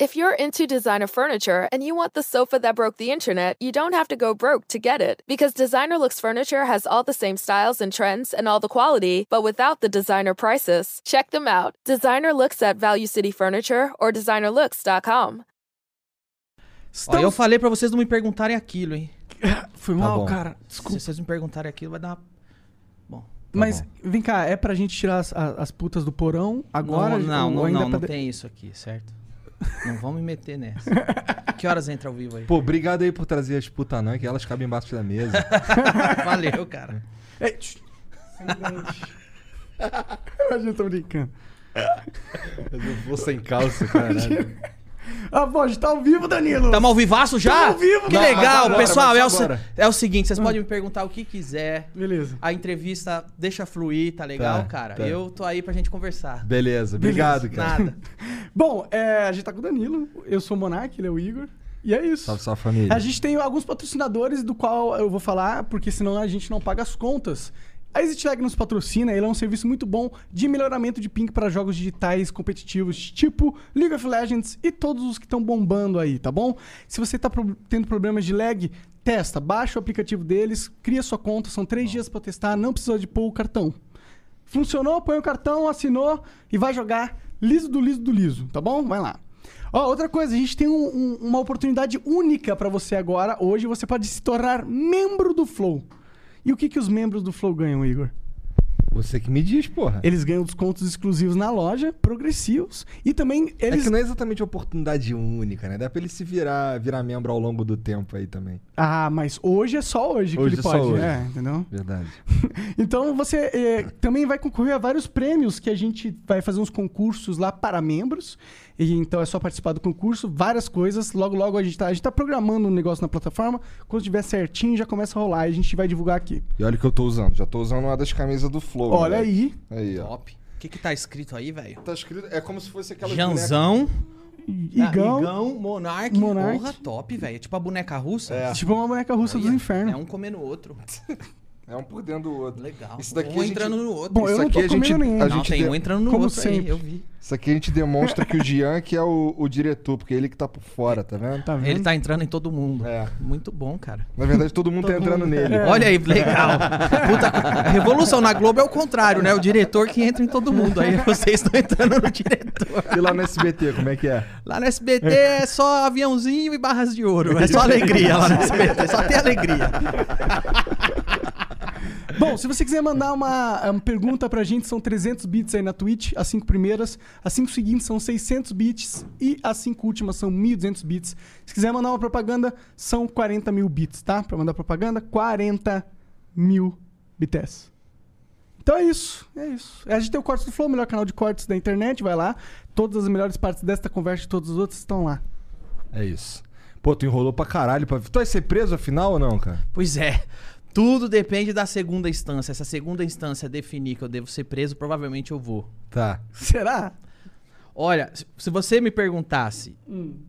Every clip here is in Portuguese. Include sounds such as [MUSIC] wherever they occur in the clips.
If you're into designer furniture and you want the sofa that broke the internet, you don't have to go broke to get it. Because Designer Looks Furniture has all the same styles and trends and all the quality, but without the designer prices. Check them out. Designer Looks at Value City Furniture or designerlooks.com. Ó, eu falei pra vocês não me perguntarem aquilo, hein? [LAUGHS] Foi Tá mal, bom. cara. Se Desculpa. vocês me perguntarem aquilo, vai dar uma... Bom. Mas bom. vem cá, é pra gente tirar as, as putas do porão agora? não, não, ainda não, é não pra de- tem isso aqui, certo? Não vamos me meter nessa. [LAUGHS] que horas entra ao vivo aí? Pô, obrigado aí por trazer as putanã, que elas cabem embaixo da mesa. [LAUGHS] Valeu, cara. Ei, tch. A gente tá brincando. Eu vou sem calça, caralho. [LAUGHS] Ah, a gente tá ao vivo, Danilo. Tamo ao vivaço já? Tamo ao vivo, Que legal, agora, pessoal. É o, se- é o seguinte, vocês podem me perguntar o que quiser. Beleza. A entrevista deixa fluir, tá legal, Tá, cara? tá. Eu tô aí pra gente conversar. Beleza, obrigado, cara. Nada. [LAUGHS] Bom, é, a gente tá com o Danilo. Eu sou o Monark, ele é o Igor. E é isso. Salve, salve família. A gente tem alguns patrocinadores do qual eu vou falar, porque senão a gente não paga as contas. A ExitLag nos patrocina, ele é um serviço muito bom de melhoramento de ping para jogos digitais competitivos, tipo League of Legends e todos os que estão bombando aí, tá bom? Se você tá pro- tendo problemas de lag, testa, baixa o aplicativo deles, cria sua conta, são três dias para testar, não precisa de pôr o cartão. Funcionou, põe o cartão, assinou e vai jogar liso do liso do liso, tá bom? Vai lá. Ó, outra coisa, a gente tem um- um- uma oportunidade única pra você agora. Hoje você pode se tornar membro do Flow. E o que, que os membros do Flow ganham, Igor? Você que me diz, porra. Eles ganham descontos exclusivos na loja, progressivos, e também É eles. que não é exatamente uma oportunidade única, né? Dá pra ele se virar, virar membro ao longo do tempo aí também. Ah, mas hoje é só hoje, Hoje que é ele só pode, hoje. né? Entendeu? Verdade. [LAUGHS] Então você eh, também vai concorrer a vários prêmios que a gente vai fazer uns concursos lá para membros. E então é só participar do concurso, várias coisas. Logo, logo a gente tá, a gente tá programando um negócio na plataforma. Quando estiver certinho, já começa a rolar e a gente vai divulgar aqui. E olha o que eu tô usando. Já tô usando uma das camisas do Flow. Olha aí, Aí, ó. Top. O que que tá escrito aí, velho? Tá escrito. É como se fosse aquela. Janzão. Igão. Ah, Igão, Monark. Monark. Porra, top, velho. Tipo a boneca russa. É. Tipo uma boneca russa dos Olha, infernos. É um comendo o outro. [LAUGHS] É um por dentro do outro. Legal. Isso daqui um a gente- entrando no outro. Bom, eu Isso não tô aqui a gente- nenhum. a Não, gente tem de- um entrando no como outro aí, sempre. eu vi. Isso aqui a gente demonstra que o Jean que é o, o diretor, porque é ele que tá por fora, tá vendo? Tá vendo? Ele tá entrando em todo mundo. É. Muito bom, cara. Na verdade, todo mundo tá Todo entrando mundo- nele. É. Olha aí, legal. Puta, a revolução na Globo é o contrário, né? O diretor que entra em todo mundo. Aí vocês estão entrando no diretor. E lá no SBT, como é que é? Lá no SBT é só aviãozinho e barras de ouro. É só alegria lá no SBT. Só tem alegria. Bom, se você quiser mandar uma, uma pergunta pra gente, são 300 bits aí na Twitch, as cinco primeiras. As cinco seguintes são 600 bits e as cinco últimas são 1.200 bits. Se quiser mandar uma propaganda, são 40 mil bits, tá? Pra mandar propaganda, 40 mil bits. Então é isso, é isso. A gente tem o Cortes do Flow, o melhor canal de cortes da internet, vai lá. Todas as melhores partes desta conversa e todas as outras estão lá. É isso. Pô, tu enrolou pra caralho. Pra... Tu vai ser preso afinal ou não, cara? Pois é. Tudo depende da segunda instância. Se a segunda instância definir que eu devo ser preso, provavelmente eu vou. Tá. [LAUGHS] Será? Olha, se- você me perguntasse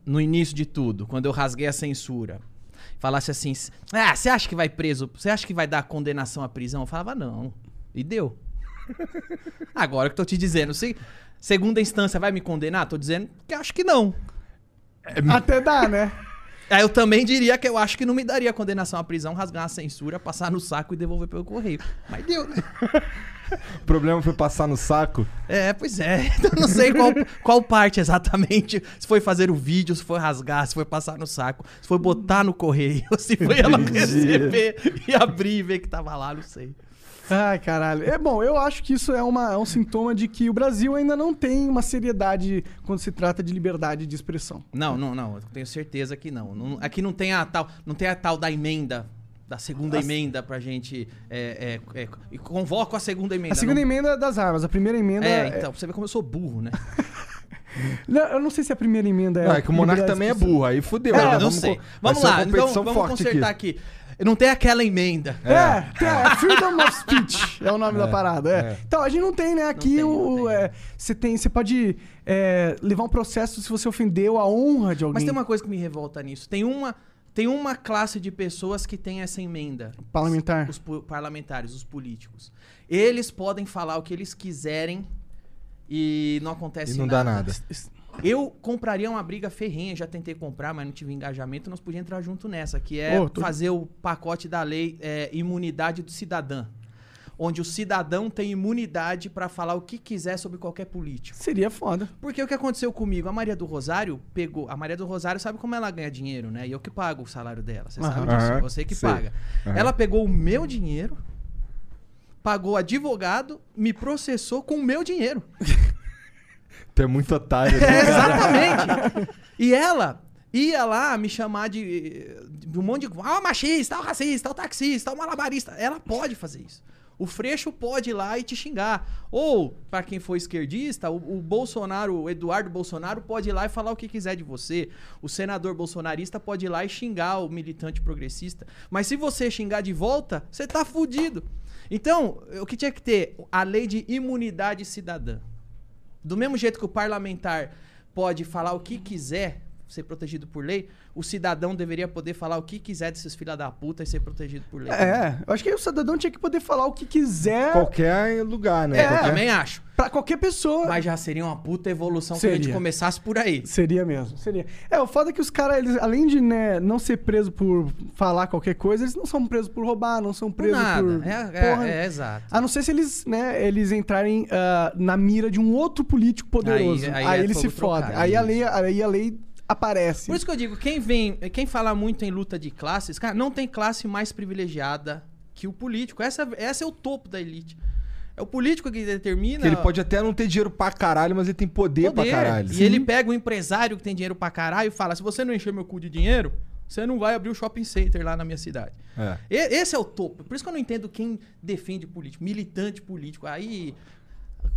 no início de tudo, quando eu rasguei a censura, falasse assim: Ah, você acha que vai preso? Você acha que vai dar condenação à prisão? Eu falava, não. E deu. [LAUGHS] Agora que eu tô te dizendo, se segunda instância vai me condenar? Tô dizendo que acho que não. Até dá, né? Aí eu também diria que eu acho que não me daria condenação à prisão, rasgar a censura, passar no saco e devolver pelo correio. Mas deu, né? [LAUGHS] O problema foi passar no saco. É, pois é. [LAUGHS] Então eu não sei qual, qual parte exatamente. Se foi fazer o vídeo, se foi rasgar, se foi passar no saco, se foi botar no correio, [LAUGHS] se foi ela receber e abrir e ver que tava lá, não sei. Ai, caralho. É bom, eu acho que isso é, uma, é um sintoma de que o Brasil ainda não tem uma seriedade quando se trata de liberdade de expressão. Não, não, não. Eu tenho certeza que não. Não- Aqui não tem a tal, não tem a tal da emenda. Da segunda emenda pra gente. É, é, é, e convoco a segunda emenda. a segunda não- emenda é das armas, a primeira emenda É, então, pra você ver como eu sou burro, né? [LAUGHS] Não, eu não sei se a primeira emenda é. Não, é que o Monark liberdade também é burro. Aí fudeu. É, né? não Vamos sei. Vamos lá, então vamos consertar aqui. Não tem aquela emenda. É, tem, é Freedom of Speech é o nome da parada. é. é. Então, a gente não tem, né? Aqui tem, não o. tem. é, Você tem. Você pode é, levar um processo se você ofendeu a honra de alguém. Mas tem uma coisa que me revolta nisso. Tem uma, tem uma classe de pessoas que tem essa emenda. Parlamentar. Os pu- parlamentares, os políticos. Eles podem falar o que eles quiserem e não acontece E não dá nada. Eu compraria uma briga ferrenha, já tentei comprar, mas não tive engajamento, nós podíamos entrar junto nessa, que é Ô, tô- fazer o pacote da lei é, imunidade do cidadão. Onde o cidadão tem imunidade pra falar o que quiser sobre qualquer político. Seria foda. Porque o que aconteceu comigo? A Maria do Rosário pegou. A Maria do Rosário sabe como ela ganha dinheiro, né? E eu que pago o salário dela. Você sabe Aham. disso. Aham, Você que sei. paga. Aham. Ela pegou o meu dinheiro, pagou advogado, me processou com o meu dinheiro. [LAUGHS] Tu é muito otário, né? [LAUGHS] exatamente. e ela ia lá me chamar de, de um monte de. Ah, o machista, o racista, o taxista, o malabarista. Ela pode fazer isso. O Freixo pode ir lá e te xingar. Ou, pra quem for esquerdista, o, o Bolsonaro, o Eduardo Bolsonaro, pode ir lá e falar o que quiser de você. O senador bolsonarista pode ir lá e xingar o militante progressista. Mas se você xingar de volta, você tá fudido. Então, o que tinha que ter? A lei de imunidade cidadã. Do mesmo jeito que o parlamentar pode falar o que quiser, ser protegido por lei, o cidadão deveria poder falar o que quiser desses filha da puta e ser protegido por lei. É, eu acho que o cidadão tinha que poder falar o que quiser Qualquer lugar, né? É. Eu Qualquer- também acho. pra qualquer pessoa. Mas já seria uma puta evolução se a gente começasse por aí. Seria mesmo, seria. É, o foda é que os caras, eles, além de né, não ser preso por falar qualquer coisa, eles não são presos por roubar, não são Por presos nada. por. É, é, é, exato. A não ser se eles, né, eles entrarem ah, na mira de um outro político poderoso. Aí- Aí, aí é ele se fogo trocado, fode. Aí a lei, aí a lei aparece. Por isso que eu digo, quem vem, quem fala muito em luta de classes, cara, não tem classe mais privilegiada que o político. Essa, essa é o topo da elite. É o político que determina. Que ele pode até não ter dinheiro pra caralho, mas ele tem poder, pra poder. caralho. E ele pega o empresário que tem dinheiro pra caralho e fala: se você não encher meu cu de dinheiro, você não vai abrir o shopping center lá na minha cidade. É. E- Esse é o topo. Por isso que eu não entendo quem defende político, militante político. Aí,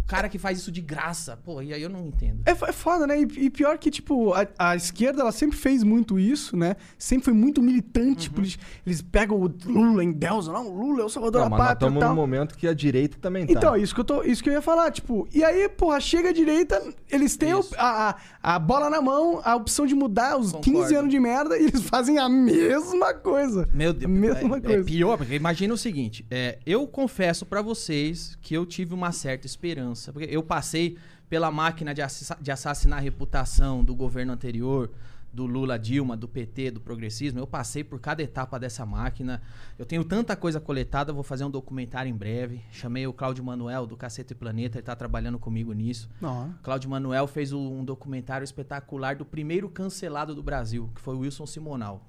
cara que faz isso de graça. Pô, e aí eu não entendo. É, é foda, né? E, e pior que, tipo, a, a esquerda, ela sempre fez muito isso, né? Sempre foi muito militante Uhum. político. Eles pegam o Lula em Deus, não, o Lula é o salvador Não, da pátria estamos num momento que a direita também tá. Então, isso que, eu tô, isso que eu ia falar, tipo, e aí, porra, chega a direita, eles têm o- a, a, a bola na mão, a opção de mudar os Concordo. 15 anos de merda e eles fazem a mesma coisa. Meu Deus, A mesma é, é coisa. pior, porque imagina o seguinte, é, eu confesso pra vocês que eu tive uma certa esperança, porque eu passei pela máquina de, de assassinar a reputação do governo anterior, do Lula, Dilma, do PT, do progressismo, eu passei por cada etapa dessa máquina, eu tenho tanta coisa coletada, vou fazer um documentário em breve, chamei o Cláudio Manuel do Cacete Planeta, ele tá trabalhando comigo nisso, Não, Cláudio Manuel fez um documentário espetacular do primeiro cancelado do Brasil, que foi o Wilson Simonal.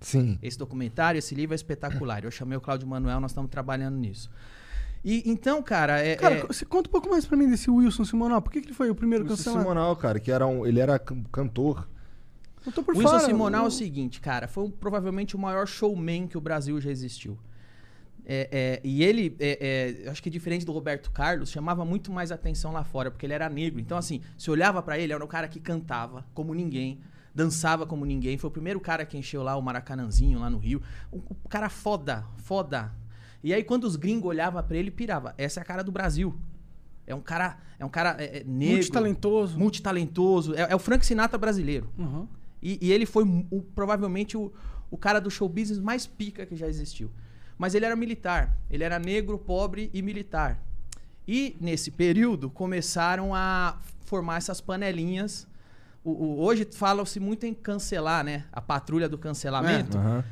Sim. Esse documentário, esse livro é espetacular. Eu chamei o Cláudio Manuel, nós estamos trabalhando nisso. E então, cara, é, Cara, é- você conta um pouco mais pra mim desse Wilson Simonal. Por que, que ele foi o primeiro Wilson cancelado? Simonal, cara, que era um, ele era can- cantor. Eu tô por o Wilson fora. Simonal é eu- o seguinte, cara, foi um- provavelmente o maior showman que o Brasil já existiu. É, é, e ele, é, é, acho que diferente do Roberto Carlos, chamava muito mais atenção lá fora, porque ele era negro. Então, assim, se olhava pra ele, era um cara que cantava como ninguém, dançava como ninguém. Foi o primeiro cara que encheu lá o Maracanãzinho, lá no Rio. O, o cara foda, foda. E aí, quando os gringos olhavam pra ele, pirava. Essa é a cara do Brasil. É um cara, é um cara é, é, negro. Multitalentoso. Multitalentoso. É, é o Frank Sinatra brasileiro. Uhum. E, e ele foi o- provavelmente o, o cara do show business mais pica que já existiu. Mas ele era militar. Ele era negro, pobre e militar. E nesse período começaram a formar essas panelinhas. O- o- hoje fala-se muito em cancelar, né? A patrulha do cancelamento. Aham.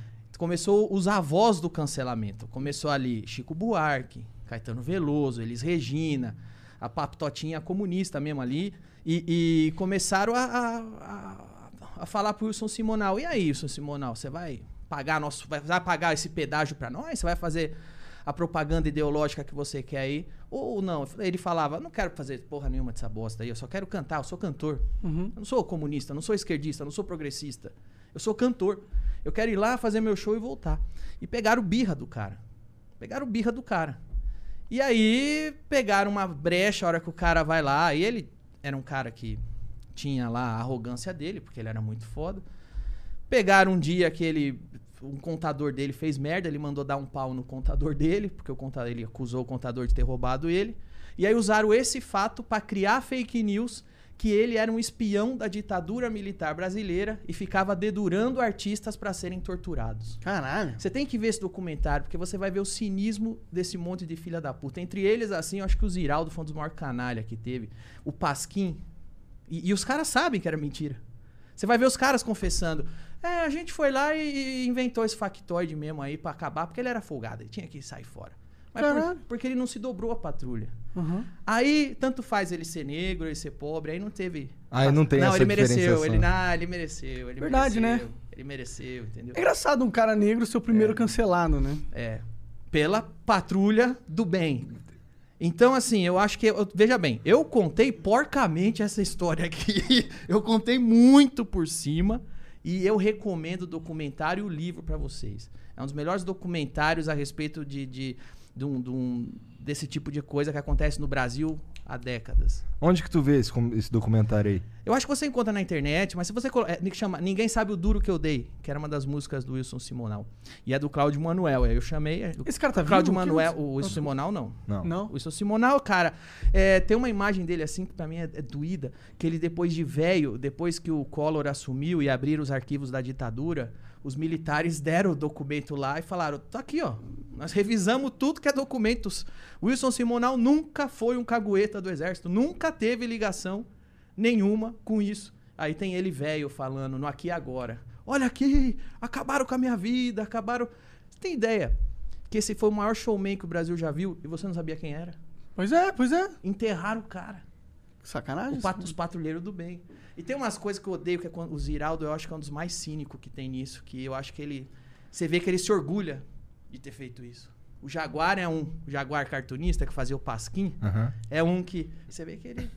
Começou os avós do cancelamento. Começou ali Chico Buarque, Caetano Veloso, Elis Regina, a Paptotinha comunista mesmo ali. E, e começaram a, a, a- falar pro Wilson Simonal. E aí, Wilson Simonal, você vai pagar nosso. Vai, vai pagar esse pedágio pra nós? Você vai fazer a propaganda ideológica que você quer aí? Ou não? Ele falava, não quero fazer porra nenhuma dessa bosta aí, eu só quero cantar, eu sou cantor. Uhum. Eu não sou comunista, não sou esquerdista, não sou progressista. Eu sou cantor. Eu quero ir lá fazer meu show e voltar. E pegaram birra do cara. Pegaram birra do cara. E aí pegaram uma brecha a hora que o cara vai lá. E ele era um cara que tinha lá a arrogância dele, porque ele era muito foda. Pegaram um dia que ele. Um contador dele fez merda, ele mandou dar um pau no contador dele, porque o contador, ele acusou o contador de ter roubado ele. E aí usaram esse fato pra criar fake news que ele era um espião da ditadura militar brasileira e ficava dedurando artistas pra serem torturados. Caralho. Você tem que ver esse documentário, porque você vai ver o cinismo desse monte de filha da puta. Entre eles, assim, eu acho que o Ziraldo foi um dos maiores canalha que teve. O Pasquim, E, e os caras sabem que era mentira. Você vai ver os caras confessando. É, a gente foi lá e, e inventou esse factoide mesmo aí pra acabar, porque ele era folgado, ele tinha que sair fora. Mas por- porque ele não se dobrou à patrulha. Uhum. Aí, tanto faz ele ser negro, ele ser pobre, aí não teve. Aí não tem Não, essa ele mereceu, ele, ah, ele mereceu, ele Verdade, mereceu. né? Ele mereceu, entendeu? É engraçado um cara negro ser o primeiro cancelado, né? É. Pela patrulha do bem. Então, assim, eu acho que. eu- veja bem, eu contei porcamente essa história aqui. [LAUGHS] eu contei muito por cima. E eu recomendo o documentário e o livro pra vocês. É um dos melhores documentários a respeito de, de, de um- de um- desse tipo de coisa que acontece no Brasil há décadas. Onde que tu vê esse, esse documentário aí? Eu acho que você encontra na internet, mas se você é, chama Ninguém Sabe o Duro Que Eu Dei, que era uma das músicas do Wilson Simonal. E é do Cláudio Manuel. Aí eu chamei. é, Esse cara tá Cláudio? Manuel, o Wilson Simonal não. Não. Não? O Wilson Simonal, cara, é, tem uma imagem dele assim que pra mim é, é doída, que ele depois de velho, depois que o Collor assumiu e abriram os arquivos da ditadura, os militares deram o documento lá e falaram: tá aqui, ó. Nós revisamos tudo que é documentos. Wilson Simonal nunca foi um cagueta do exército, nunca teve ligação nenhuma com isso. Aí tem ele velho falando no aqui e agora. Olha aqui, acabaram com a minha vida, acabaram. Você tem ideia que esse foi o maior showman que o Brasil já viu e você não sabia quem era? Pois é, pois é. Enterraram o cara. Sacanagem. O pat- os patrulheiros do bem. E tem umas coisas que eu odeio, que é quando o Ziraldo, eu acho que é um dos mais cínicos que tem nisso, que eu acho que ele. Você vê que ele se orgulha de ter feito isso. O Jaguar é um. O Jaguar cartunista que fazia o Pasquim, Aham. é um que. Você vê que ele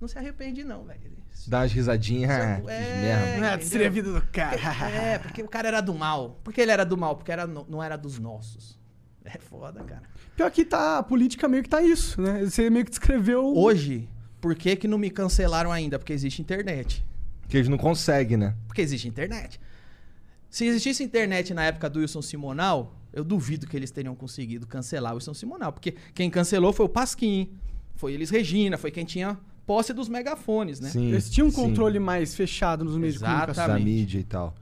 não se arrepende, não, velho. Dá umas risadinhas. É, é. merda. É, seria a vida do cara. É, porque o cara era do mal. Por que ele era do mal? Porque era, não era dos nossos. É foda, cara. Pior que tá, a política meio que tá isso, né? Você meio que descreveu... Hoje, por que, que não me cancelaram ainda? Porque existe internet. Que eles não conseguem, né? Porque existe internet. Se existisse internet na época do Wilson Simonal, eu duvido que eles teriam conseguido cancelar o Wilson Simonal. Porque quem cancelou foi o Pasquim, foi eles Regina, foi quem tinha posse dos megafones, né? Sim. Eles tinham um sim. controle mais fechado nos meios de comunicação. Da Exatamente. mídia e tal.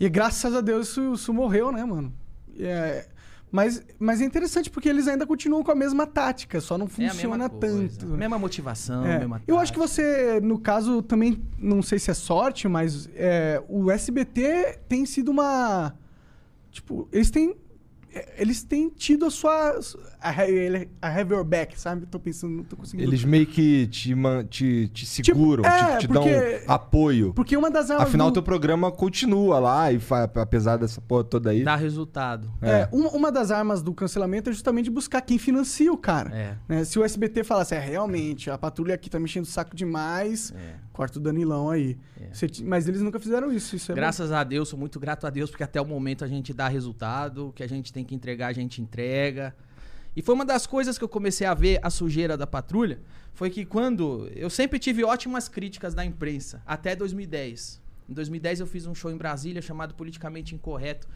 E graças a Deus isso, isso morreu, né, mano? É, mas, mas é interessante porque eles ainda continuam com a mesma tática, só não É funciona coisa. tanto. né? Mesma motivação, É, mesma eu acho que tática. você, no caso, também, não sei se é sorte, mas é, o SBT tem sido uma. Tipo, eles têm. é, Eles têm tido a sua. A, have- a have your back, sabe? Tô pensando, não tô conseguindo. Eles meio que te, man- te, te seguram, é, te, te porque- dão apoio. Porque uma das armas. Afinal, do- teu programa continua lá, e fa- apesar dessa porra toda aí. Dá resultado. É, É. uma, uma das armas do cancelamento é justamente buscar quem financia o cara. É. né? Se o SBT falasse, é, realmente, a patrulha aqui tá mexendo o saco demais, É. corta o Danilão aí. É. Você mas eles nunca fizeram isso. isso é bom. Graças a Deus, sou muito grato a Deus, porque até o momento a gente dá resultado, o que a gente tem que entregar, a gente entrega. E foi uma das coisas que eu comecei a ver a sujeira da patrulha, foi que quando. Eu sempre tive ótimas críticas da imprensa, até 2010. Em 2010 eu fiz um show em Brasília chamado Politicamente Incorreto.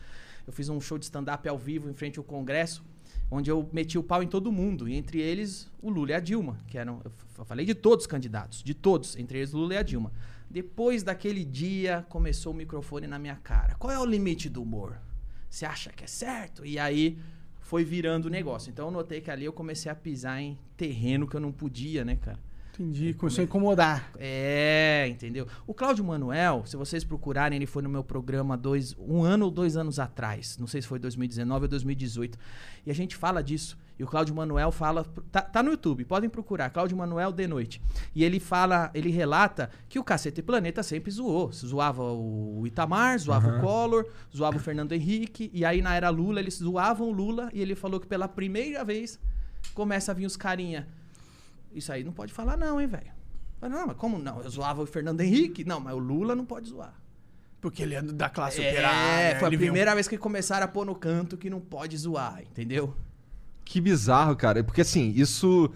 Eu fiz um show de stand-up ao vivo em frente ao Congresso, onde eu meti o pau em todo mundo, e entre eles o Lula e a Dilma, que eram. Eu falei de todos os candidatos, de todos, entre eles o Lula e a Dilma. Depois daquele dia, começou o microfone na minha cara. Qual é o limite do humor? Você acha que é certo? E aí foi virando o negócio. Então eu notei que ali eu comecei a pisar em terreno que eu não podia, né, cara? Entendi, começou a incomodar. É, entendeu? O Cláudio Manuel, se vocês procurarem, ele foi no meu programa dois, um ano ou dois anos atrás. Não sei se foi 2019 ou 2018. E a gente fala disso. E o Cláudio Manuel fala. Tá, tá no YouTube, podem procurar. Cláudio Manuel de noite. E ele fala, ele relata que o Cacete Planeta sempre zoou. Zoava o Itamar, zoava o Collor, zoava o Fernando Henrique. E aí na era Lula, eles zoavam o Lula. E ele falou que pela primeira vez começa a vir os carinha. Isso aí não pode falar, não, hein, velho. Não, mas como não? Eu zoava o Fernando Henrique? Não, mas o Lula não pode zoar. Porque ele é da classe É, operária. foi a primeira vez que começaram a pôr no canto que não pode zoar, entendeu? Que bizarro, cara. Porque assim, isso.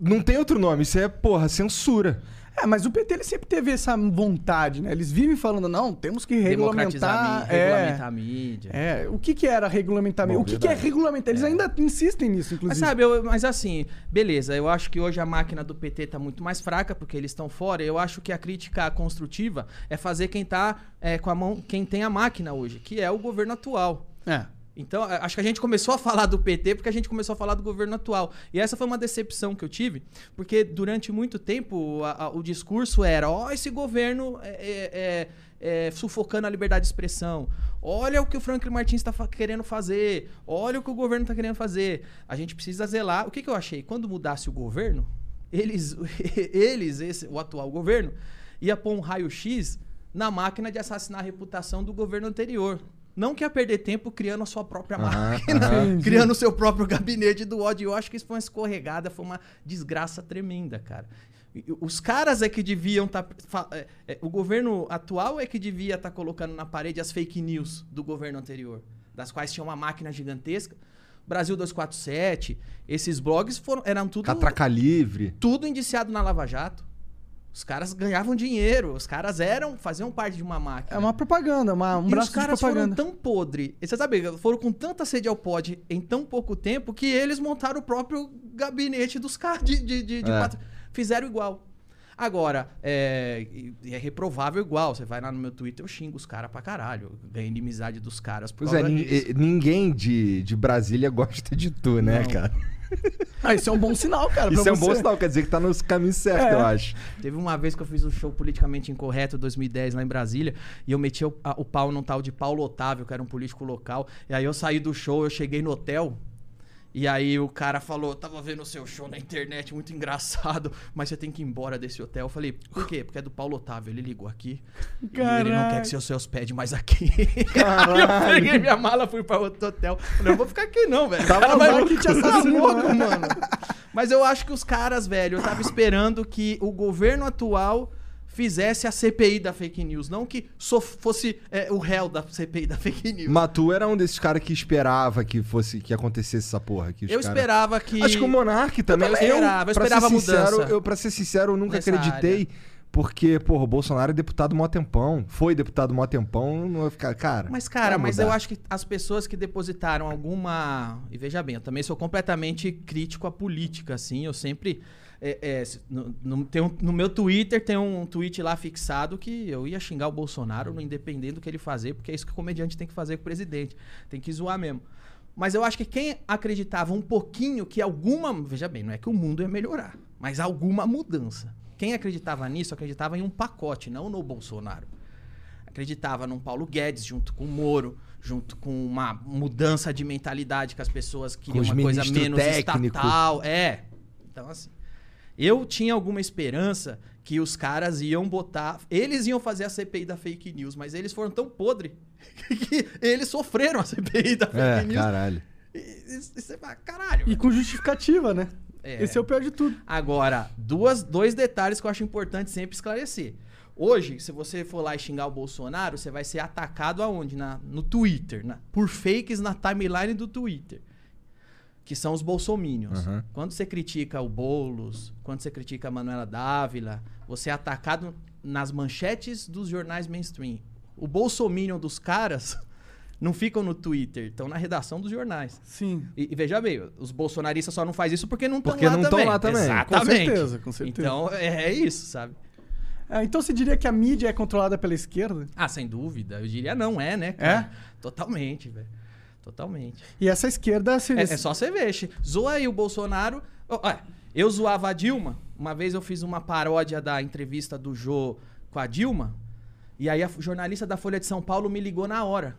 Não tem outro nome, isso é, porra, censura. É, mas o PT ele sempre teve essa vontade, né? Eles vivem falando, não, temos que Democratizar a regulamentar. mídia, é, regulamentar a mídia. é, o que que era regulamentar? Bom, o que, que é regulamentar? Eles ainda insistem nisso, inclusive. Mas sabe, eu- mas assim, beleza, eu acho que hoje a máquina do PT tá muito mais fraca, porque eles estão fora. Eu acho que a crítica construtiva é fazer quem tá é, com a mão, quem tem a máquina hoje, que é o governo atual. É. Então, acho que a gente começou a falar do PT porque a gente começou a falar do governo atual. E essa foi uma decepção que eu tive, porque durante muito tempo a- a- o discurso era: ó, esse governo é, é- é- é sufocando a liberdade de expressão. Olha o que o Franklin Martins está querendo fazer. Olha o que o governo está querendo fazer. A gente precisa zelar. O que, que eu achei? Quando mudasse o governo, eles, [LAUGHS] eles esse, o atual governo, ia pôr um raio-x na máquina de assassinar a reputação do governo anterior. Não que ia perder tempo criando a sua própria Aham, máquina, [LAUGHS] criando o seu próprio gabinete do ódio. Eu acho que isso foi uma escorregada, foi uma desgraça tremenda, cara. Os caras é que deviam estar. o governo atual é que devia estar colocando na parede as fake news do governo anterior, das quais tinha uma máquina gigantesca. Brasil 247, esses blogs foram, eram tudo Catraca livre. tudo indiciado na Lava Jato. Os caras ganhavam dinheiro, os caras eram, faziam parte de uma máquina. É uma propaganda, uma, um e braço os caras de propaganda. foram tão podre. E você sabe, foram com tanta sede ao pod em tão pouco tempo que eles montaram o próprio gabinete dos caras de, de, de- de É. patro- Fizeram igual. Agora, é, é reprovável igual. Você vai lá no meu Twitter, eu xingo os caras pra caralho. Eu Ganhei inimizade dos caras. Por Pois é, causa nin- disso. ninguém de, de Brasília [LAUGHS] gosta de tu, né, Não. cara? [LAUGHS] Ah, isso é um bom sinal, cara. Isso é um bom sinal, quer dizer que tá nos caminhos certos, É. eu acho. Teve uma vez que eu fiz um show politicamente incorreto, 2010, lá em Brasília, e eu meti o, a- o pau num tal de Paulo Otávio, que era um político local. E aí eu saí do show, eu cheguei no hotel. E aí o cara falou, tava vendo o seu show na internet, muito engraçado, mas você tem que ir embora desse hotel. Eu falei, por quê? Porque é do Paulo Otávio, ele ligou aqui. E ele não Caralho. quer que seus se hospede mais aqui. [LAUGHS] Aí eu peguei minha mala, fui pra outro hotel. Falei, eu vou ficar aqui não, velho. Tava [LAUGHS] louco que te Tá assassino, louco, né? mano. Mas eu acho que os caras, velho, eu tava esperando que o governo atual fizesse a CPI da fake news, não que fosse é, o réu da CPI da fake news. Mas tu era um desses caras que esperava que fosse que acontecesse essa porra. Os eu cara- esperava que. Acho que o Monark também. também esperava, eu esperava ser sincero, mudança eu, pra ser sincero, eu nunca nessa acreditei. Porque, porra, o Bolsonaro é deputado mó tempão. Foi deputado mó tempão, não vai ficar. Cara. Mas, cara, mas eu acho que as pessoas que depositaram alguma. E veja bem, eu também sou completamente crítico à política, assim. Eu sempre. É, é, no, no- tem um- no meu Twitter tem um tweet lá fixado que eu ia xingar o Bolsonaro, no independente do que ele fazer, porque é isso que o comediante tem que fazer com o presidente. Tem que zoar mesmo. Mas eu acho que quem acreditava um pouquinho que alguma. Veja bem, não é que o mundo ia melhorar, mas alguma mudança. Quem acreditava nisso acreditava em um pacote, não no Bolsonaro acreditava num Paulo Guedes junto com o Moro, junto com uma mudança de mentalidade que as pessoas queriam uma coisa menos técnico. estatal. É. Então, assim, eu tinha alguma esperança que os caras iam botar. Eles iam fazer a CPI da fake news, mas eles foram tão podre [LAUGHS] que eles sofreram a CPI da fake É, news. caralho. E você fala, caralho. E com justificativa, né? É. Esse é o pior de tudo. Agora, duas, dois detalhes que eu acho importante sempre esclarecer. Hoje, se você for lá e xingar o Bolsonaro, você vai ser atacado aonde? Na, no Twitter, na- por fakes na timeline do Twitter. Que são os bolsominions. Aham. Quando você critica o Boulos, quando você critica a Manuela Dávila, você é atacado nas manchetes dos jornais mainstream. O bolsominion dos caras [LAUGHS] não ficam no Twitter, estão na redação dos jornais. Sim. E, e veja bem, os bolsonaristas só não fazem isso porque não estão Porque lá, não também. lá também. Exatamente. Com certeza, com certeza. Então é, é isso, sabe? Ah, então você diria que a mídia é controlada pela esquerda? Ah, sem dúvida. Eu diria não, é, né? É? Totalmente, velho. Totalmente. E essa esquerda se. É, é só você ver. Zoa aí o Bolsonaro. Ó, eu zoava a Dilma. Uma vez eu fiz uma paródia da entrevista do Jô com a Dilma. E aí a jornalista da Folha de São Paulo me ligou na hora.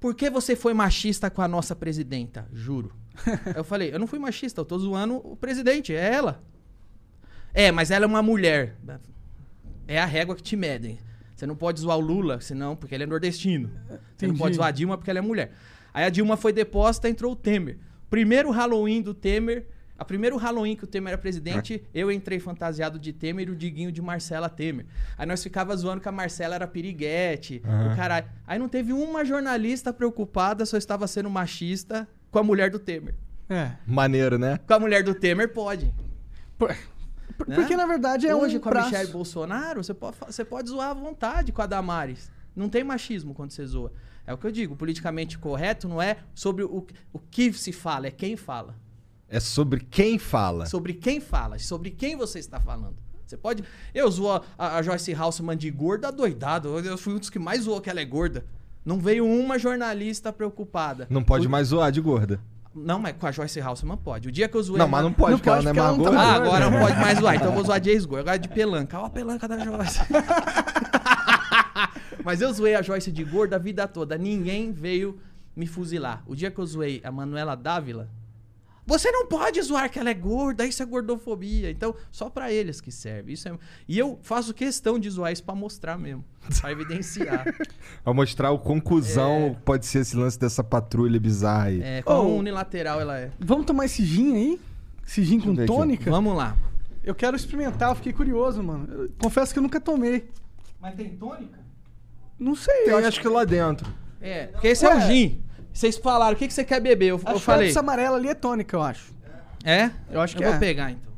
Por que você foi machista com a nossa presidenta? Juro. [LAUGHS] Eu falei, eu não fui machista, eu tô zoando o presidente, é ela. É, mas ela é uma mulher. É a régua que te medem. Você não pode zoar o Lula, senão, porque ele é nordestino. Você não Entendi. pode zoar a Dilma porque ela é mulher. Aí a Dilma foi deposta, entrou o Temer. Primeiro Halloween do Temer. A primeiro Halloween que o Temer era presidente, eu entrei fantasiado de Temer e o Diguinho de Marcela Temer. Aí nós ficava zoando que a Marcela era piriguete, o caralho. Aí não teve uma jornalista preocupada eu estava sendo machista com a mulher do Temer. É. Maneiro, né? Com a mulher do Temer, pode. Por- por- Né? Porque na verdade é Hoje, um com braço. a Michelle Bolsonaro, você pode, você pode zoar à vontade com a Damares. Não tem machismo quando você zoa. É o que eu digo, politicamente correto não é sobre o, o que se fala, é quem fala. É sobre quem fala. Sobre quem fala, sobre quem você está falando. Você pode. Eu zoo a, a Joyce Houseman de gorda doidado. Eu- fui um dos que mais zoou que ela é gorda. Não veio uma jornalista preocupada. Não pode O- mais zoar de gorda. Não, mas com a Joyce Halseman pode. O dia que eu zoei. Não, mas não pode, Não porque ela não é porque mais gorda. tá Ah, agora não [LAUGHS] pode mais zoar. Então eu vou zoar de ex-gordo. Agora de pelanca. Ó, a pelanca da Joyce. [LAUGHS] [LAUGHS] Mas eu zoei a Joyce de gorda a vida toda. Ninguém veio me fuzilar. O dia que eu zoei a Manuela Dávila, você não pode zoar que ela é gorda, isso é gordofobia. Então, só pra eles que serve. Isso é... E eu faço questão de zoar isso pra mostrar mesmo. Pra evidenciar. [LAUGHS] Pra mostrar o conclusão pode ser esse lance dessa patrulha bizarra aí. É, quão Oh. unilateral ela é. Vamos tomar esse gin aí? Esse gin com ver aqui. tônica? Vamos lá. Eu quero experimentar, eu fiquei curioso, mano. Eu confesso que eu nunca tomei. Mas tem tônica? Não sei, Tem, eu acho, que lá dentro. É, porque esse é Ué. o gin. Vocês falaram, o que, que você quer beber? Eu, Acho eu que falei. essa amarela ali é tônica, eu acho. É? Eu acho que eu é. vou pegar então.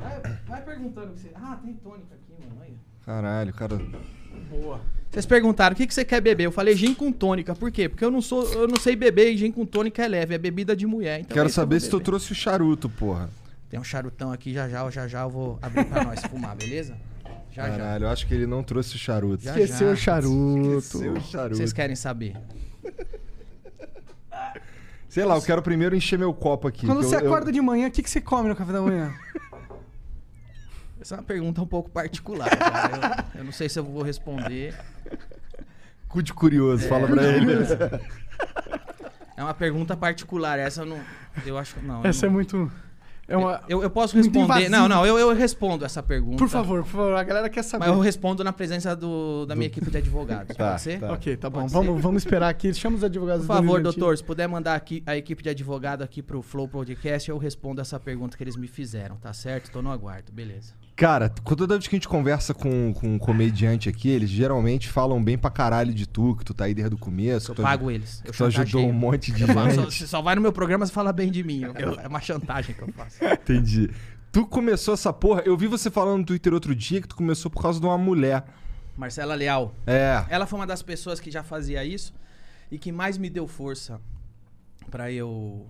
Vai, vai perguntando o que você. Ah, tem tônica aqui, mano. Caralho, cara. Boa. Vocês perguntaram o que, que você quer beber? Eu falei gin com tônica. Por quê? Porque eu não sou, eu não sei beber e gin com tônica é leve, é bebida de mulher. Então Quero é que saber vou se tu trouxe o charuto, porra. Tem um charutão aqui, já já, já já eu vou abrir pra nós fumar, beleza? Já já. Caralho, eu acho que ele não trouxe o charuto. Já, Esqueceu já. o charuto. Esqueceu o charuto. Vocês querem saber? Sei lá, eu quero primeiro encher meu copo aqui. Quando você eu- eu- acorda de manhã, o que, que você come no café da manhã? [LAUGHS] Essa é uma pergunta um pouco particular, cara. Eu, eu não sei se eu vou responder. Cu de curioso, fala pra ele. É uma pergunta particular, essa eu não. Eu acho que. Não. eu Essa é não- muito. É uma. Eu, eu posso responder. invasivo. Não, não, eu, eu respondo essa pergunta. Por favor, por favor, a galera quer saber. Mas eu respondo na presença do, da minha equipe de advogados. [LAUGHS] Tá, pode ser? tá. Ok, tá bom. Pode Vamos, ser. vamos esperar aqui. Chama os advogados Por do favor, do doutor, se puder mandar aqui a equipe de advogado aqui pro Flow Podcast, eu respondo essa pergunta que eles me fizeram, tá certo? Tô no aguardo, beleza. Cara, toda vez que a gente conversa com, com um comediante aqui, eles geralmente falam bem pra caralho de tu, que tu tá aí desde o começo. Eu pago eles. Eu tu ajudou um monte de falo, só, gente. você só vai no meu programa e fala bem de mim. Eu- é uma chantagem que eu faço. [LAUGHS] Entendi. Tu começou essa porra. Eu vi você falando no Twitter outro dia que tu começou por causa de uma mulher. Marcela Leal. É. Ela foi uma das pessoas que já fazia isso e que mais me deu força pra eu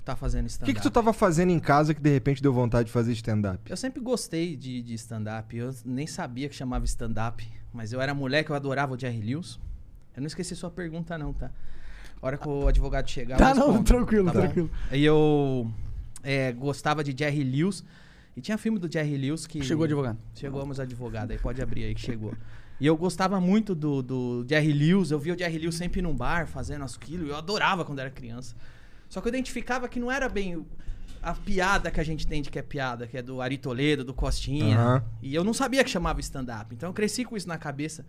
estar fazendo O stand-up. que, que tu tava fazendo em casa que de repente deu vontade de fazer stand-up? Eu sempre gostei de, de stand-up. Eu nem sabia que chamava stand-up. Mas eu era moleque, eu adorava o Jerry Lewis. Eu não esqueci sua pergunta, não, tá? A hora que o advogado chegar. Tá, não, tranquilo, Tá tranquilo. E eu é, gostava de Jerry Lewis. E tinha filme do Jerry Lewis que. Chegou o advogado. Chegou meus advogados aí, pode abrir aí que chegou. E eu gostava muito do, do Jerry Lewis. Eu via o Jerry Lewis sempre num bar fazendo aquilo. Eu adorava quando era criança. Só que eu identificava que não era bem a piada que a gente tem de que é piada, que é do Ari Toledo, do Costinha. Aham. E eu não sabia que chamava stand-up. Então eu cresci com isso na cabeça.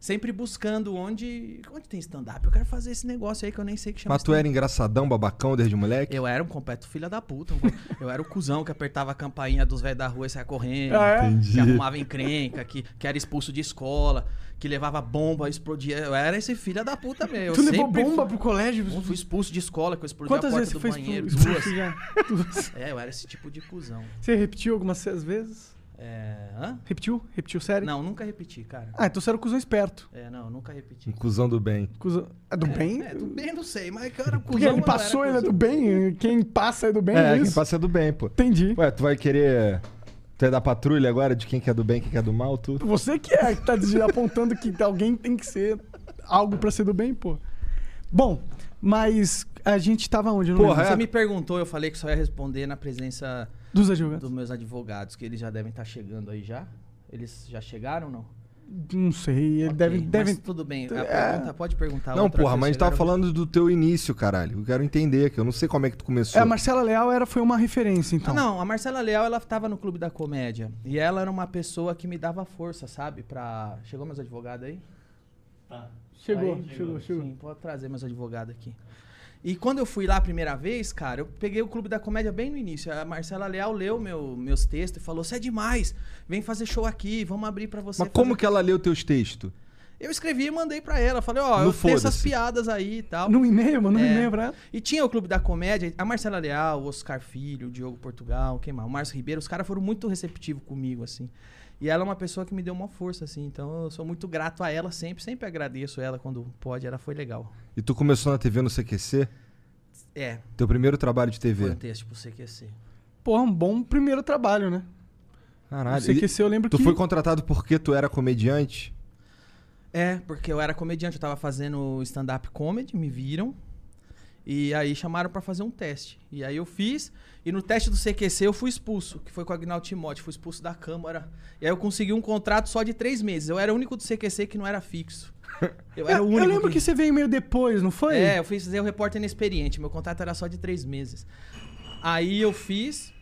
Sempre buscando onde. Onde tem stand-up? Eu quero fazer esse negócio aí que eu nem sei que chama Mas tu era engraçadão, babacão desde moleque? eu era um completo filho da puta. um Eu era o cuzão que apertava a campainha dos velhos da rua e saia correndo. Ah, é? Entendi. Que arrumava encrenca, que, que era expulso de escola, que levava bomba, explodia. Eu era esse filho da puta mesmo. Eu Tu levou sempre bomba fui- pro colégio? Eu fui expulso de escola, que eu explodi Quantas a vezes porta você do foi banheiro. expulso? [LAUGHS] Duas. É, eu era esse tipo de cuzão. Você repetiu algumas vezes? É. Hã? Repetiu? Repetiu série? Não, nunca repeti, cara. Ah, então você era o cuzão esperto. É, não, nunca repeti. Um cuzão do bem. Cuzão... É do bem? É, do bem não sei, mas era cuzão. Porque ele passou, ele é do bem? Quem passa é do bem? É, É, quem passa é do bem, pô. Entendi. Ué, tu vai querer. Tu é da patrulha agora de quem que é do bem quem que é do mal, tu? Você que é que tá apontando que alguém tem que ser algo pra ser do bem, pô. Bom, mas a gente tava onde? Porra, lembro. Você me perguntou, eu falei que só ia responder na presença Dos advogados. dos meus advogados, que eles já devem estar chegando aí já. Eles já chegaram ou não? Não sei, ele Ok, deve, mas devem... tudo bem. A É. pergunta, pode perguntar Não, outra porra, mas a gente tava falando do teu início, caralho. Eu quero entender, que eu não sei como é que tu começou. É, a Marcela Leal era, foi uma referência, então. Ah, não, a Marcela Leal, ela tava no Clube da Comédia. E ela era uma pessoa que me dava força, sabe? Pra... Chegou meus advogados aí? Chegou, Aí? chegou, chegou. Sim, pode trazer meus advogados aqui. E quando eu fui lá a primeira vez, cara, eu peguei o Clube da Comédia bem no início. A Marcela Leal leu meu, meus textos e falou: Você é demais, vem fazer show aqui, vamos abrir pra você. Mas como fazer." que ela leu teus textos? Eu escrevi e mandei pra ela. Falei: Ó, No eu tenho essas piadas aí e tal. No e-mail, mano, no É. e-mail pra ela. E tinha o Clube da Comédia, a Marcela Leal, o Oscar Filho, o Diogo Portugal, quem mais? O Márcio Ribeiro, os caras foram muito receptivos comigo, assim. E ela é uma pessoa que me deu uma força, assim. Então eu sou muito grato a ela sempre, sempre agradeço ela quando pode, ela foi legal. E tu começou na TV no CQC? É, Teu primeiro trabalho de foi TV? um texto pro CQC. Porra, um bom primeiro trabalho, né? Caralho. E que se eu lembro tu que... foi contratado porque tu era comediante? É, porque eu era comediante, eu tava fazendo stand-up comedy, me viram. E aí chamaram pra fazer um teste. E aí eu fiz, e no teste do CQC eu fui expulso, que foi com o Agnaldo Timóteo, fui expulso da Câmara. E aí eu consegui um contrato só de três meses. Eu era o único do CQC que não era fixo. Eu era [LAUGHS] o único. eu lembro que... você veio meio depois, não foi? É, eu fiz fazer o repórter inexperiente. Meu contrato era só de três meses. Aí eu fiz.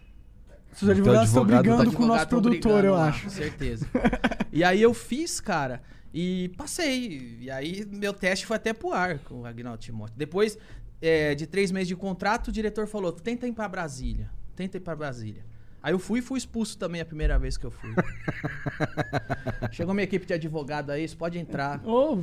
Os advogados estão advogado tá brigando com o nosso produtor, brigando eu lá, acho. Com certeza. [LAUGHS] e aí eu fiz, cara, e passei. E aí meu teste foi até pro ar com o Agnaldo Timóteo. Depois é, de três meses de contrato, o diretor falou: tenta ir pra Brasília. Tenta ir pra Brasília. Aí eu fui e fui expulso também a primeira vez que eu fui. [LAUGHS] Chegou minha equipe de advogado aí, isso pode entrar. Ô,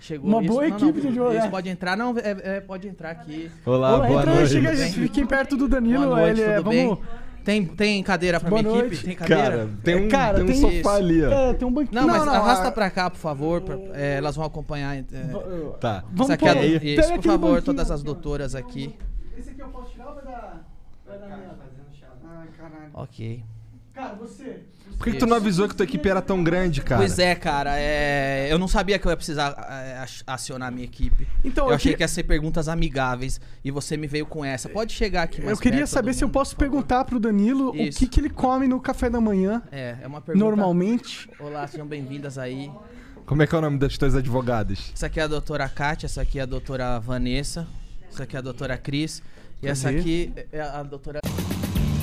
Chegou Uma isso. boa Não, equipe não, de advogado. Isso pode entrar, não, é, é, pode entrar aqui. Olá, Olá, boa entra aí, noite. chega, fiquem perto do Danilo. Boa noite, ele é- tudo vamos... bem? Tem, tem cadeira pra Boa minha noite. equipe? Tem cadeira? Cara, tem um, Cara, tem um tem sofá isso. ali, ó. É, tem um banquinho. Não, mas arrasta a- pra cá, por favor. pra- é, elas vão acompanhar. é, Tá. Vamos aqui é, isso, por favor, banquinho. todas as doutoras aqui. Esse aqui eu posso tirar ou vai dar... Vai dar merda? Ai, caralho. Ok. Cara, você... Por que, que tu não avisou que tua equipe era tão grande, cara? Pois é, cara. é, eu não sabia que eu ia precisar é, acionar a minha equipe. Então, eu, eu achei que- que ia ser perguntas amigáveis e você me veio com essa. Pode chegar aqui mais Eu queria perto, saber todo se eu mundo, posso perguntar pro Danilo Isso. o que, que ele come no café da manhã, É, é uma pergunta. normalmente. Olá, sejam bem-vindas aí. Como é que é o nome das tuas advogadas? Essa aqui é a doutora Kátia, essa aqui é a doutora Vanessa, essa aqui é a doutora Cris. E essa aqui é a doutora.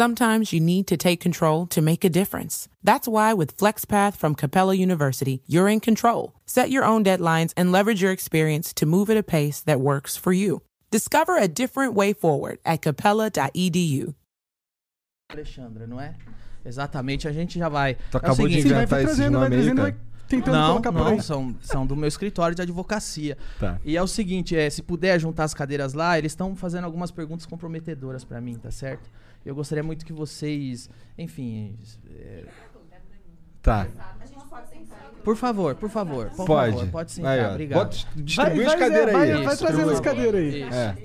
Sometimes you need to take control to make a difference. That's why with FlexPath from Capella University, you're in control. Set your own deadlines and leverage your experience to move at a pace that works for you. Discover a different way forward at capella.edu. Alexandra, não é? Exatamente, a gente já vai. Tu É acabou de seguinte, vai inventar esse vai nome aí, cara? tentando Não, não, são, são do meu escritório de advocacia. Tá. E é o seguinte, é, se puder juntar as cadeiras lá, eles estão fazendo algumas perguntas comprometedoras pra mim, tá certo? Eu gostaria muito que vocês, enfim, é, Tá. por favor, por favor, por Pode. favor, pode sentar, Aí, ó. obrigado. Bota- distribui as vai, cadeiras vai, aí. vai Isso, trazendo as cadeiras aí. É.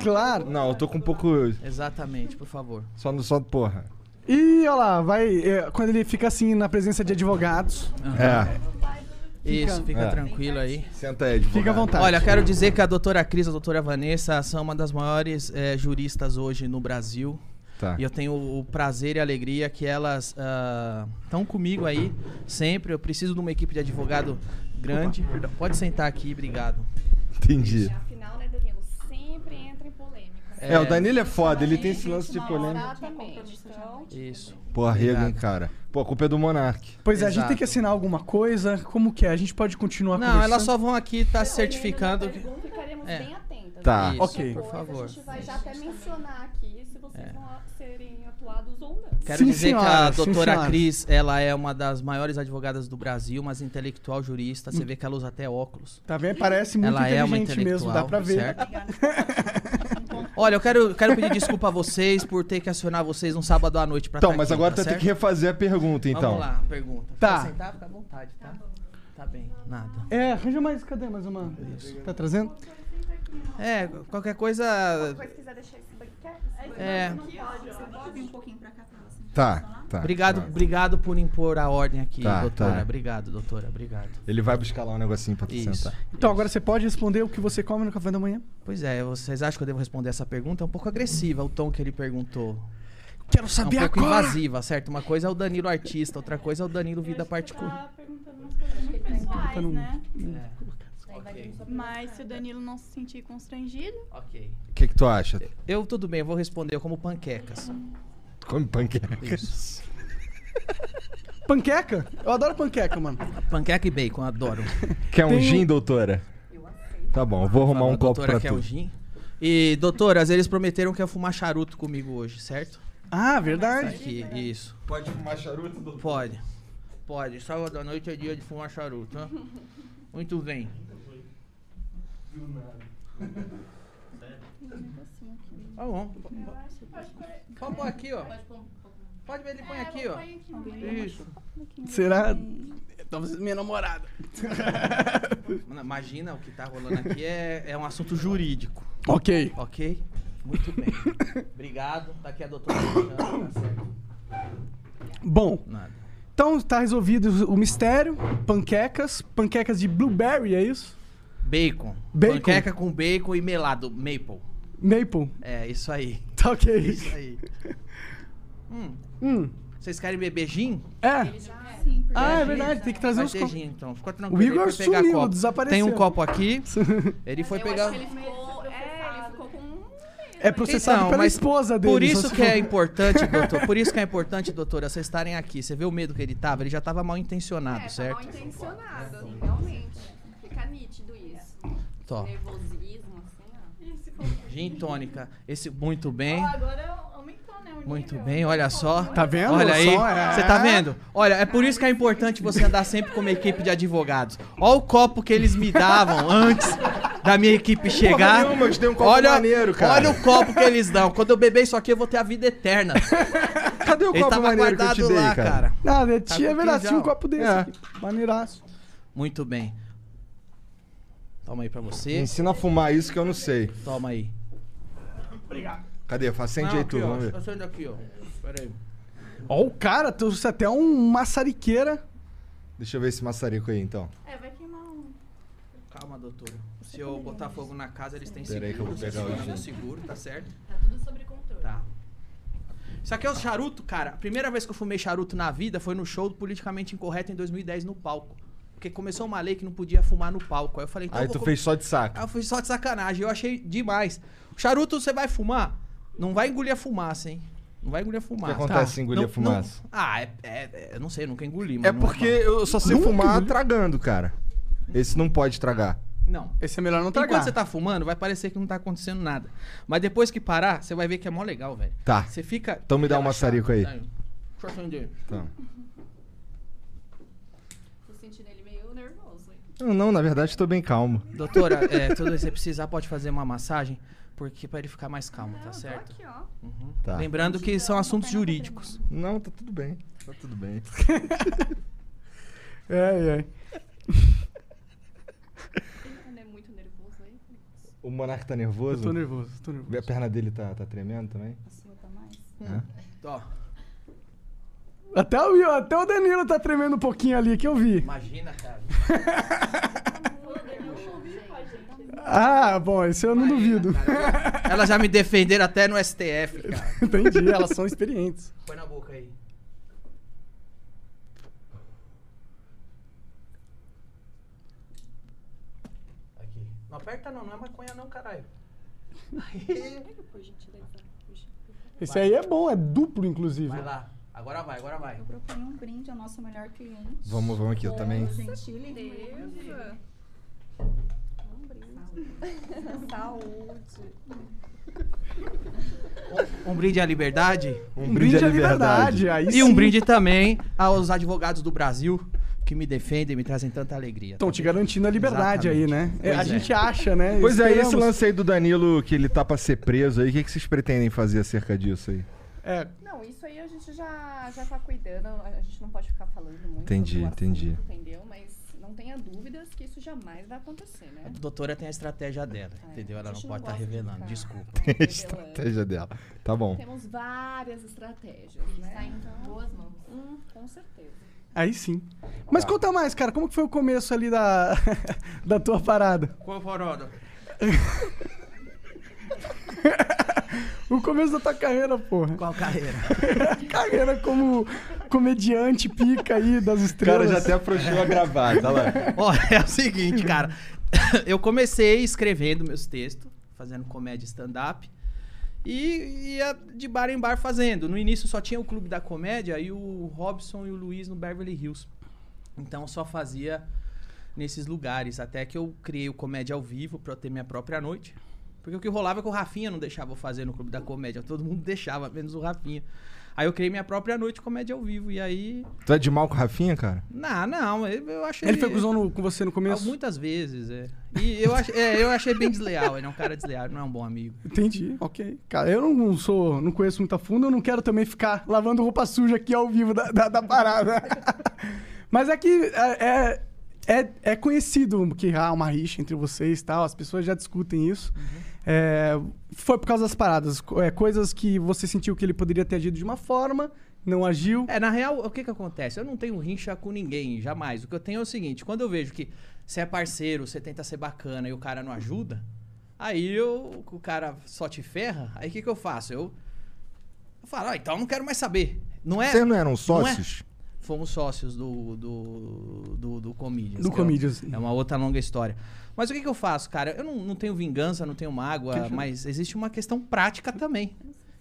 Claro. Não, eu tô com um pouco. exatamente, por favor. Só no só porra. E olha lá, vai. é, quando ele fica assim na presença de advogados, É. Isso, fica É. tranquilo aí. Senta aí, advogado. fica à vontade. Olha, quero dizer que a doutora Cris e a doutora Vanessa são uma das maiores eh, juristas hoje no Brasil. Tá. E eu tenho o prazer e a alegria que elas estão comigo aí sempre. Eu preciso de uma equipe de advogado grande. Pode sentar aqui, obrigado. Entendi. Afinal, né, Danilo? Sempre entra em polêmica. É, o Danilo é foda, ele tem esse lance de polêmica. Exatamente. Então, Isso. Porra, rego, hein, cara. Pô, a culpa é do Monark. Pois é, a gente Exato. tem que assinar alguma coisa. Como que é? A gente pode continuar Não, elas só vão aqui estar certificando. que- ficaremos É. bem Tá. né? Ok. Depois Por favor. A gente vai já até mencionar aqui se vocês vão a- serem atuados ou não. Quero Sim, dizer que a senhora, sim, doutora senhora. Cris, ela é uma das maiores advogadas do Brasil, mas intelectual jurista. Você vê que ela usa até óculos. Tá vendo? Parece muito ela é uma inteligente mesmo, intelectual, dá pra ver. certo? [LAUGHS] Olha, eu quero, quero pedir desculpa a vocês por ter que acionar vocês um sábado à noite pra Então, tá mas aqui, agora tá tu vai ter certo? que refazer a pergunta, então. Vamos lá, pergunta. Tá. Quer sentar? Fica à vontade, tá? Tá bem, nada. É, arranja mais. Cadê mais uma? Tá trazendo? É, qualquer coisa... Se quiser deixar esse banquete, É, Tá, tá. obrigado, tá. obrigado por impor a ordem aqui, Tá, doutora. tá. Obrigado, doutora, obrigado. Ele vai buscar lá um negocinho pra tu Isso. sentar. Então, agora você pode responder o que você come no café da manhã? Pois é, vocês acham que eu devo responder essa pergunta? É um pouco agressiva o tom que ele perguntou. Quero É um saber pouco agora! invasiva, certo? Uma coisa é o Danilo artista, outra coisa é o Danilo vida particular. Tá perguntando umas coisas muito pessoais, Perguntando- né? É. Ok, Mas se o Danilo não se sentir constrangido, ok. O que que tu acha? Eu, tudo bem, eu vou responder. Eu como panquecas. Come panqueca. Isso. [LAUGHS] Panqueca? Eu adoro panqueca, mano. Panqueca e bacon, adoro. Quer um Tem um- gin, doutora? Tá bom, eu vou arrumar Fala, um copo doutora pra quer tu. o gin. E, doutoras, eles prometeram que ia fumar charuto comigo hoje, certo? Ah, verdade. aqui, isso. Pode fumar charuto, doutor? Pode. Pode. Sábado à noite é dia de fumar charuto, né? [LAUGHS] Muito bem. Tá bom. Pode pôr aqui, ó. Pode ver, ele põe aqui, ó. Isso. Será? Talvez minha namorada. Mano, Imagina, o que tá rolando aqui é, é um assunto jurídico, ok. ok? Muito bem. Obrigado. Tá aqui a doutora. Alexandra, Tá certo. Bom, Nada. então tá resolvido o mistério. Panquecas. Panquecas de blueberry, é isso? Bacon. Bacon. Panqueca com bacon e melado. Maple. Maple. É, isso aí. [LAUGHS] Tá ok. Isso aí. Hum, Hum. vocês querem beber gin? É. Sim, porque Ah, é verdade, tem que trazer Vai os copos. gin, então. Fica O tranquilo. ele Igor sumiu, copo. desapareceu. Tem um copo aqui. [LAUGHS] Ele foi Eu pegar. acho que ele ficou, é, ele ficou com um... É processado Então, pela mas esposa dele. Por isso que é importante, [LAUGHS] doutor. Por isso que é importante, doutora, vocês estarem aqui. Você vê o medo que ele tava? Ele já tava mal É, intencionado, tá mal certo? intencionado, assim, realmente. Tó. Nervosismo, assim, ó. Gin tônica. Esse muito bem. agora aumentou, né? Muito bem, olha só. Tá vendo? Olha aí, Só é- você tá vendo? Olha, é por isso que é importante você andar sempre com uma equipe de advogados. Olha o copo que eles me davam antes da minha equipe chegar. nenhuma, eu te dei um copo olha, maneiro, cara. Olha o copo que eles dão. Quando eu beber isso aqui, eu vou ter a vida eterna. Cadê o Ele copo tava maneiro que eu te dei, lá, cara? cara. Ah, né, Tá tinha, é com verdade, tinha um copo desse É. aqui. Maneiraço. Muito bem. Toma aí pra você. Ensina a fumar isso que eu não sei. Toma aí. Cadê? Acende Não, aí tu, vamos ver. Acende aqui, ó. Pera aí. Ó, o cara trouxe até um maçariqueira. Deixa eu ver esse maçarico aí, então. É, vai queimar um. Calma, doutora. Se eu botar fogo na casa, eles têm Pera aí que eu seguro. vou pegar o Seguro, seguro, tá certo? Tá tudo sob controle. Tá. Isso aqui é o charuto, cara. A primeira vez que eu fumei charuto na vida foi no show do Politicamente Incorreto em 2010 no palco. Porque começou uma lei que não podia fumar no palco. Aí eu falei, então Aí tu fez só de saco. Aí eu fui só de sacanagem. Eu achei demais. O charuto, você vai fumar? Não vai engolir a fumaça, hein? Não vai engolir a O que fumaça. acontece Tá. se engolir Não- a fumaça? não- ah, é, é- é- Eu não sei, eu nunca engoli, É porque eu só sei Nunca fumar engoli. tragando, cara. Esse não pode tragar. Não. Esse é melhor não Enquanto tragar. você tá fumando, vai parecer que não tá acontecendo nada. Mas depois que parar, você vai ver que é mó legal, velho. Tá. Você fica. Então me dá um maçarico aí. Tá Deixa eu acender. Então. Tô sentindo ele meio nervoso, hein? Não, na verdade tô bem calmo. Doutora, [LAUGHS] é, tudo que você precisar, pode fazer uma massagem, porque pra ele ficar mais calmo, Não, tá eu certo? aqui, ó. Tá. Lembrando que são assuntos jurídicos. Não, tá tudo bem. Tá tudo bem. [LAUGHS] É, é. Ele é muito nervoso aí. O monarca tá Eu nervoso? tô nervoso, tô A nervoso. perna dele tá, tá tremendo também? A sua tá mais? É? Ó, Até o, até o Danilo tá tremendo um pouquinho ali, que eu vi. imagina, cara. [LAUGHS] Ah, bom, isso eu não duvido. Cara, Elas já me defenderam até no STF, cara. [LAUGHS] Entendi, elas são experientes. Põe na boca aí. Aqui. Não aperta não, não é maconha não, caralho. Esse aí é bom, é duplo, inclusive. Vai lá. Agora vai, agora vai. Eu proponho um brinde ao nosso melhor cliente. Vamos, vamos aqui, eu também. Gentile e Beleza. Saúde. Um brinde à liberdade Um, Um brinde à liberdade. Aí e um brinde também aos advogados do Brasil que me defendem e me trazem tanta alegria. Estão te garantindo a liberdade aí, né? Exatamente. É, a é. gente acha, né? Pois é, esse Esperamos. lance aí do Danilo, que ele tá pra ser preso aí, o que, que vocês pretendem fazer acerca disso aí? É, Não, isso aí a gente já, já tá cuidando, a gente não pode ficar falando muito Entendi, sobre o entendi. assunto, entendeu? Mas não tenha dúvidas que isso jamais vai acontecer, né? A doutora tem a estratégia dela, É, entendeu? Ela a não pode estar de revelando. Desculpa. Revelando. [LAUGHS] Estratégia dela. Tá bom. Temos várias estratégias, né? Está em boas mãos. Hum, com certeza. aí sim. Mas conta mais, cara, como que foi o começo ali da, [LAUGHS] da tua parada? Qual parada? [LAUGHS] O começo da tua carreira, porra. Qual carreira? [LAUGHS] Carreira como comediante pica aí das O estrelas. cara já até afrouxou a gravata, olha lá. [LAUGHS] Ó, é o seguinte, cara. [COUGHS] Eu comecei escrevendo meus textos, fazendo comédia stand-up. E ia de bar em bar fazendo. No início só tinha o Clube da Comédia e o Robson e o Luiz no Beverly Hills. Então eu só fazia nesses lugares. Até que eu criei o Comédia ao Vivo pra eu ter minha própria noite. Porque o que rolava é que o Rafinha não deixava eu fazer no Clube da Comédia. Todo mundo deixava, menos o Rafinha. Aí eu criei minha própria noite de comédia ao vivo. E aí. Tu é de mal com o Rafinha, cara? Não, não, eu, eu acho Ele foi cuzão no- com você no começo? Muitas vezes, é. E eu, ach, é, eu achei bem desleal. Ele é um cara desleal, ele não é um bom amigo. Entendi, ok. Cara, eu não sou, não conheço muito a fundo, eu não quero também ficar lavando roupa suja aqui ao vivo da, da, da parada. [LAUGHS] Mas é que é, é, é, é conhecido que há uma rixa entre vocês e tal, as pessoas já discutem isso. É, foi por causa das paradas, é, coisas que você sentiu que ele poderia ter agido de uma forma, não agiu. É, na real, o que que acontece? Eu não tenho rincha com ninguém, jamais. O que eu tenho é o seguinte, quando eu vejo que você é parceiro, você tenta ser bacana e o cara não ajuda, aí eu, o cara só te ferra, aí o que que eu faço? Eu, eu falo, ah, então eu não quero mais saber. Não é... Vocês não eram não é- sócios? Fomos sócios do, do, do, do Comedians. Do é Comedians. É uma outra longa história. Mas o que, que eu faço, cara? Eu não, não tenho vingança, não tenho mágoa, mas existe uma questão prática também.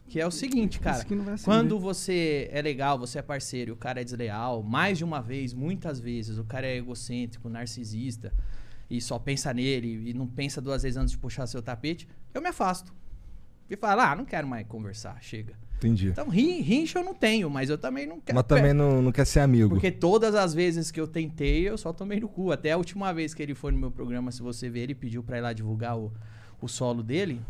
Que é o seguinte, cara. Quando você é legal, você é parceiro e o cara é desleal, mais de uma vez, muitas vezes, o cara é egocêntrico, narcisista e só pensa nele e não pensa duas vezes antes de puxar seu tapete, eu me afasto. E falo, ah, não quero mais conversar, chega. Entendi. Então, rin- rincha eu não tenho, mas eu também não quero. Mas também não, não quer ser amigo. Porque todas as vezes que eu tentei, eu só tomei no cu. Até a última vez que ele foi no meu programa, se você ver, ele pediu pra ir lá divulgar o, o solo dele.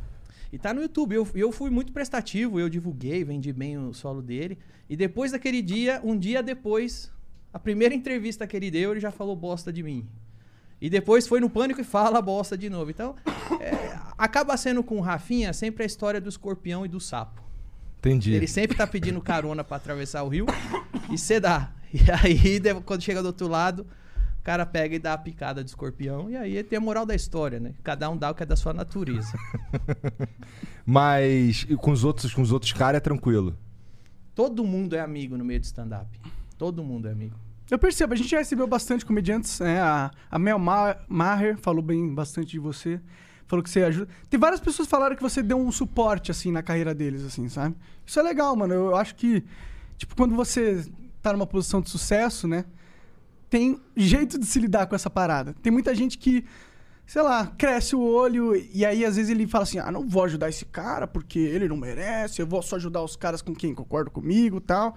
E tá no YouTube. Eu, eu fui muito prestativo, eu divulguei, vendi bem o solo dele. E depois daquele dia, um dia depois, a primeira entrevista que ele deu, ele já falou bosta de mim. E depois foi no pânico e fala bosta de novo. Então, é, acaba sendo com o Rafinha sempre a história do escorpião e do sapo. Entendi. Ele sempre tá pedindo carona pra atravessar o rio e você dá. E aí, quando chega do outro lado, o cara pega e dá a picada de escorpião. E aí tem a moral da história, né? Cada um dá o que é da sua natureza. [LAUGHS] Mas e com os outros, com os outros caras é tranquilo. Todo mundo é amigo no meio de stand-up. Todo mundo é amigo. Eu percebo, a gente já recebeu bastante comediantes, né? A, a Mel Ma- Maher falou bem bastante de você. Falou que você ajuda. Tem várias pessoas que falaram que você deu um suporte, assim, na carreira deles, assim, sabe? Isso é legal, mano. Eu acho que, tipo, quando você tá numa posição de sucesso, né? Tem jeito de se lidar com essa parada. Tem muita gente que, sei lá, cresce o olho e aí às vezes ele fala assim: ah, não vou ajudar esse cara porque ele não merece, eu vou só ajudar os caras com quem concordam comigo tal.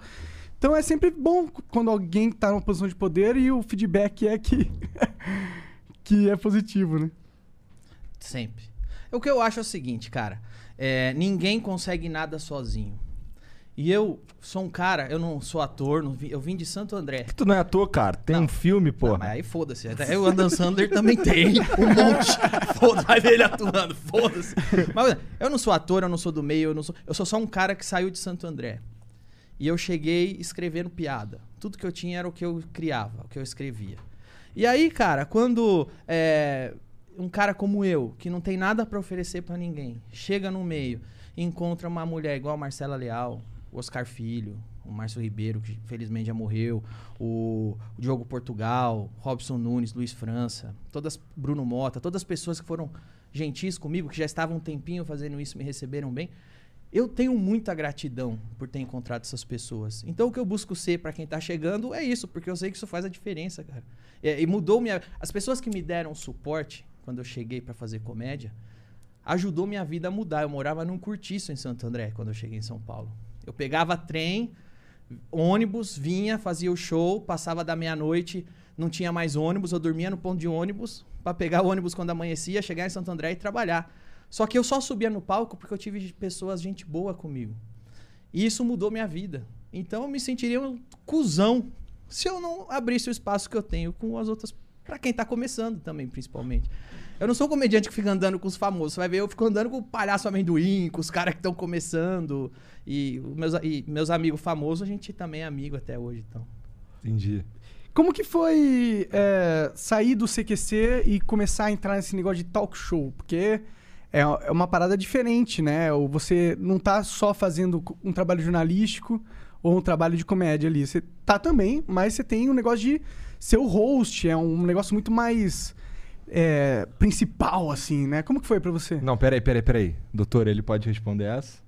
Então é sempre bom quando alguém tá numa posição de poder e o feedback é que, [LAUGHS] que é positivo, né? Sempre. O que eu acho é o seguinte, cara. é, ninguém consegue nada sozinho. E eu sou um cara, eu não sou ator, não vi- eu vim de Santo André. Tu não é ator, cara. Tem Não. um filme, porra. mas aí foda-se. Até O Adam Sandler também tem um monte. [LAUGHS] Foda-se, ele atuando, foda-se. Mas eu não sou ator, eu não sou do meio, eu não sou. Eu sou só um cara que saiu de Santo André. E eu cheguei escrevendo piada. Tudo que eu tinha era o que eu criava, o que eu escrevia. E aí, cara, quando é, um cara como eu, que não tem nada pra oferecer pra ninguém, chega no meio encontra uma mulher igual a Marcela Leal, o Oscar Filho, o Márcio Ribeiro, que infelizmente já morreu, o, o Diogo Portugal, Robson Nunes, Luiz França, todas Bruno Mota, todas as pessoas que foram gentis comigo, que já estavam um tempinho fazendo isso, me receberam bem. Eu tenho muita gratidão por ter encontrado essas pessoas. Então o que eu busco ser pra quem tá chegando é isso, porque eu sei que isso faz a diferença, cara. É, e mudou minha. As pessoas que me deram suporte quando eu cheguei pra fazer comédia ajudou minha vida a mudar. Eu morava num curtiço em Santo André quando eu cheguei em São Paulo. Eu pegava trem, ônibus, vinha, fazia o show, passava da meia-noite, não tinha mais ônibus, eu dormia no ponto de ônibus pra pegar o ônibus quando amanhecia, chegar em Santo André e trabalhar. Só que eu só subia no palco porque eu tive pessoas, gente boa comigo. E isso mudou minha vida. Então eu me sentiria um cuzão se eu não abrisse o espaço que eu tenho com as outras. Pra quem tá começando também, principalmente. Eu não sou um comediante que fica andando com os famosos. Você vai ver, eu fico andando com o palhaço amendoim, com os caras que estão começando. E, meus, e meus amigos famosos, a gente também é amigo até hoje, então. Entendi. Como que foi é, sair do CQC e começar a entrar nesse negócio de talk show? Porque é, é uma parada diferente, né? Você não tá só fazendo um trabalho jornalístico ou um trabalho de comédia ali. Você tá também, mas você tem um negócio de ser o host. É um negócio muito mais é, principal, assim, né? Como que foi pra você? Não, peraí, peraí, peraí. Doutor, ele pode responder essa?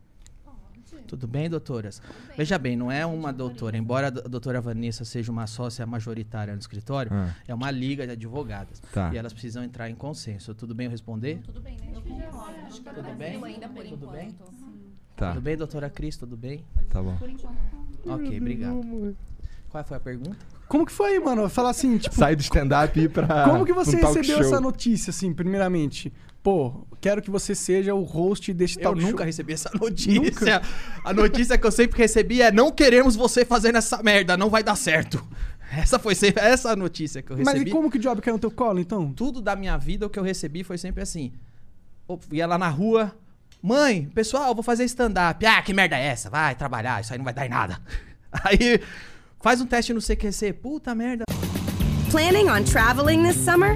Tudo bem, doutoras? Veja bem, não é uma doutora. Embora a do- doutora Vanessa seja uma sócia majoritária no escritório, Ah. é uma liga de advogadas. Tá. E elas precisam entrar em consenso. Tudo bem eu responder? Tudo bem, né? É que Tudo bem? ainda por Tudo bem? Tá, Tudo bem, doutora Cris? Tudo bem? tá bom. Enquanto. Ok, obrigado. Qual foi a pergunta? Como que foi, mano? Falar assim, tipo, Sai do stand-up e ir pra. como que você um talk recebeu show. essa notícia, assim, primeiramente? Pô, quero que você seja o host deste Eu talk nunca show. recebi essa notícia. A notícia que eu sempre recebi é: não queremos você fazendo essa merda, não vai dar certo. Essa foi sempre essa notícia que eu Mas recebi. e como que o job caiu no teu colo, então? Tudo da minha vida, o que eu recebi foi sempre assim. Eu ia lá na rua, mãe, pessoal, vou fazer stand-up. Ah, que merda é essa? Vai trabalhar, isso aí não vai dar em nada. [LAUGHS] Aí, faz um teste no CQC. Puta merda. Planning on traveling this summer?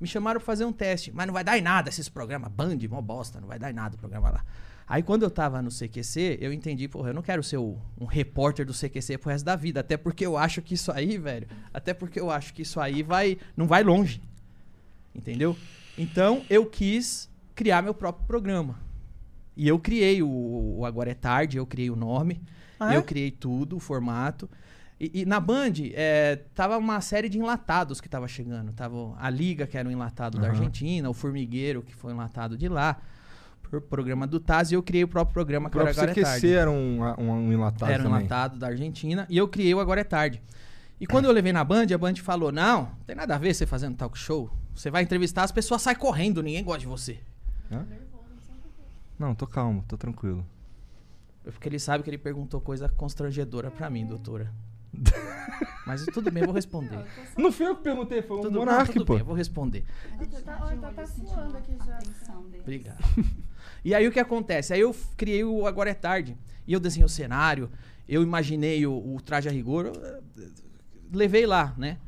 Me chamaram pra fazer um teste, mas não vai dar em nada esses programas. Band, mó bosta, não vai dar em nada o programa lá. Aí quando eu tava no CQC, eu entendi, porra, eu não quero ser o- um repórter do CQC pro resto da vida. Até porque eu acho que isso aí, velho. Até porque eu acho que isso aí vai. não vai longe. Entendeu? Então eu quis criar meu próprio programa. E eu criei o, o Agora é Tarde, eu criei o nome, Ah, é? eu criei tudo, o formato. E, e na Band, é, tava uma série de enlatados que tava chegando. Tava a Liga, que era um enlatado da Aham. Argentina, o Formigueiro, que foi um enlatado de lá, o programa do Taz, e eu criei o próprio programa O que era próprio Agora é CQC Tarde. era um, um, um enlatado Era um também. enlatado da Argentina, e eu criei o Agora é Tarde. E quando eu levei na Band, a Band falou: Não, não tem nada a ver você fazendo talk show. Você vai entrevistar, as pessoas saem correndo, ninguém gosta de você. Hã? Não, tô calmo, tô tranquilo. Porque ele sabe que ele perguntou coisa constrangedora pra mim, doutora. Mas tudo bem, eu vou responder. Não fui eu que perguntei, foi o Tudo, não, Monark, tudo pô. bem, eu vou responder. Tá, tá, tá, tá suando aqui já. Obrigado. E aí o que acontece? Aí eu criei o Agora é Tarde. E eu desenhei o cenário, eu imaginei o, o traje a rigor, eu, eh, levei lá, né?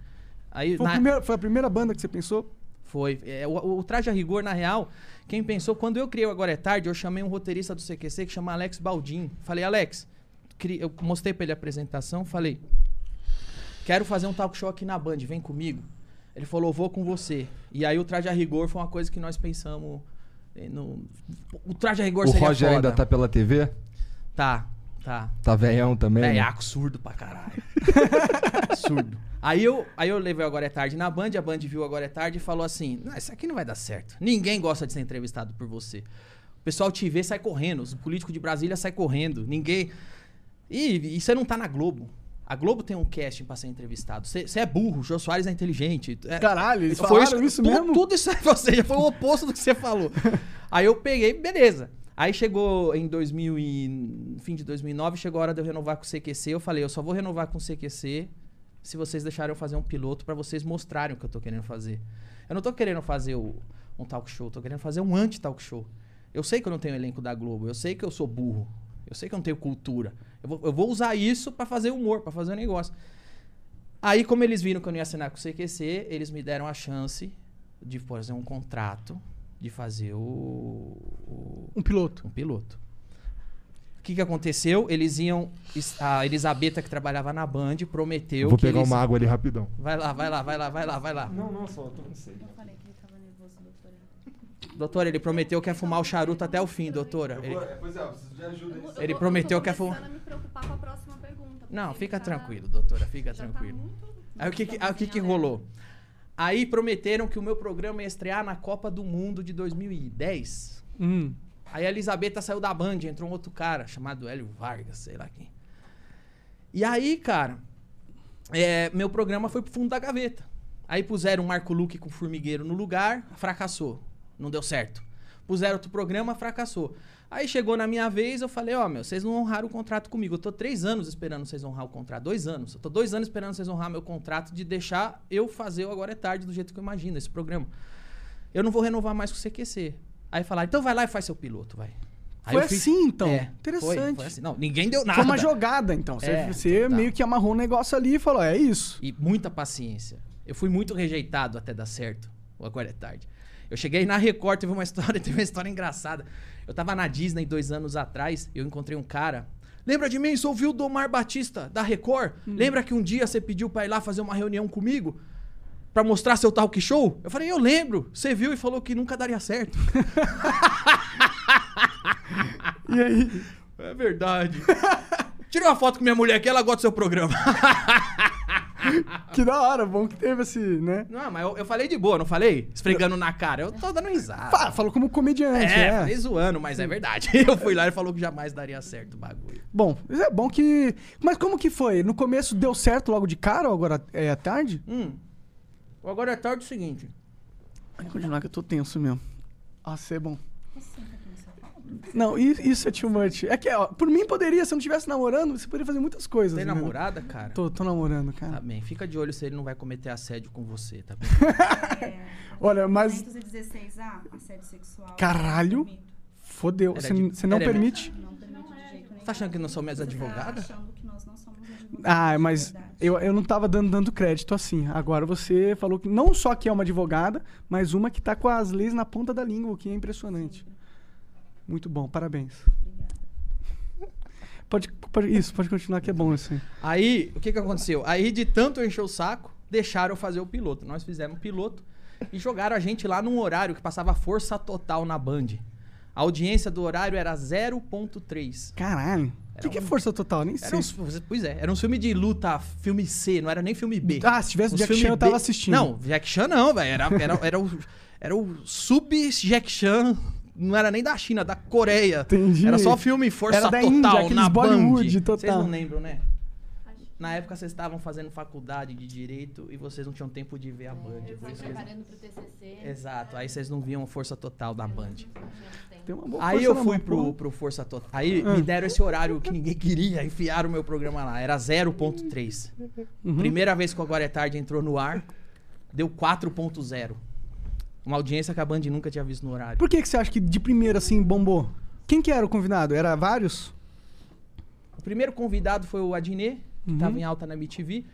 Aí Foi, na- primeiro- foi a primeira banda que você pensou? Foi. É, o, o traje a rigor, na real, quem pensou, quando eu criei o Agora é Tarde, eu chamei um roteirista do CQC que chama Alex Baldin. Falei, Alex, eu mostrei pra ele a apresentação, falei, quero fazer um talk show aqui na Band, vem comigo. Ele falou, vou com você. E aí o traje a rigor foi uma coisa que nós pensamos. eh, No... O traje a rigor O seria Roger foda. ainda tá pela TV? Tá, tá. Tá velhão também? né? Velhaco, surdo pra caralho. [LAUGHS] surdo. Aí eu, aí eu levei o Agora é Tarde na Band, a Band viu o Agora é Tarde e falou assim: Não, isso aqui não vai dar certo. Ninguém gosta de ser entrevistado por você. O pessoal te vê, sai correndo. Os políticos de Brasília saem correndo. Ninguém. E, e você não tá na Globo. A Globo tem um casting pra ser entrevistado. Você é burro, o Jô Soares é inteligente. É- Caralho, eles foi isso tu- mesmo? Tudo isso aí, ou seja, foi o oposto do que você falou. [LAUGHS] aí eu peguei, beleza. Aí chegou em 2000 e, fim de 2009, chegou a hora de eu renovar com o CQC. Eu falei, eu só vou renovar com o CQC se vocês deixarem eu fazer um piloto pra vocês mostrarem o que eu tô querendo fazer. Eu não tô querendo fazer o- um talk show, eu tô querendo fazer um anti-talk show. Eu sei que eu não tenho elenco da Globo, eu sei que eu sou burro, eu sei que eu não tenho cultura. Eu vou, eu vou usar isso pra fazer humor, pra fazer um negócio. Aí, como eles viram que eu não ia assinar com o CQC, eles me deram a chance de fazer um contrato, de fazer o, o- Um piloto. um piloto. O que, que aconteceu? Eles iam. A Elisabetta, que trabalhava na Band, prometeu. Vou que pegar eles... uma água ali rapidão. Vai lá, vai lá, vai lá, vai lá, vai lá. Não, não, só tô com sede. Eu falei que ele tava nervoso, doutora. Doutora, ele prometeu que ia fumar o charuto até o fim, doutora. Ele- Pois é, preciso de ajuda. Eu- eu Ele tô- prometeu eu que é tô fu- começando a me preocupar com a próxima pergunta. Não, fica já- tranquilo, doutora, fica já tá tranquilo. muito- Aí o que, que, aí o que, rolou? Aí prometeram que o meu programa ia estrear na Copa do Mundo de 2010. Hum. Aí a Elisabetta saiu da Band, entrou um outro cara chamado Hélio Vargas, sei lá quem. E aí, cara, é, meu programa foi pro fundo da gaveta. Aí puseram o Marco Luque com formigueiro no lugar, fracassou. Não deu certo. Puseram outro programa, fracassou. Aí chegou na minha vez, eu falei, ó, meu, vocês não honraram o contrato comigo. Eu tô três anos esperando vocês honrar o contrato. Dois anos. Eu tô dois anos esperando vocês honrar meu contrato de deixar eu fazer o Agora é Tarde do jeito que eu imagino, esse programa. Eu não vou renovar mais com o CQC. Aí falaram, então vai lá e faz seu piloto, vai. Aí Foi fiz- assim, então. É, Interessante. Foi, foi assim. Não, ninguém deu nada. Foi uma jogada, então. Você, É, você total. meio que amarrou um negócio ali e falou: é isso. E muita paciência. Eu fui muito rejeitado até dar certo. O Agora é tarde. Eu cheguei na Record, teve uma [LAUGHS] história, teve uma história engraçada. Eu tava na Disney dois anos atrás, eu encontrei um cara Lembra de mim? Sou o Vildomar Batista, da Record. Hum. Lembra que um dia você pediu pra ir lá fazer uma reunião comigo? Pra mostrar seu talk show? Eu falei, eu lembro. Você viu e falou que nunca daria certo. [LAUGHS] E aí? É verdade. Tira uma foto com minha mulher aqui, ela gosta do seu programa. [LAUGHS] [LAUGHS] Que da hora, bom que teve esse, né? Não, mas eu, eu falei de boa, não falei? Esfregando na cara. Eu tô dando risada. Pá, falou como comediante, É, é. falei zoando, mas é verdade. [LAUGHS] Eu fui lá e falou que jamais daria certo o bagulho. Bom, é bom que. Mas como que foi? No começo deu certo logo de cara ou agora é à tarde? Hum. Agora é tarde o seguinte. Pode continuar que eu tô tenso mesmo. Nossa, é bom. Não, isso é too much. É que, ó, por mim poderia, se eu não estivesse namorando, você poderia fazer muitas coisas. Tem né? namorada, cara? Tô, tô namorando, Tá cara. bem, fica de olho se ele não vai cometer assédio com você, tá bem? [LAUGHS] Olha, mas. 216A, assédio sexual. Caralho. Fodeu. Você de- não permite? Não permito de jeito nenhum. Você tá achando que não sou minhas tá advogadas? achando que nós não somos advogados. Ah, mas eu, eu não tava dando, dando crédito assim. Agora você falou que não só que é uma advogada, mas uma que tá com as leis na ponta da língua, o que é impressionante. Muito bom, parabéns. Pode, pode- isso, pode continuar que é bom assim. Aí, o que que aconteceu? Aí, de tanto eu encher o saco, deixaram eu fazer o piloto. Nós fizemos o piloto e jogaram a gente lá num horário que passava força total na Band. A audiência do horário era 0.3. Caralho. O que, que é força total? Nem Era sei. uns, pois é, era um filme de luta, filme C, não era nem filme B. Ah, se tivesse Uns Jack Chan, eu tava B. assistindo. Não, Jack Chan não, velho. Era, era, era o, era o sub-Jack Chan. Não era nem da China, da Coreia. Entendi. Era só filme Força Era da Total Índia, na Bollywood Band. total. Vocês não lembram, né? Na época vocês estavam fazendo faculdade de direito e vocês não tinham tempo de ver a Band. por isso que- preparando pro TCC. Exato, aí vocês não viam Força Total da Band. Tem uma boa Aí eu fui pro, pro Força Total. Aí Ah. me deram esse horário que ninguém queria, enfiaram o meu programa lá. Era 0.3. Uhum. Primeira vez que o Agora é Tarde entrou no ar, deu 4.0. Uma audiência que a Band nunca tinha visto no horário. Por que, que você acha que de primeira assim bombou? Quem que era o convidado? Era vários? O primeiro convidado foi o Adnet, que Uhum. estava em alta na MTV.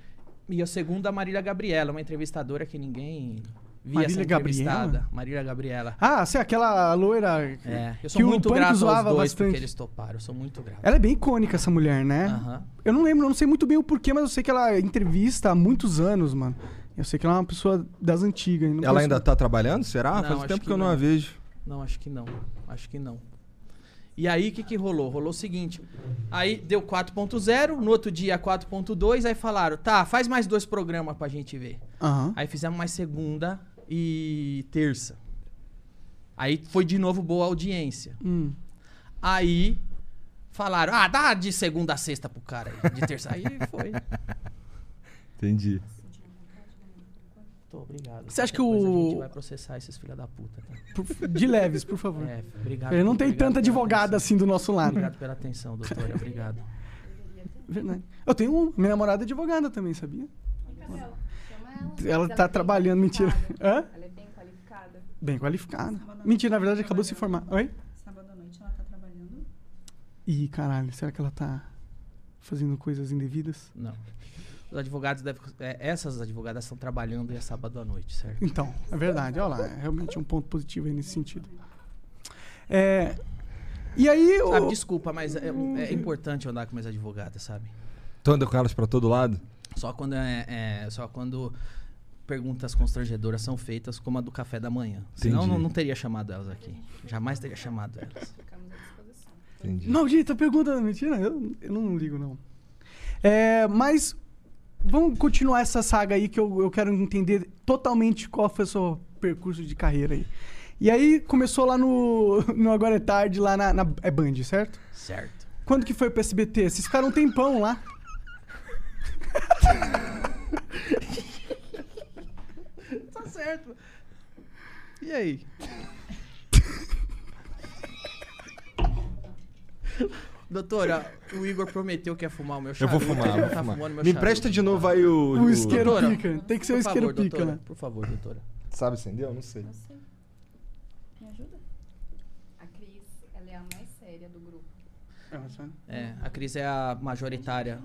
E a segunda, a Marília Gabriela, uma entrevistadora que ninguém via Marília ser Gabriela? entrevistada. Marília Gabriela. Ah, você aquela loira. É, eu que sou o muito Pânico grato aos dois bastante. porque eles toparam. Eu sou muito grato. Ela é bem icônica, essa mulher, né? Aham. Eu não lembro, eu não sei muito bem o porquê, mas eu sei que ela entrevista há muitos anos, mano. Eu sei que ela é uma pessoa das antigas. não Ela ainda tá trabalhando, será? Não, Faz tempo que que eu não não. a vejo. Não, acho que não. Acho que não. E aí, o que, que rolou? Rolou o seguinte. Aí deu 4.0, no outro dia 4.2, aí falaram, tá, faz mais dois programas pra gente ver. Aham. Aí fizemos mais segunda e terça. Aí foi de novo boa audiência. Hum. Aí falaram, ah, dá de segunda a sexta pro cara aí, de terça. Aí foi. [LAUGHS] Entendi. Tô, obrigado. Você acha que o- A gente vai processar esses filha da puta, tá? De leves, por favor. É, obrigado. Ele não tem obrigado tanta advogada assim do nosso lado. Obrigado pela atenção, doutora. Obrigado. Verdade. Eu tenho uma. Minha namorada é advogada também, sabia? Chama ela. Tá é trabalhando, mentira. Hã? Ela é bem qualificada. Bem qualificada. Mentira, na verdade acabou de se formar. Oi? Sábado à noite ela tá trabalhando. Ih, caralho, será que ela tá fazendo coisas indevidas? Não. Os advogados devem. é, essas advogadas estão trabalhando e é sábado à noite, certo? Então, é verdade. Olha lá, é realmente um ponto positivo aí nesse sentido. É. E aí, o... Sabe, desculpa, mas é, é importante andar com minhas advogadas, sabe? Tu anda com elas pra todo lado? Só quando é, é- só quando perguntas constrangedoras são feitas, como a do café da manhã. Senão não, não teria chamado elas aqui. Jamais teria chamado elas. Entendi. Maldita pergunta, mentira, eu, eu não ligo, não. É, mas vamos continuar essa saga aí que eu, eu quero entender totalmente qual foi o seu percurso de carreira aí. E aí começou lá no, [LAUGHS] no Agora é Tarde, lá na, na é Band, certo? Certo. Quando que foi pro SBT? Vocês ficaram um tempão lá. [LAUGHS] Tá certo. E aí? [LAUGHS] Doutora, o Igor prometeu que ia fumar o meu Eu charuto. vou fumar, vou tá fumar. fumando meu Me charuto. empresta de novo aí o... O isqueiro Doutora, pica. Tem que ser o Por isqueiro favor, pica, doutora, né? Por favor, doutora. Sabe acender? Eu não sei. Eu sei. Me ajuda? A Cris, ela é a mais séria do grupo. É, a Cris é a majoritária.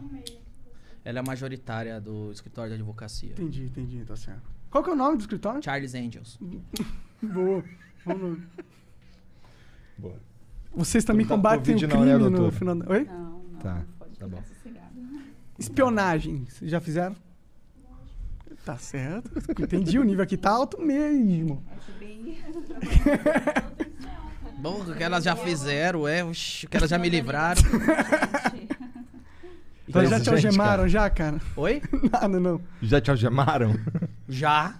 Ela é a majoritária do escritório de advocacia. Entendi, entendi, tá certo. Qual que é o nome do escritório? Charles Angels. [LAUGHS] Boa. Bom nome. Boa. Vocês também combatem o né, crime no final da... Oi? Não, não. Tá, Pode tá ficar bom. sossegado. Espionagem, vocês já fizeram? Tá certo. Entendi, o nível aqui tá alto mesmo. [LAUGHS] Bom, o que elas já fizeram, é, oxi, o que elas já me livraram. Então já Gente, te algemaram, já, cara? Oi? [LAUGHS] Nada, não. Já te algemaram? Já.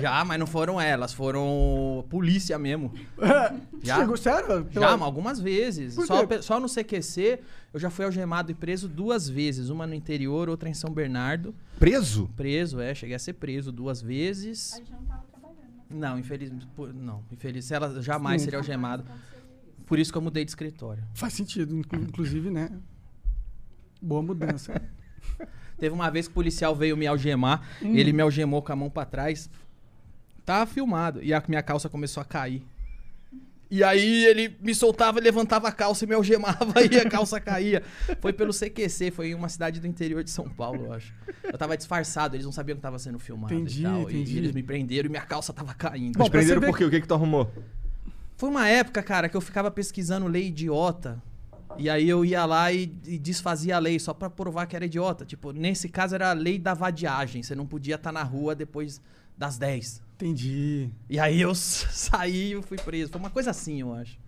Já, mas não foram elas, foram polícia mesmo. [LAUGHS] Já. Chegou, sério? Já, mas algumas vezes. Só, só no CQC eu já fui algemado e preso duas vezes. Uma no interior, outra em São Bernardo. Preso? Preso, é, cheguei a ser preso duas vezes. A gente não tava trabalhando. né? Não, infelizmente. Não, infeliz. Ela jamais Sim. seria algemada. Por isso que eu mudei de escritório. Faz sentido, inclu- inclusive, né? Boa mudança. [LAUGHS] Teve uma vez que o policial veio me algemar, Hum. ele me algemou com a mão pra trás. Tava filmado. E a minha calça começou a cair. E aí ele me soltava, levantava a calça e me algemava [LAUGHS] e a calça caía. Foi pelo CQC, foi em uma cidade do interior de São Paulo, eu acho. Eu tava disfarçado, eles não sabiam que tava sendo filmado Entendi, e tal. entendi. E eles me prenderam e minha calça tava caindo. Bom, Mas prenderam por quê? O que que tu arrumou? Foi uma época, cara, que eu ficava pesquisando lei idiota. E aí eu ia lá e, e desfazia a lei só pra provar que era idiota. Tipo, nesse caso era a lei da vadiagem. Você não podia estar na rua depois das 10. Entendi. E aí eu [LAUGHS] saí e fui preso. Foi uma coisa assim, eu acho.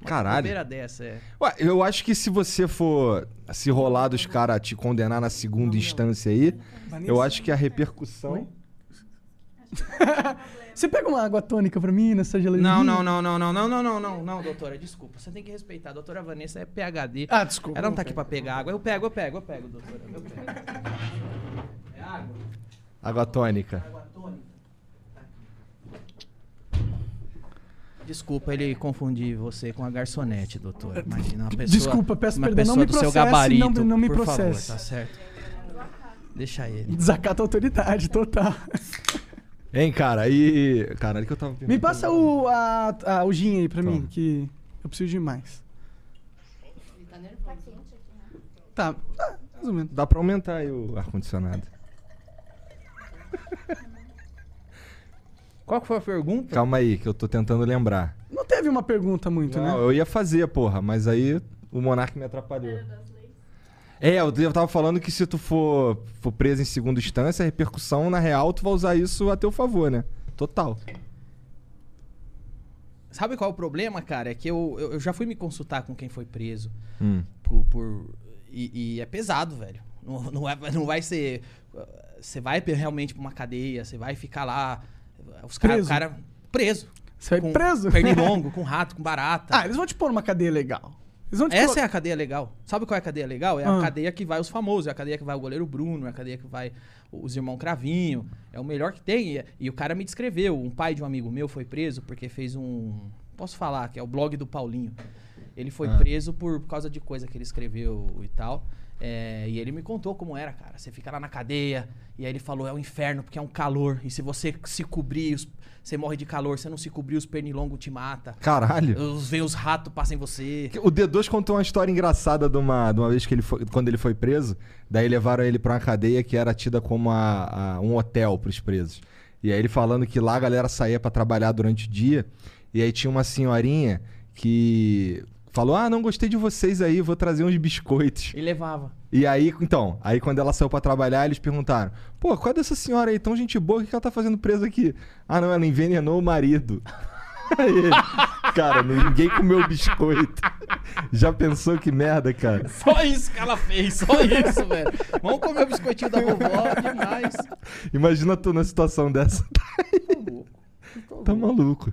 Uma Caralho. dessa, é. Ué, eu acho que se você for se rolar dos caras te condenar na segunda instância aí, eu acho que a repercussão. [LAUGHS] Você pega uma água tônica pra mim nessa geladinha? Não, não, não, não, não, não, não, não, não, não, doutora, desculpa. Você tem que respeitar. A doutora Vanessa é PHD. Ah, desculpa. Ela não tá aqui pra pegar água. Eu pego, eu pego, eu pego, doutora. Eu pego. É água? Água tônica. Água tônica. Tá aqui. Desculpa ele confundir você com a garçonete, doutora. [LAUGHS] Imagina uma pessoa. Desculpa, peço uma perdão, não pessoa me do seu processe, gabarito. não- não me por processe. Favor, tá certo. Deixa ele. Desacata a autoridade, total. [LAUGHS] Hein, cara? E. Caralho, que eu tava Me passa o, a, a- o gin aí pra mim, Toma. que eu preciso de mais. Tá, tá, mais ou menos. Dá pra aumentar aí o ar-condicionado. Qual que foi a pergunta? Calma aí, que eu tô tentando lembrar. Não teve uma pergunta muito, Não, né? eu ia fazer, porra, mas aí o Monark me atrapalhou. É, eu, tava falando que se tu for, for preso em segunda instância, a repercussão, na real, tu vai usar isso a teu favor, né? Total. Sabe qual é o problema, cara? É que eu, eu, eu já fui me consultar com quem foi preso. Hum. por, por- e, e é pesado, velho. Não, não, é- não vai ser. Você vai realmente pra uma cadeia, você vai ficar lá. Os caras. Cara, preso. Você vai com preso? Pernilongo, [LAUGHS] com rato, com barata. Ah, eles vão te pôr numa cadeia legal. Eles vão te Essa colo- é a cadeia legal. Sabe qual é a cadeia legal? É Ah. a cadeia que vai os famosos, é a cadeia que vai o goleiro Bruno, é a cadeia que vai os irmãos Cravinho. É o melhor que tem. E, e o cara me descreveu. Um pai de um amigo meu foi preso porque fez um. Posso falar, que é o blog do Paulinho. Ele foi Ah. preso por, por causa de coisa que ele escreveu e tal. É, e ele me contou como era, cara. Você fica lá na cadeia, e aí ele falou: é um inferno porque é um calor. E se você se cobrir, os- você morre de calor. Se não se cobrir, os pernilongos te mata. Caralho. Os, vem os ratos, passam em você. O D2 contou uma história engraçada de uma, de uma vez que ele foi, quando ele foi preso. Daí levaram ele pra uma cadeia que era tida como a- a- um hotel pros presos. E aí ele falando que lá a galera saía pra trabalhar durante o dia. E aí tinha uma senhorinha que falou: Ah, não gostei de vocês aí, vou trazer uns biscoitos. E levava. E aí, então, aí quando ela saiu pra trabalhar, eles perguntaram: Pô, qual é dessa senhora aí, tão gente boa, o que ela tá fazendo presa aqui? Ah, não, ela envenenou o marido. [LAUGHS] Aí, cara, ninguém comeu biscoito. Já pensou que merda, cara? Só isso que ela fez, só isso, velho. Vamos comer o biscoitinho da vovó, demais. Imagina tu na situação dessa. Tá maluco.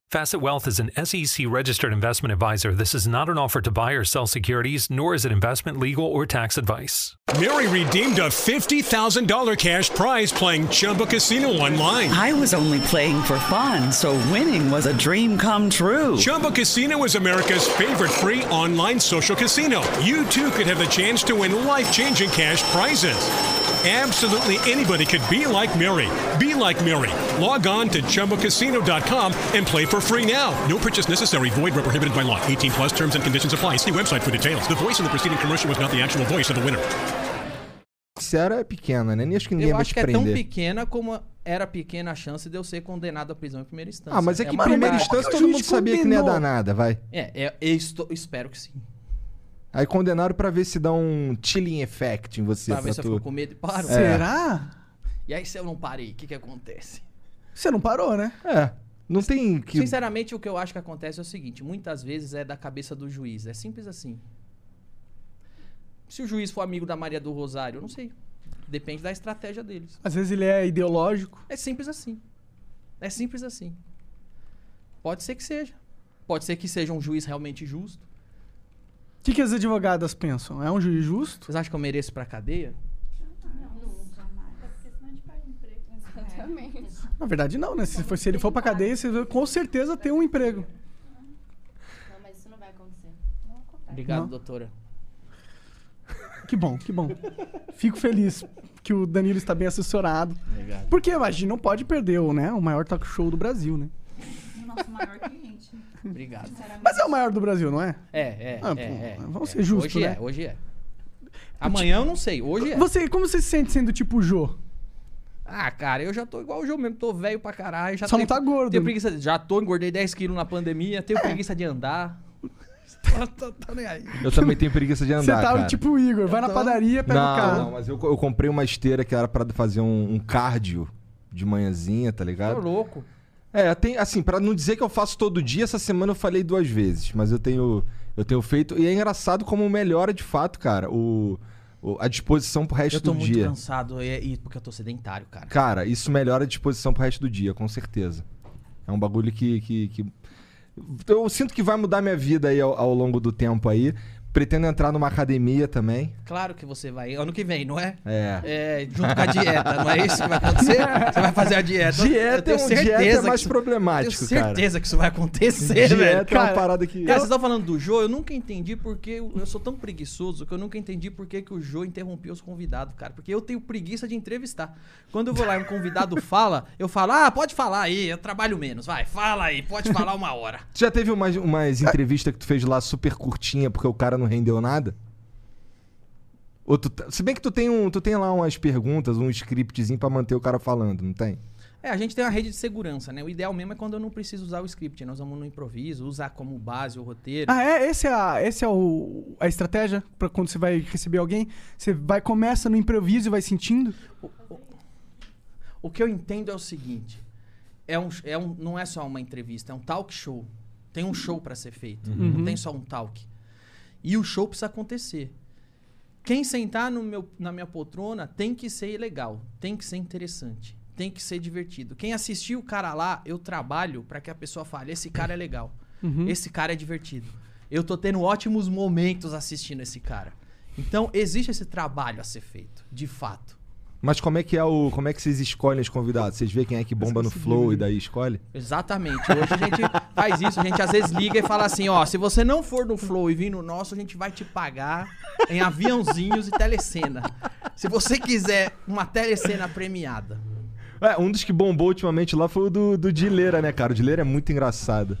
Facet Wealth is an SEC registered investment advisor. This is not an offer to buy or sell securities, nor is it investment, legal, or tax advice. Mary redeemed a $50,000 cash prize playing Chumba Casino online. I was only playing for fun, so winning was a dream come true. Chumba Casino is America's favorite free online social casino. You too could have the chance to win life changing cash prizes. Absolutely anybody could be like Mary. Be like Mary. Log on to ChumboCasino.com and play for free now. No purchase necessary. Void where prohibited by law. 18 plus terms and conditions apply. See website for details. The voice in the preceding commercial was not the actual voice of the winner. Sincera é pequena, né? Nem acho que ninguém Eu vai acho te que é tão prender. pequena como era pequena a chance de eu ser condenado à prisão em primeira instância. ah, mas é que em uma primeira instância todo mundo sabia que não ia dar nada, vai. É, é, eu estou- espero que sim. Aí condenaram pra ver se dá um chilling effect em você. Pra ver se eu tu- fico com medo e paro. É. Será? E aí se eu não parei, o que que acontece? Você não parou, né? É. Não tem que. Sinceramente, o que eu acho que acontece é o seguinte: muitas vezes é da cabeça do juiz. É simples assim. Se o juiz for amigo da Maria do Rosário, eu não sei. Depende da estratégia deles. Às vezes ele é ideológico. É simples assim. É simples assim. Pode ser que seja. Pode ser que seja um juiz realmente justo. O que, que as advogadas pensam? É um juiz justo? Vocês acham que eu mereço pra cadeia? Porque senão a gente perde o emprego. Exatamente. Na verdade, não, né? Se, for- se ele for pra cadeia, você vai com certeza ter um emprego. Não, mas isso não vai acontecer. Obrigado, Não. doutora. Que bom, que bom. Fico feliz que o Danilo está bem assessorado. Obrigado. Porque, imagina, não pode perder o, né, o maior talk show do Brasil, né? O nosso maior cliente. Obrigado. Mas é o maior do Brasil, não é? É, é. Ah, é, pô, é, vamos é. ser justos, Hoje né? é, hoje é. Amanhã eu não sei, hoje é. Você, como você se sente sendo tipo o Jô? Ah, cara, eu já tô igual o João mesmo, tô velho pra caralho. Já Só não tenho- tá gordo. Tenho preguiça, já tô, engordei 10 quilos na pandemia, tenho preguiça de andar. tô, tô, tô nem aí. Eu também tenho preguiça de andar. Você tá cara. tipo o Igor, vai na tô- padaria, pega o Não, carro. não, mas eu, eu comprei uma esteira que era pra fazer um, um cardio de manhãzinha, tá Tô ligado? louco. É, tem, assim, pra não dizer que eu faço todo dia, essa semana eu falei duas vezes, mas eu tenho, eu tenho feito. E é engraçado como melhora de fato, cara, o, o- a disposição pro resto Eu tô do muito dia. cansado, e, e porque eu tô sedentário, cara. Cara, isso melhora a disposição pro resto do dia, com certeza. É um bagulho que. que, que- Eu sinto que vai mudar minha vida aí ao, ao longo do tempo aí. Pretendo entrar numa academia também. Claro que você vai. Ano que vem, não é? É. É, junto com a dieta, não é isso que vai acontecer? Você vai fazer a dieta. Dieta eu tenho é um- certeza dieta é mais isso- problemático, Tenho cara. certeza que isso vai acontecer, Dieta velho. é uma parada que- Cara, vocês estão falando do Jô, eu nunca entendi porque eu, eu sou tão preguiçoso que eu nunca entendi por que o Jô interrompia os convidados, cara. Porque eu tenho preguiça de entrevistar. Quando eu vou lá e um convidado [LAUGHS] fala, eu falo, ah, pode falar aí, eu trabalho menos, vai, fala aí, pode falar uma hora. [LAUGHS] Já teve umas, umas entrevistas que tu fez lá super curtinha porque o cara não rendeu nada? Ou tu, tá- se bem que tu tem, um, tu tem lá umas perguntas, um scriptzinho pra manter o cara falando, não tem? É, a gente tem uma rede de segurança, né? O ideal mesmo é quando eu não preciso usar o script, nós vamos no improviso, usar como base o roteiro. Ah, é? Esse é a, esse é o, a estratégia pra quando você vai receber alguém? Você vai, começa no improviso e vai sentindo? O que eu entendo é o seguinte: é um, é um, não é só uma entrevista, é um talk show. Tem um show pra ser feito. Uhum. Não tem só um talk. E o show precisa acontecer. Quem sentar meu, na minha poltrona tem que ser legal, tem que ser interessante, tem que ser divertido. Quem assistir o cara lá, eu trabalho pra que a pessoa fale: esse cara é legal, Uhum. esse cara é divertido. Eu tô tendo ótimos momentos assistindo esse cara. Então existe esse trabalho a ser feito, de fato. Mas como é que é o. Como é que vocês escolhem os convidados? Vocês veem quem é que bomba no flow e daí escolhe? Exatamente. Hoje a gente faz isso, a gente às vezes liga e fala assim, ó, se você não for no Flow e vir no nosso, a gente vai te pagar em aviãozinhos e telecena. Se você quiser uma telecena premiada. É, um dos que bombou ultimamente lá foi o do, do Dileira, né, cara? O Dileira é muito engraçado.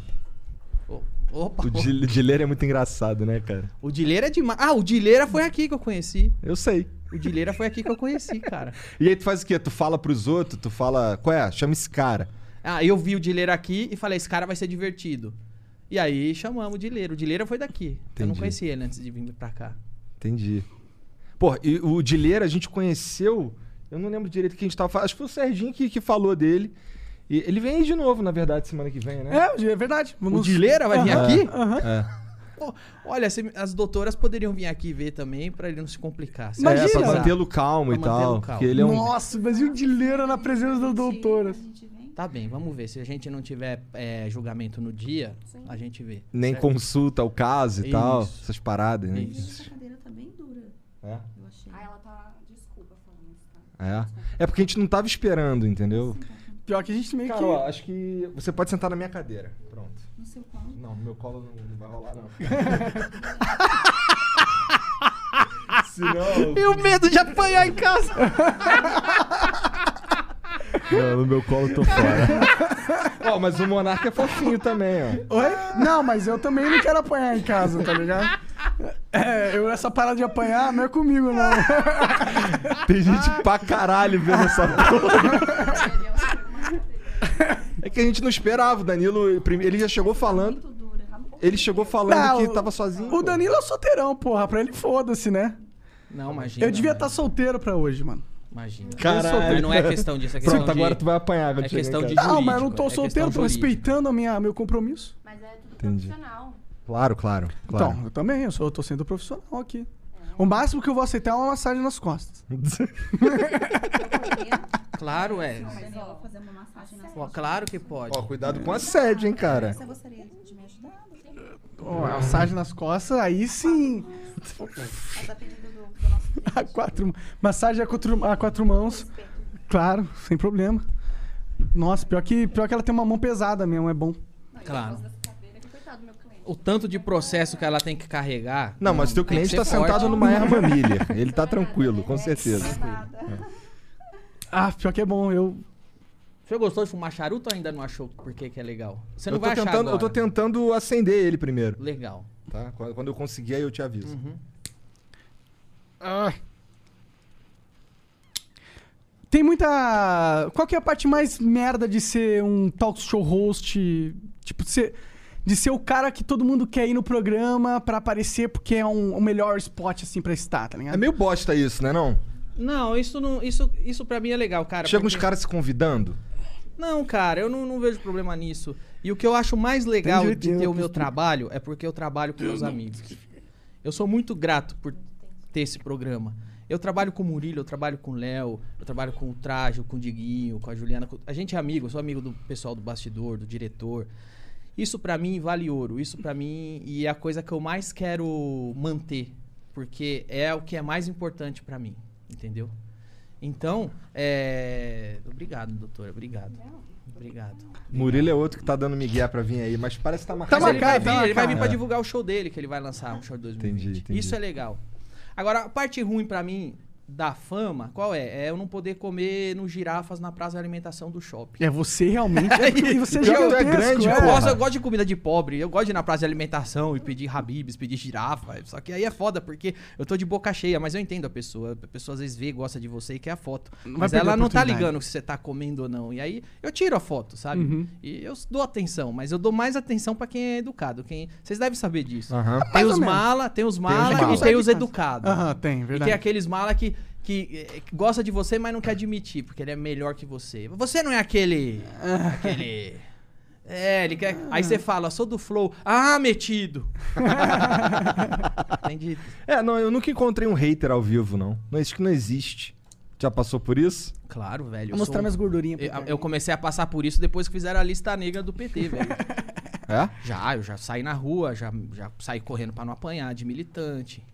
Opa, O Di- Dileira é muito engraçado, né, cara? o Dileira é demais. Ah, o Dileira foi aqui que eu conheci. Eu sei. O Dileira foi aqui que eu conheci, cara. E aí tu faz o quê? Tu fala pros outros, tu fala. Qual é? Chama esse cara. Ah, eu vi o Dileira aqui e falei, esse cara vai ser divertido. E aí chamamos o Dileira. O Dileira foi daqui. Eu não Entendi. conhecia ele antes de vir pra cá. Entendi. Pô, e o Dileira a gente conheceu. Eu não lembro direito o que a gente tava falando. Acho que foi o Serginho que, que falou dele. E ele vem aí de novo, na verdade, semana que vem, né? É, é verdade. O Dileira vai vir aqui? aham. É. Pô, olha, se- as doutoras poderiam vir aqui ver também pra ele não se complicar. Se Imagina. É, pra mantê-lo calmo e Pra mantê-lo tal. calmo. Ele é um. Nossa, mas e o Dileira na presença das doutoras? Tá bem, vamos ver. Se a gente não tiver é, julgamento no dia, a gente vê. Nem certo? consulta o caso e tal. Isso. Essas paradas, né? Isso. Essa cadeira tá bem dura. É? Eu achei. Ah, ela tá. Desculpa falando isso, tá? É. É porque a gente não tava esperando, entendeu? Pior que a gente meio Cara, que. ó, acho que você pode sentar na minha cadeira. Pronto. No seu colo. Não, no meu colo não, não vai rolar, não. [LAUGHS] Senão. E o medo de apanhar em casa. [LAUGHS] Não, no meu colo eu tô fora. [LAUGHS] Ó, mas o Monarca é fofinho também, ó. Oi? Não, mas eu também não quero apanhar em casa, tá ligado? É, eu, essa parada de apanhar não é comigo, não. Tem gente pra caralho vendo essa porra. É que a gente não esperava. O Danilo, ele já chegou falando. Ele chegou falando Não, que tava sozinho. O pô. Danilo é solteirão, porra. Pra ele foda-se, né? Não, imagina. Eu devia estar solteiro pra hoje, mano. Imagina. Caralho. Mas não é questão disso, é questão Pronto, de... agora tu vai apanhar quando É chegar em questão de casa. Não, mas eu não jurídico, tô é solteiro, tô jurídica. respeitando a minha, meu compromisso. Mas é tudo Entendi. profissional. Claro, claro, claro. Então, eu também, eu, sou, eu tô sendo profissional aqui. O máximo que eu vou aceitar é uma massagem nas costas. [LAUGHS] Claro, é. Mas ó, fazer uma massagem nas Pô, claro que pode. Ó, cuidado com assédio, hein, cara. Você gostaria de me ajudar? Ó, a massagem nas costas, aí sim. A. [LAUGHS] A quatro, massagem a quatro, a quatro mãos. Claro, sem problema. Nossa, pior que, pior que ela tem uma mão pesada mesmo, é bom. Claro. Dessa cadeira aqui, coitado do meu cliente. O tanto de processo que ela tem que carregar. Não, mas teu cliente tá forte. sentado numa erva [LAUGHS] Miller. Ele tá tranquilo, com certeza. Ah, pior que é bom. Eu, Você gostou de fumar charuto ou ainda não achou por que que é legal? Você não Eu tô, vai achar tentando, eu tô agora. tentando acender ele primeiro. Legal. Tá? Quando quando eu conseguir, aí eu te aviso. Uhum. Ah. Tem muita. Qual que é a parte mais merda de ser um talk show host? Tipo, de ser, de ser o cara que todo mundo quer ir no programa pra aparecer porque é um, o melhor spot, assim, pra estar, tá ligado? É meio bosta isso, né não? Não, isso não, isso, isso para mim é legal, cara. Chega uns porque- caras se convidando. Não, cara, eu não, não vejo problema nisso. E o que eu acho mais legal de ter o meu que- trabalho é porque eu trabalho com meus amigos. Eu sou muito grato por ter esse programa. Eu trabalho com o Murilo, eu trabalho com o Léo, eu trabalho com o Trajo, com o Diguinho, com a Juliana. com- A gente é amigo, eu sou amigo do pessoal do bastidor, do diretor. Isso pra mim vale ouro. Isso pra mim e é a coisa que eu mais quero manter, porque é o que é mais importante pra mim, entendeu? Então, é... obrigado, doutora, obrigado. Obrigado. Murilo é outro que tá dando migué pra vir aí, mas parece que tá marcado. Mas ele vai marcado, vir, tá ele vai vir marcado. pra divulgar o show dele, que ele vai lançar, um show de 2020. Entendi, entendi. Isso é legal. Agora, a parte ruim pra mim da fama, qual é? É eu não poder comer no girafas na praça de alimentação do shopping. É você realmente. É, [LAUGHS] e você é é grande, é. Eu gosto, eu gosto de comida de pobre, eu gosto de ir na praça de alimentação e pedir habibs, pedir girafa. Só que aí é foda, porque eu tô de boca cheia, mas eu entendo a pessoa. A pessoa às vezes vê, gosta de você e quer a foto. Não mas ela não tá ligando se você tá comendo ou não. E aí eu tiro a foto, sabe? Uhum. E eu dou atenção, mas eu dou mais atenção pra quem é educado. Quem... Vocês devem saber disso. Aham. Tem os ou menos. mala, tem os os mala mala. e tem os educados. Aham, tem, E verdade. tem aqueles mala que, que, eh, que gosta de você, mas não quer admitir, porque ele é melhor que você. Você não é aquele. aquele. [LAUGHS] É, ele quer. Aí você fala, sou do Flow. Ah, metido! [LAUGHS] Entendi. É, não, eu nunca encontrei um hater ao vivo, não. Não, isso que não existe. Já passou por isso? Claro, velho. Vou eu mostrar sou- minhas gordurinhas. pra Eu, eu comecei a passar por isso depois que fizeram a lista negra do PT, velho. É? Já, eu já saí na rua, já, já saí correndo pra não apanhar de militante.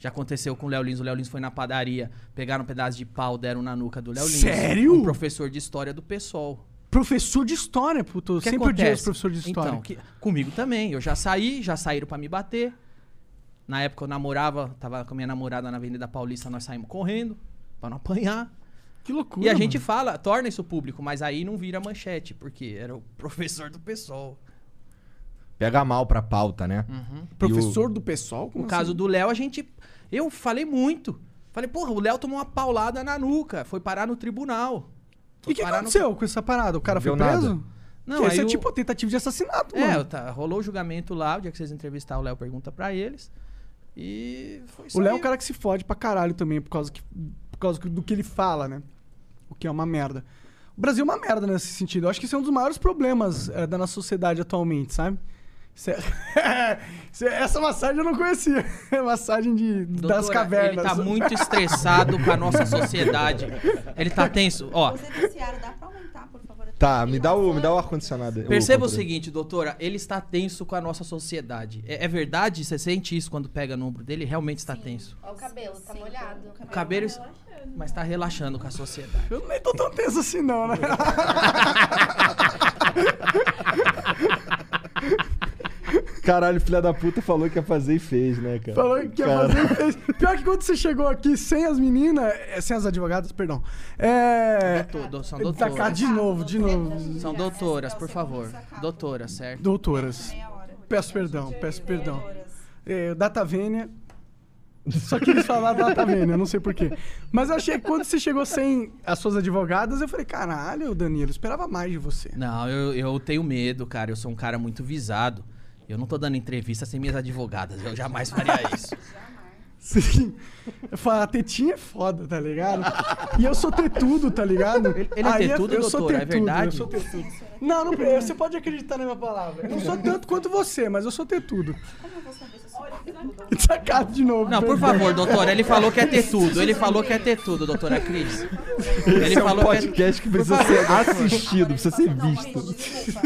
Já aconteceu com o Léo Lins. O Léo Lins foi na padaria, pegaram um pedaço de pau, deram na nuca do Léo Lins. Sério? Um professor de história do PSOL. Professor de história, puto. Eu que sempre odiei os professores de história. Então, que- comigo também. Eu já saí, já saíram pra me bater. Na época eu namorava, tava com a minha namorada na Avenida Paulista, nós saímos correndo pra não apanhar. Que loucura. E a gente mano. fala, torna isso público, mas aí não vira manchete, porque era o [LAUGHS] professor do PSOL. Pega mal pra pauta, né? Uhum. Professor do pessoal? No caso do Léo, a gente. Eu falei muito. Falei, porra, o Léo tomou uma paulada na nuca, foi parar no tribunal. E o que parar no- aconteceu com essa parada? O cara Não foi deu nada. preso? Não, Isso é o- tipo tentativa de assassinato, É, mano. tá, rolou o julgamento lá, o dia que vocês entrevistar o Léo pergunta pra eles. E foi isso O Léo é um cara que se fode pra caralho também, por causa, que, por causa do que ele fala, né? O que é uma merda. O Brasil é uma merda nesse sentido. Eu acho que esse é um dos maiores problemas eh, da nossa sociedade atualmente, sabe? [LAUGHS] Essa massagem eu não conhecia. [LAUGHS] É massagem de, das Doutora, cavernas. Ele tá muito [LAUGHS] estressado com a nossa sociedade. Ele tá tenso. Ó, dá pra aumentar, por favor? Tá, me dá o, me dá o ar-condicionado. aí, perceba o seguinte, doutora. Ele está tenso com a nossa sociedade. É, é verdade? Você sente isso quando pega no ombro dele? Realmente está tenso. Ó, o cabelo, tá molhado. O cabelo... Mas tá relaxando com a sociedade. Eu nem tô tão tenso assim, não, né? Caralho, filha da puta falou que ia fazer e fez, né, cara? Falou que ia Cara. fazer e fez. Pior que quando você chegou aqui sem as meninas, é, sem as advogadas, perdão. É. Doutor, são Tá doutoras. cá de novo, de novo. São doutoras, por favor. Doutoras, certo? Doutoras. Peço perdão, peço perdão. É, Data Vênia. Só quis falar Data Vênia, não sei porquê. Mas eu achei que quando você chegou sem as suas advogadas, eu falei, caralho, Danilo, eu esperava mais de você. Não, eu, eu tenho medo, cara. Eu sou um cara muito visado. Eu não tô dando entrevista sem minhas advogadas. Eu jamais faria [LAUGHS] isso. Sim. Eu falo, a tetinha é foda, tá ligado? E eu sou tetudo, tá ligado? Ele- ele é Aí tetudo, eu sou doutora? É tetudo, verdade? Eu sou tetudo. Não, não, você pode acreditar na minha palavra. Eu não sou tanto quanto você, mas eu sou tetudo. [LAUGHS] Sacado de novo. Não, por favor, doutora. Ele falou que é ter tudo. Ele falou que é ter tudo, doutora Cris. Ele Esse é um falou podcast que Por precisa favor, ser assistido, precisa ser visto.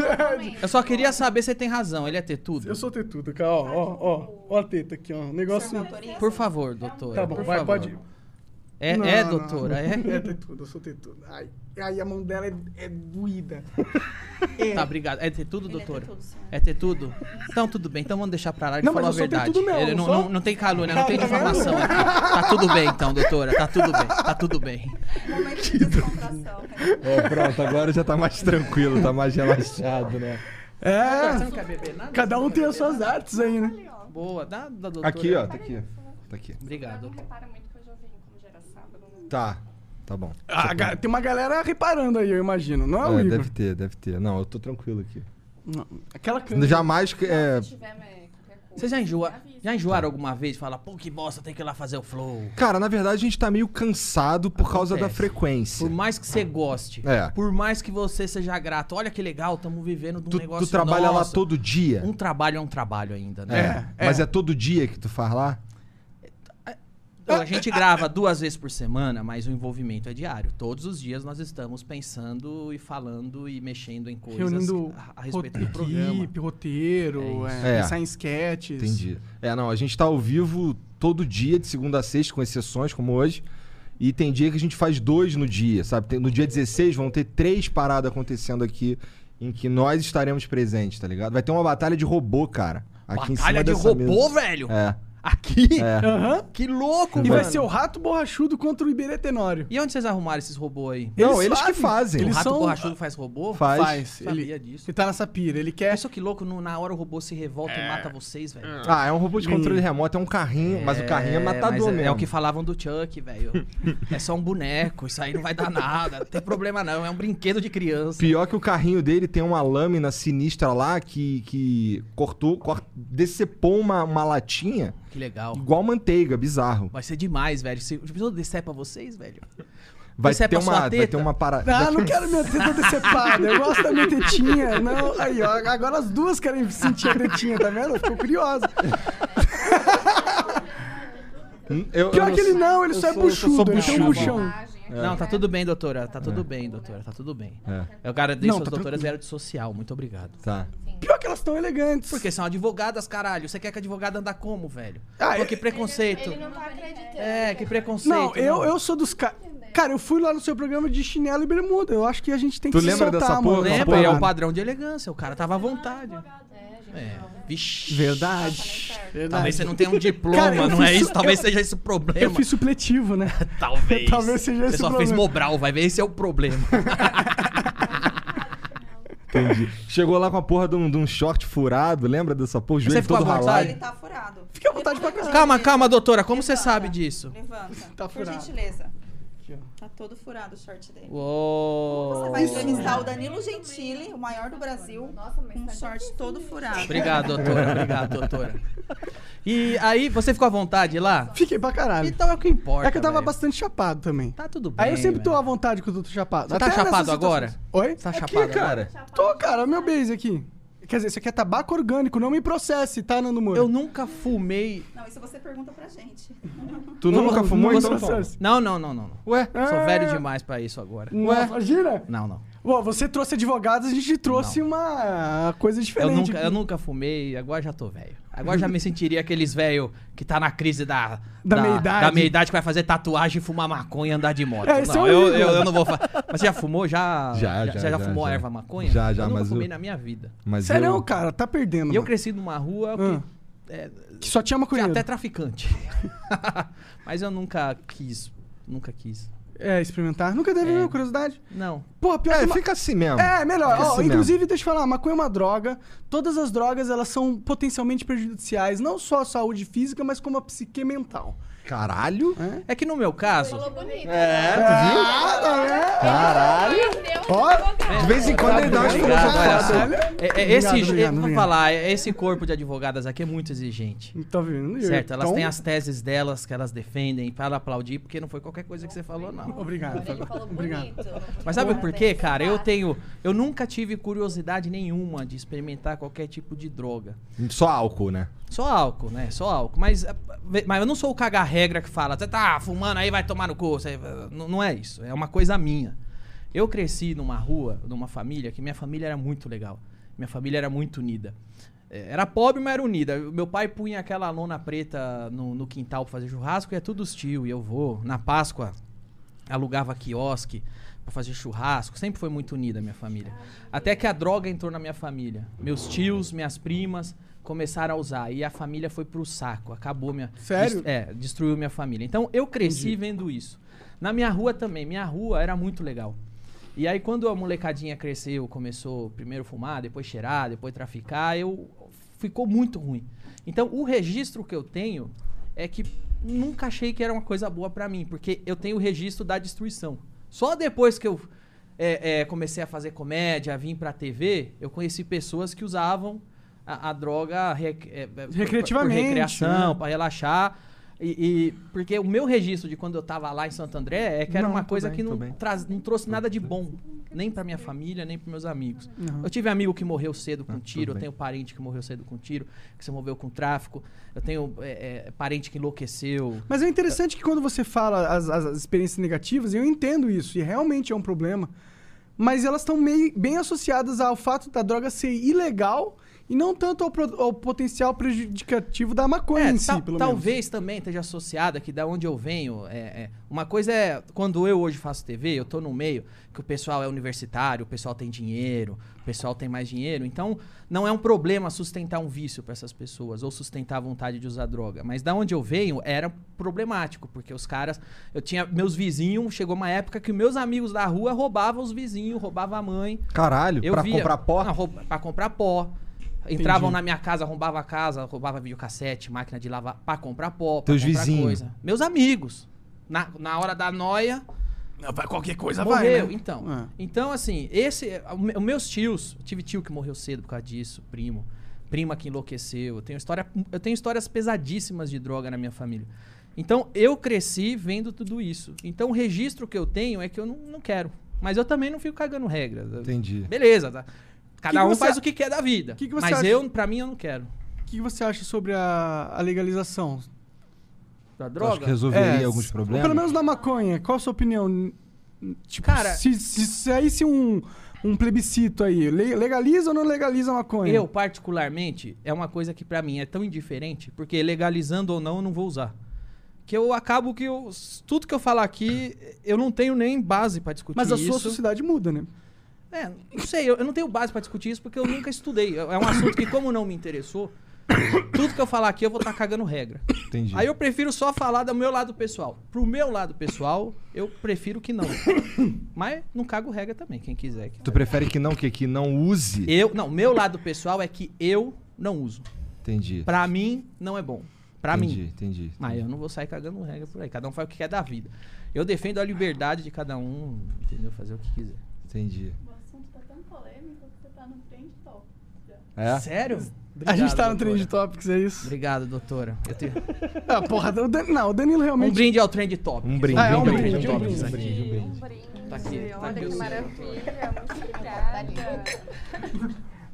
[LAUGHS] Eu só queria saber se você tem razão. Ele é ter tudo. Eu sou tetudo, cara. Ó, ó, ó. Ó a teta aqui, ó. Um Negócio. Por favor, doutora. Tá bom, por vai, favor. pode. É, Não, é não, doutora, não. é? [LAUGHS] É tetudo, eu sou tetudo. Ai, ai a mão dela é, é doída. [LAUGHS] Tá, obrigado. É ter tudo, doutora? É ter tudo? Então, tudo bem. Então vamos deixar pra lá. Ele Não, falou a verdade. mesmo, Ele não, sou- não, não tem calúnia, não tem Tá vendo? difamação aqui. Tá tudo bem, então, doutora. Tá tudo bem. Tá tudo bem. É, pronto, agora já tá mais tranquilo, tá mais relaxado, né? É. Você não quer beber nada? Cada um tem as suas artes aí, né? Boa, dá da doutora. Aqui, ó, tá aqui. Tá aqui. Obrigado. Repara muito que eu já vim, como já era sábado. né? Tá, tá bom. A ga- tem uma galera reparando aí, eu imagino. Não é, o É, Igor? deve ter, deve ter. Não, eu tô tranquilo aqui. Não, Aquela câmera. Jamais. É... Vocês já, enjoa, já enjoaram alguma vez? Fala, pô, que bosta, tem que ir lá fazer o flow. Cara, na verdade a gente tá meio cansado por causa da Acontece. frequência. Por mais que você goste, É. por mais que você seja grato, olha que legal, estamos vivendo de um Tu, negócio tu trabalha lá todo dia. Um trabalho é um trabalho ainda, né? É, Mas é todo dia que tu faz lá? Então, a gente grava duas vezes por semana, mas o envolvimento é diário. Todos os dias nós estamos pensando e falando e mexendo em coisas Reunindo a, a respeito do ro- programa. equipe, roteiro, É é, É. pensar em sketches. Entendi. É, não, a gente tá ao vivo todo dia, de segunda a sexta, com exceções como hoje. E tem dia que a gente faz dois no dia, sabe? Tem- no dia 16 vão ter três paradas acontecendo aqui em que nós estaremos presentes, tá ligado? Vai ter uma batalha de robô, cara. Aqui em Batalha cima de robô, mesa. velho? É. Aqui? É. Aham. Que louco, E mano. vai ser o rato borrachudo contra o Iberê Tenório. E onde vocês arrumaram esses robôs aí? Não, eles que fazem. O Eles rato são- borrachudo faz robô? Faz. Faz. Sabia Ele, disso. ele tá nessa pira. Ele quer. Pensa que louco, no- na hora o robô se revolta e mata vocês, velho. Ah, é um robô de controle remoto, é um carrinho, mas o carrinho é matador mas é, mesmo. É o que falavam do Chuck, velho. é só um boneco, isso aí não vai dar nada. Não tem problema não, é um brinquedo de criança. Pior que o carrinho dele tem uma lâmina sinistra lá que, que cortou, cort- decepou uma, uma latinha Que legal. igual manteiga, bizarro. Vai ser demais, velho. Se precisou descer pra vocês, velho. Vai Decepa ter, uma, vai ter uma parada. Ah, não quero minha teta decepada. Eu gosto da minha tetinha. [LAUGHS] Não, aí, ó. Agora as duas querem sentir a tetinha, tá vendo? Ficou curiosa. Eu- Pior eu que ele sou- não, ele eu só é eu buchudo. Ele tem um buchudo. Buchão. Não, tá tudo bem, doutora. Tá tudo bem, doutora. Tá tudo bem. É. Eu agradeço Não, as tá doutoras tranquilo. vieram de social. Muito obrigado. Tá. Pior que elas estão elegantes. Porque são advogadas, caralho. Você quer que a advogada anda como, velho? Ah, Pô, é- que preconceito. Ele não tá acreditando. É, que preconceito. Não, eu, eu sou dos caras. Cara, eu fui lá no seu programa de chinelo e bermuda. Eu acho que a gente tem Tu que se lembra soltar, dessa mano. porra? Lembra? É o padrão de elegância. O cara tava à vontade. É. Vixe. Verdade. Verdade. Talvez você não tenha um diploma, Cara, não é isso? Talvez eu- seja esse o problema. Eu fiz supletivo, né? [LAUGHS] [LAUGHS] Talvez. Talvez seja Você esse só o fez problema. Mobral, vai ver, esse é o problema. [LAUGHS] Entendi. Chegou lá com a porra de um, de um short furado, lembra dessa porra? O Você joelho ficou todo à ralado. vontade? Ele tá furado. Fica à vontade pra caralho. calma, calma, doutora. Como você sabe disso? Levanta. Tá Por furado. gentileza. Tá todo furado o short dele. Uou. Você vai entrevistar o Danilo Gentili, o maior do Brasil, com um short todo furado. Obrigado, doutora. Obrigado, doutora. E aí, você ficou à vontade lá? Fiquei pra caralho. Então é o que importa. É que eu tava velho. bastante chapado também. Tá tudo bem. Aí eu sempre tô velho. à vontade quando eu tô chapado. Você tá Até nessas chapado agora? situações. Oi? Você tá Aqui, chapado cara. agora? Tô, cara. Meu base aqui. Quer dizer, isso aqui é tabaco orgânico, não me processe, tá, Nando Moura? Eu nunca fumei. Não, isso você pergunta pra gente. Tu nunca fumou, não, então? não? Não, não, não, não. não. Ué? Sou Ah. velho demais pra isso agora. Ué? Imagina? Não, não. Bom, você trouxe advogados, a gente trouxe uma coisa Eu diferente. nunca, aqui. eu nunca fumei, agora já tô velho. Agora já me sentiria aqueles velho que tá na crise da, Da meia-idade. Da meia-idade que vai fazer tatuagem, fumar maconha e andar de moto. É, não, é eu, eu, eu não vou fazer. Mas você já fumou? Já? Já, já, Você já, já, fumou já. erva maconha? Já, já, eu nunca mas fumei eu- na minha vida. Mas Sério, eu... cara, tá perdendo. E eu cresci numa rua Ah. que, é, Que só tinha tinha maconheiro. até traficante. [LAUGHS] Mas eu nunca quis. Nunca quis. É, experimentar. Nunca teve É. nenhuma curiosidade? Não. Pô, pior É, que ma- fica assim mesmo. É, melhor. Ó, assim inclusive, deixa eu falar, maconha é uma droga. Todas as drogas, elas são potencialmente prejudiciais, não só à saúde física, mas como à psique mental. Caralho. É que no meu caso. Falou bonito. É, tu viu? Ah, tá vendo? Caralho. Ó, De vez em quando ele dá umas só. filosofadas. É, é, esse, Obrigado, obrigado, vou obrigado. falar, é- esse corpo de advogadas aqui é muito exigente. Tá vendo? Certo, elas Então, têm as teses delas que elas defendem para aplaudir, porque não foi qualquer coisa que você falou, não. Obrigado. Ele falou Obrigado. bonito. Mas sabe por quê, cara? Eu tenho. Eu nunca tive curiosidade nenhuma de experimentar qualquer tipo de droga. Só álcool, né? Só álcool, né? Só álcool. Mas, eh, mas eu não sou o caga-regra que fala, você tá fumando aí, vai tomar no cu. Você- Não, é isso. É uma coisa minha. Eu cresci numa rua, numa família, que minha família era muito legal. Minha família era muito unida. Eh, Era pobre, mas era unida. Meu pai punha aquela lona preta no, no quintal pra fazer churrasco e é tudo os tio. E eu vou. Na Páscoa, alugava quiosque pra fazer churrasco. Sempre foi muito unida a minha família. Até que a droga entrou na minha família. Meus tios, minhas primas começaram a usar. E a família foi pro saco. Acabou minha. Sério? dest- é, destruiu minha família. Então eu cresci vendo isso. Na minha rua também. Minha rua era muito legal. E aí, quando a molecadinha cresceu, começou primeiro fumar, depois cheirar, depois traficar, eu ficou muito ruim. Então, o registro que eu tenho é que nunca achei que era uma coisa boa pra mim, porque eu tenho o registro da destruição. Só depois que eu é, é, comecei a fazer comédia, vim pra TV, eu conheci pessoas que usavam a, a droga rec- é, é, Recreativamente, por recreação, né? pra relaxar. E, e- porque o meu registro de quando eu tava lá em Santo André é que era Não, uma coisa bem, que não, traz- não trouxe nada de bom. Nem pra minha família, nem pros meus amigos. Eu tive amigo que morreu cedo com tiro, eu tenho parente que morreu cedo com tiro, que se moveu com tráfico, eu tenho é, é, parente que enlouqueceu. Mas é interessante que quando você fala as, as- as experiências negativas, eu entendo isso, e realmente é um problema, mas elas estão bem associadas ao fato da droga ser ilegal e não tanto ao, pro- ao potencial prejudicativo da maconha É, em si, pelo talvez também esteja associada que da onde eu venho, é, é, uma coisa é quando eu hoje faço TV, eu tô no meio que o pessoal é universitário, o pessoal tem dinheiro, o pessoal tem mais dinheiro, então não é um problema sustentar um vício para essas pessoas ou sustentar a vontade de usar droga, mas da onde eu venho era problemático, porque os caras, eu tinha meus vizinhos, chegou uma época que meus amigos da rua roubavam os vizinhos, roubavam a mãe. Caralho, Eu pra via- comprar pó? Não, rouba- pra comprar pó. Entravam Entendi. na minha casa, roubava a casa, roubava videocassete, máquina de lavar, pra comprar pó, pra Teus comprar vizinhos. coisa. Meus amigos. Na, na hora da noia, Vai qualquer coisa morreu. vai, né? Então, É. então, assim, esse. o me- Os meus tios, tive tio que morreu cedo por causa disso, primo. Prima que enlouqueceu. Eu tenho, história, eu tenho histórias pesadíssimas de droga na minha família. Então, eu cresci vendo tudo isso. Então, o registro que eu tenho é que eu não, não quero. Mas eu também não fico cagando regras. Entendi. Beleza, tá? Cada Que que um faz a- o que quer da vida. que que você mas acha- eu, pra mim, eu não quero. O que você acha sobre a, a legalização? Da droga? que resolveria É, alguns problemas? Pelo menos na maconha, qual a sua opinião? Tipo, Cara- se, se saísse um, um plebiscito aí, le- legaliza ou não legaliza a maconha? Eu, particularmente, é uma coisa que pra mim é tão indiferente, porque legalizando ou não, eu não vou usar. Que eu acabo que eu, tudo que eu falar aqui, eu não tenho nem base pra discutir Mas a isso. sua sociedade muda, né? É, não sei, eu, eu não tenho base pra discutir isso porque eu nunca estudei. É um assunto que, como não me interessou, tudo que eu falar aqui eu vou estar cagando regra. Entendi. Aí eu prefiro só falar do meu lado pessoal. Pro meu lado pessoal, eu prefiro que não. Mas não cago regra também, quem quiser. Tu prefere que não, que, que não use? Eu, não, meu lado pessoal é que eu não uso. Entendi. Pra mim, não é bom. Pra entendi, mim. Entendi. Mas eu não vou sair cagando regra por aí. Cada um faz o que quer da vida. Eu defendo a liberdade de cada um, entendeu? Fazer o que quiser. Entendi. O assunto tá tão polêmico que você tá no trend top. já. É? Sério? a gente tá no. Trend Topics, é isso? Obrigado, doutora. Eu tenho... [LAUGHS] Ah, porra, o Dan- não, o Danilo realmente... Um brinde ao Trend Top. Um brinde, Ah, é um um brinde, brinde, um um brinde, brinde. um brinde, um brinde. Um brinde. Tá aqui, tá Olha que seu. maravilha. [LAUGHS] Muito obrigada.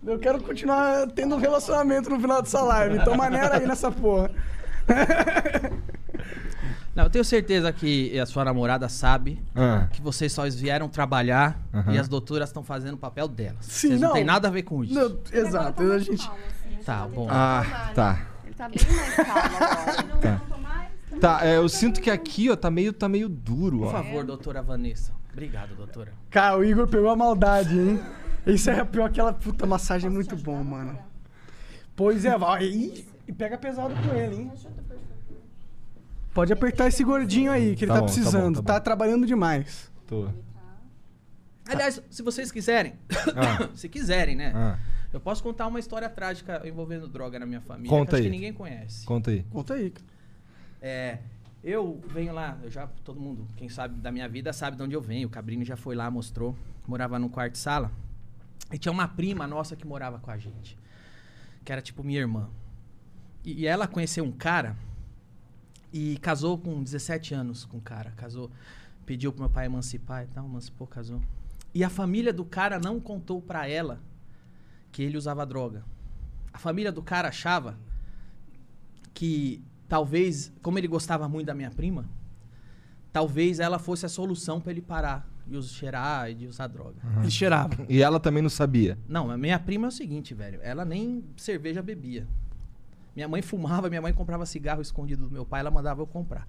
Eu quero continuar tendo um relacionamento no final dessa live. Então maneira aí nessa porra. [LAUGHS] Não, eu tenho certeza que a sua namorada sabe Ah. que vocês só vieram trabalhar e as doutoras estão fazendo o papel delas. Sim, Vocês não, não. tem nada a ver com isso. Não, exato. A gente... Tá, bom. Ah, tá. Ele tá bem mais calmo agora. [LAUGHS] Tá, é, eu sinto que aqui, ó, tá meio, tá meio duro, Por ó. favor, doutora Vanessa. Obrigado, doutora. Cara, o Igor pegou a maldade, hein? Isso é pior aquela puta massagem é muito bom, mano. Pois é, vai. E pega pesado com ele, hein? Pode apertar esse gordinho aí, que ele Tá tá, bom, tá bom, precisando. tá Tá, bom. trabalhando demais. Tô. Aliás, se vocês quiserem, Ah. [COUGHS] se quiserem, né? Ah. Eu posso contar uma história trágica envolvendo droga na minha família Conta que acho aí. que ninguém conhece. Conta aí. Conta aí. É, eu venho lá, eu já todo mundo, quem sabe da minha vida sabe de onde eu venho. O Cabrini já foi lá, mostrou. Morava no quarto sala. E tinha uma prima nossa que morava com a gente, que era tipo minha irmã. E, e ela conheceu um cara e casou com 17 anos com o cara. Casou, pediu pro meu pai emancipar e tal, emancipou, casou. E a família do cara não contou pra ela que ele usava droga. A família do cara achava que talvez, como ele gostava muito da minha prima, talvez ela fosse a solução pra ele parar de cheirar e de usar droga. Ele cheirava. E ela também não sabia. Não, a minha prima é o seguinte, velho. Ela nem cerveja bebia. Minha mãe fumava, minha mãe comprava cigarro escondido do meu pai, ela mandava eu comprar.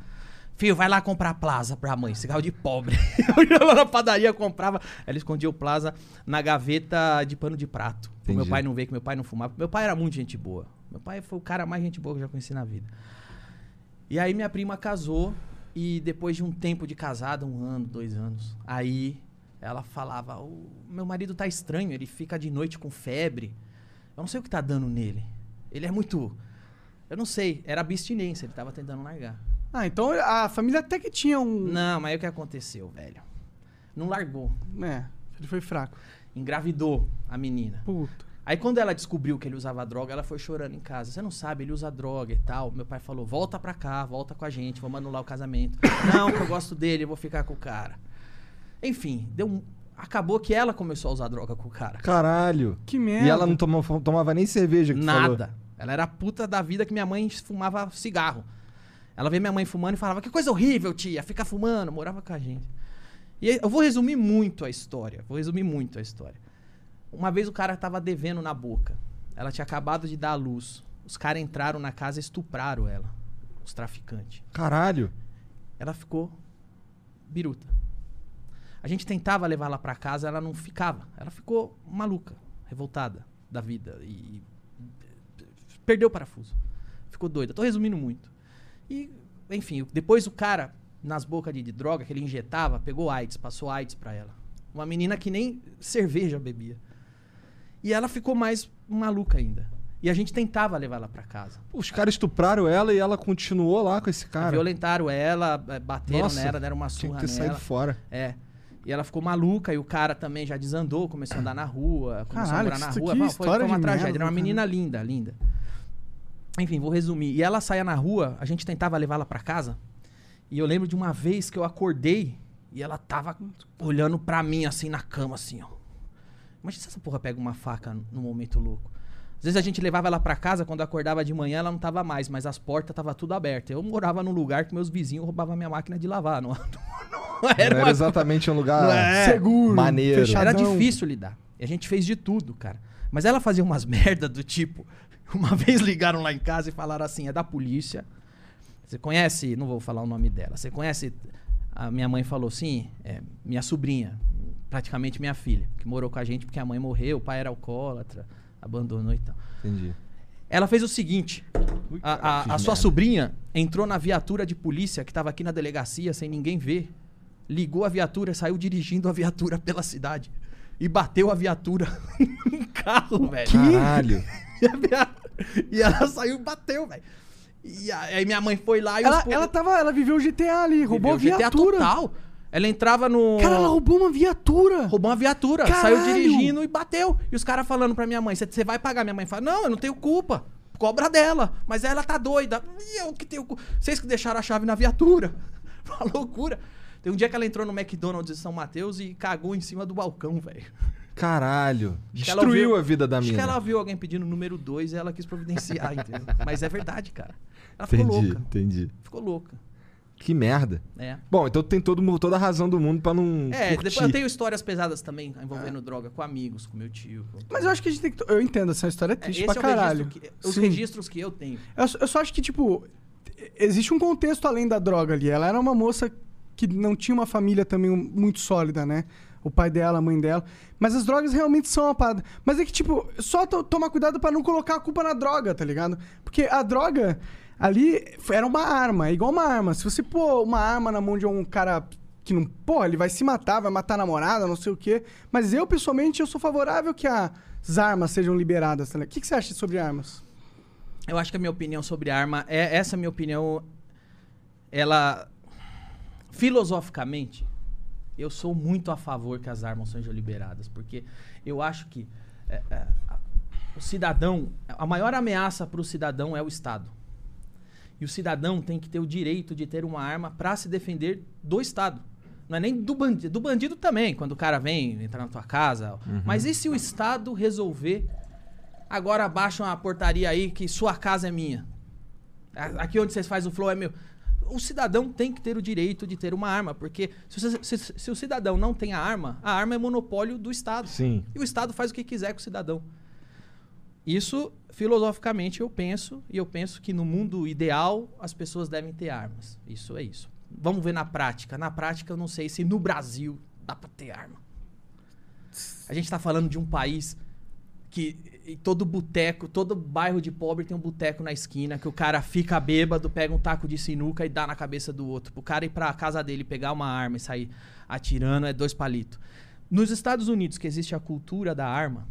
Filho, vai lá comprar Plaza pra mãe, cigarro de pobre. [LAUGHS] Eu ia lá na padaria, comprava. Ela escondia o Plaza na gaveta de pano de prato. Pro meu pai não ver que meu pai não fumava. Meu pai era muito gente boa. Meu pai foi o cara mais gente boa que eu já conheci na vida. E aí minha prima casou e depois de um tempo de casada, um ano, dois anos, aí ela falava: "O meu marido tá estranho, ele fica de noite com febre. Eu não sei o que tá dando nele. Ele é muito eu não sei, era abstinência, ele tava tentando largar. Ah, então a família até que tinha um. Não, mas aí o que aconteceu, velho? Não largou. É, ele foi fraco. Engravidou a menina. Puta. Aí quando ela descobriu que ele usava droga, ela foi chorando em casa. Você não sabe, ele usa droga e tal. Meu pai falou: volta pra cá, volta com a gente, vamos anular o casamento. [COUGHS] não, que eu gosto dele, eu vou ficar com o cara. Enfim, deu um... acabou que ela começou a usar droga com o cara. Caralho. Que merda. E ela não tomava, tomava nem cerveja que. Nada. Ela era a puta da vida que minha mãe fumava cigarro. Ela vê minha mãe fumando e falava: Que coisa horrível, tia, fica fumando. Morava com a gente. E eu vou resumir muito a história. Vou resumir muito a história. Uma vez o cara tava devendo na boca. Ela tinha acabado de dar a luz. Os caras entraram na casa e estupraram ela. Os traficantes. Caralho. Ela ficou biruta. A gente tentava levar ela pra casa, ela não ficava. Ela ficou maluca, revoltada da vida e perdeu o parafuso. Ficou doida. Tô resumindo muito. E, enfim, depois o cara nas bocas de, de droga que ele injetava, pegou AIDS, passou AIDS pra ela. Uma menina que nem cerveja bebia. E ela ficou mais maluca ainda. E a gente tentava levar ela pra casa. Os caras estupraram ela e ela continuou lá com esse cara. Violentaram ela, eh, bateram Nossa, nela, deram uma tinha surra que ter nela. saído fora. É. E ela ficou maluca e o cara também já desandou, começou a andar na rua, começou Caralho, a morar na rua. Não, foi, foi uma tragédia. merda, Era uma cara. menina linda, linda. Enfim, vou resumir. E ela saía na rua, a gente tentava levá-la pra casa. E eu lembro de uma vez que eu acordei e ela tava olhando pra mim assim na cama, assim, ó. Imagina se essa porra pega uma faca num momento louco. Às vezes a gente levava ela pra casa, quando acordava de manhã ela não tava mais, mas as portas tava tudo abertas. Eu morava num lugar que meus vizinhos roubavam minha máquina de lavar. Não, não [LAUGHS] Não era, era uma exatamente um lugar [LAUGHS] Não é. Seguro. maneiro. fechado. era difícil lidar. E a gente fez de tudo, cara. Mas ela fazia umas [LAUGHS] merda do tipo. [LAUGHS] Uma vez ligaram lá em casa e falaram assim: é da polícia. Você conhece, não vou falar o nome dela. Você conhece. A minha mãe falou sim, é, minha sobrinha, praticamente minha filha, que morou com a gente porque a mãe morreu, o pai era alcoólatra, abandonou e tal. Entendi. Ela fez o seguinte: a, a- a sua sobrinha entrou na viatura de polícia que estava aqui na delegacia sem ninguém ver, ligou a viatura, saiu dirigindo a viatura pela cidade e bateu a viatura [LAUGHS] num carro, velho. Caralho. [LAUGHS] E, a [LAUGHS] e ela saiu e bateu, velho. E a- aí minha mãe foi lá e Ela, os ela, tava, ela viveu o GTA ali, roubou a Viveu GTA viatura. total. Ela entrava no. Cara, ela roubou uma viatura. Roubou uma viatura, Caralho! saiu dirigindo e bateu. E os caras falando pra minha mãe: você vai pagar? Minha mãe fala: Não, eu não tenho culpa. Cobra dela. Mas ela tá doida. E eu que tenho culpa. Vocês que deixaram a chave na viatura. [LAUGHS] Uma loucura. Tem um dia que ela entrou no McDonald's de São Mateus e cagou em cima do balcão, velho. Caralho. Acho Destruiu ouviu- a vida da Acho mina. que ela viu alguém pedindo número 2 e ela quis providenciar, entendeu? [LAUGHS] Mas é verdade, cara. Ela ficou Entendi, louca. entendi. Ficou louca. Que merda. É. Bom, então tem todo, toda a razão do mundo pra não. É, curtir. depois eu tenho histórias pesadas também envolvendo droga com amigos, com meu tio. com- Mas eu acho que a gente tem que. Eu entendo, essa história é É, triste esse pra é o caralho. registro que- os Sim. registros que eu tenho. Eu, eu só acho que, tipo, existe um contexto além da droga ali. Ela era uma moça que não tinha uma família também muito sólida, né? O pai dela, a mãe dela. Mas as drogas realmente são uma parada. Mas é que, tipo, só to- tomar cuidado pra não colocar a culpa na droga, tá ligado? Porque a droga ali era uma arma, é igual uma arma. Se você pôr uma arma na mão de um cara que não. Pô, ele vai se matar, vai matar a namorada, não sei o quê. Mas eu, pessoalmente, eu sou favorável que as armas sejam liberadas, tá ligado? O que, que você acha sobre armas? Eu acho que a minha opinião sobre arma é essa minha opinião ela filosoficamente eu sou muito a favor que as armas sejam liberadas, porque eu acho que é, é, o cidadão, a maior ameaça para o cidadão é o Estado. E o cidadão tem que ter o direito de ter uma arma para se defender do Estado. Não é nem do bandido, do bandido também, quando o cara vem entrar na tua casa. Uhum. Mas e se o Estado resolver agora baixa uma portaria aí que sua casa é minha? Aqui onde vocês fazem o flow é meu. O cidadão tem que ter o direito de ter uma arma, porque se, você- se- se o cidadão não tem a arma, a arma é monopólio do Estado. Sim. E o Estado faz o que quiser com o cidadão. Isso, filosoficamente, eu penso, e eu penso que no mundo ideal as pessoas devem ter armas. Isso é isso. Vamos ver na prática. Na prática, eu não sei se no Brasil dá pra ter arma. A gente tá falando de um país que em todo boteco, todo bairro de pobre tem um boteco na esquina, que o cara fica bêbado, pega um taco de sinuca e dá na cabeça do outro. Pro cara ir pra casa dele pegar uma arma e sair atirando é dois palitos. Nos Estados Unidos, que existe a cultura da arma,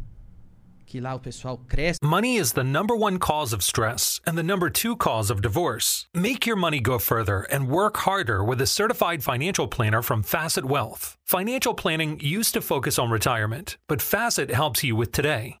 que lá o pessoal cresce. Money is the number one cause of stress and the number two cause of divorce. Make your money go further and work harder with a certified financial planner from Facet Wealth. Financial planning used to focus on retirement, but Facet helps you with today.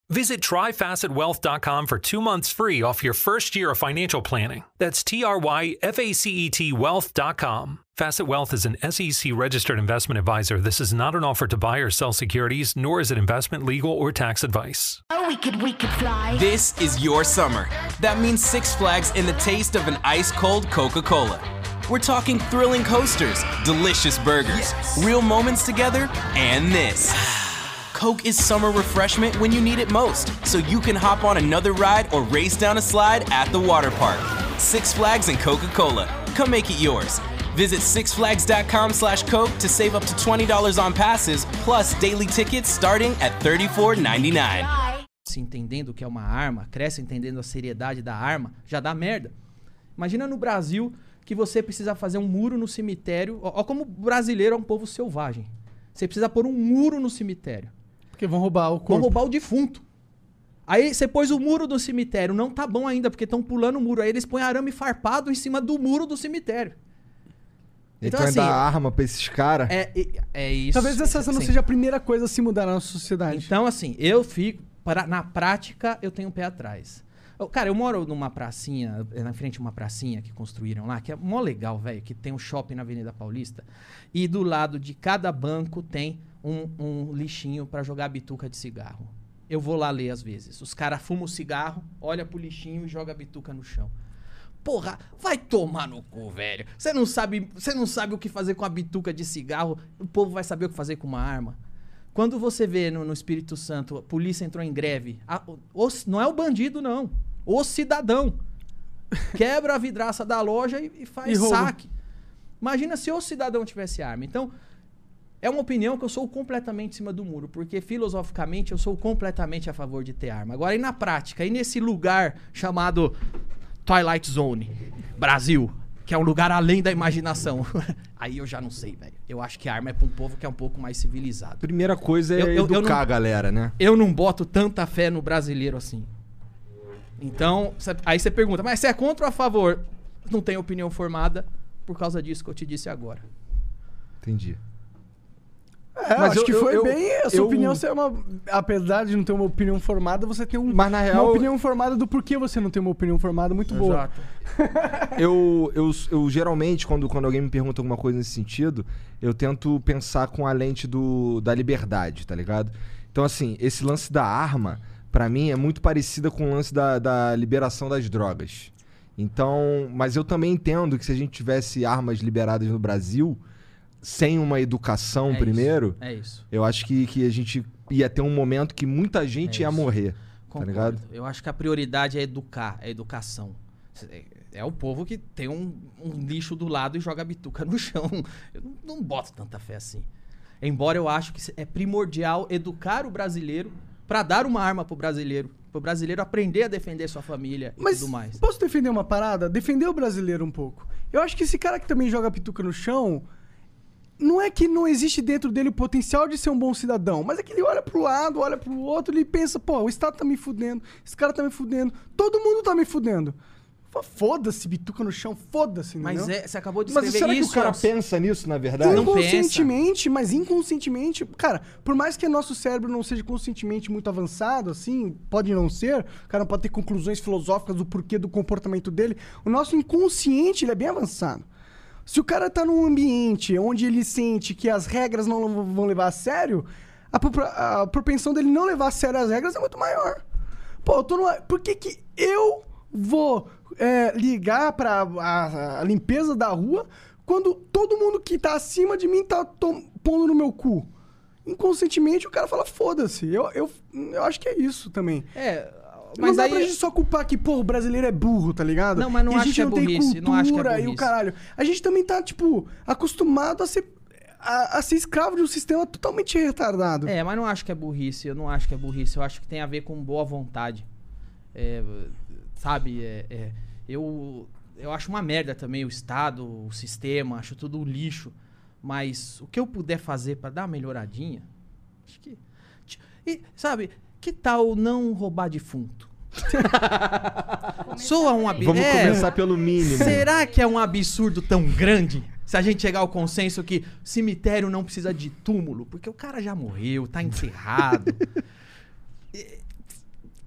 Visit tryfacetwealth.com for two months free off your first year of financial planning. That's T R Y F A C E T wealth.com. Facet Wealth is an SEC registered investment advisor. This is not an offer to buy or sell securities, nor is it investment, legal, or tax advice. Oh, we could, we could fly. This is your summer. That means Six Flags and the taste of an ice cold Coca Cola. We're talking thrilling coasters, delicious burgers, real moments together, and this. [SIGHS] [SIGHS] [SIGHS] Coke is summer refreshment when you need it most, so you can hop on another ride or race down a slide at the water park. Six Flags and Coca Cola. Come make it yours. Visit sixflags.com slash Coke to save up to $20 on passes, plus daily tickets starting at $34.99. se entendendo o que é uma arma, cresce entendendo a seriedade da arma, já dá merda. Imagina no Brasil que você precisa fazer um muro no cemitério. Ó, ó como brasileiro é um povo selvagem. Você precisa pôr um muro no cemitério. Porque vão roubar o Vão corpo. roubar o defunto. Aí você pôs o muro do cemitério, não tá bom ainda, porque estão pulando o muro. Aí eles põem arame farpado em cima do muro do cemitério. Então, Então, vai dar assim, arma pra esses caras. É, é, é isso. Talvez essa não seja a primeira coisa a se mudar na nossa sociedade. Então, assim, eu fico. Para, na prática, eu tenho um pé atrás. Eu- Cara, eu moro numa pracinha, na frente de uma pracinha que construíram lá, que é mó legal, velho, que tem um shopping na Avenida Paulista. E do lado de cada banco tem um, um lixinho pra jogar bituca de cigarro. Eu vou lá ler às vezes. Os caras fumam o cigarro, olha pro lixinho e joga a bituca no chão. Porra, vai tomar no cu, velho. Você não sabe, você não sabe o que fazer com a bituca de cigarro, o povo vai saber o que fazer com uma arma. Quando você vê no, no Espírito Santo, a polícia entrou em greve, a- o- não é o bandido, não. O cidadão. [LAUGHS] Quebra a vidraça da loja e, e faz E saque. Imagina se o cidadão tivesse arma. Então, é uma opinião que eu sou completamente em cima do muro, porque filosoficamente eu sou completamente a favor de ter arma. Agora, e na prática, e nesse lugar chamado Twilight Zone, Brasil, que é um lugar além da imaginação. [LAUGHS] Aí eu já não sei, velho. Eu acho que a arma é pra um povo que é um pouco mais civilizado. Primeira coisa é Eu- eu- eu educar não- a galera, né? Eu não boto tanta fé no brasileiro assim. Então, aí você pergunta, mas você é contra ou a favor? Não tenho opinião formada por causa disso que eu te disse agora. Entendi. É, Mas acho eu- que foi eu- bem. A sua eu- opinião ser uma. Apesar de não ter uma opinião formada, você tem um, Mas na real- uma opinião formada do porquê você não tem uma opinião formada muito boa. [LAUGHS] eu, eu, eu geralmente, quando, quando alguém me pergunta alguma coisa nesse sentido, eu tento pensar com a lente do, da liberdade, tá ligado? Então, assim, esse lance da arma, pra mim, é muito parecida com o lance da, da liberação das drogas. Então, mas eu também entendo que se a gente tivesse armas liberadas no Brasil, sem uma educação É isso, primeiro, é isso. eu acho que, que a gente ia ter um momento que muita gente É ia isso. morrer. Tá Concordo. ligado? Eu acho que a prioridade é educar, é educação. É, é o povo que tem um, um lixo do lado e joga bituca no chão. [LAUGHS] Eu não, não boto tanta fé assim. Embora eu acho que é primordial educar o brasileiro pra dar uma arma pro brasileiro. Pro brasileiro aprender a defender sua família e Mas tudo mais. posso defender uma parada? Defender o brasileiro um pouco. Eu acho que esse cara que também joga pituca no chão, não é que não existe dentro dele o potencial de ser um bom cidadão, mas é que ele olha pro lado, olha pro outro, ele pensa, pô, o Estado tá me fudendo, esse cara tá me fudendo, todo mundo tá me fudendo. Foda-se, bituca no chão, foda-se, Mas é, você acabou de Mas escrever será que isso. o cara Elcio. pensa nisso, na verdade? Não pensa. Inconscientemente, mas inconscientemente, cara, por mais que nosso cérebro não seja conscientemente muito avançado, assim, pode não ser, o cara não pode ter conclusões filosóficas do porquê do comportamento dele, o nosso inconsciente, ele é bem avançado. Se o cara tá num ambiente onde ele sente que as regras não vão levar a sério, a, a propensão dele não levar a sério as regras é muito maior. Pô, eu tô numa... Por que que eu vou é, ligar pra a, a limpeza da rua quando todo mundo que tá acima de mim tá pondo no meu cu? Inconscientemente o cara fala, foda-se. Eu, eu, eu acho que é isso também. É, Não mas dá aí- pra gente só culpar que, pô, o brasileiro é burro, tá ligado? Não, mas não e a acho gente que é não tem burrice, cultura não acho que é e o burrice. caralho. A gente também tá, tipo, acostumado a ser, a, a ser escravo de um sistema totalmente retardado. É, mas não acho que é burrice. Eu não acho que é burrice. Eu acho que tem a ver com boa vontade. É, sabe, é, é, eu, eu acho uma merda também o Estado, o sistema, acho tudo um lixo. Mas o que eu puder fazer pra dar uma melhoradinha, acho que. E, sabe, que tal não roubar defunto? [LAUGHS] Soa um absurdo. Vamos começar pelo mínimo. Será que é um absurdo tão grande? Se a gente chegar ao consenso que cemitério não precisa de túmulo, porque o cara já morreu, tá enterrado. [LAUGHS]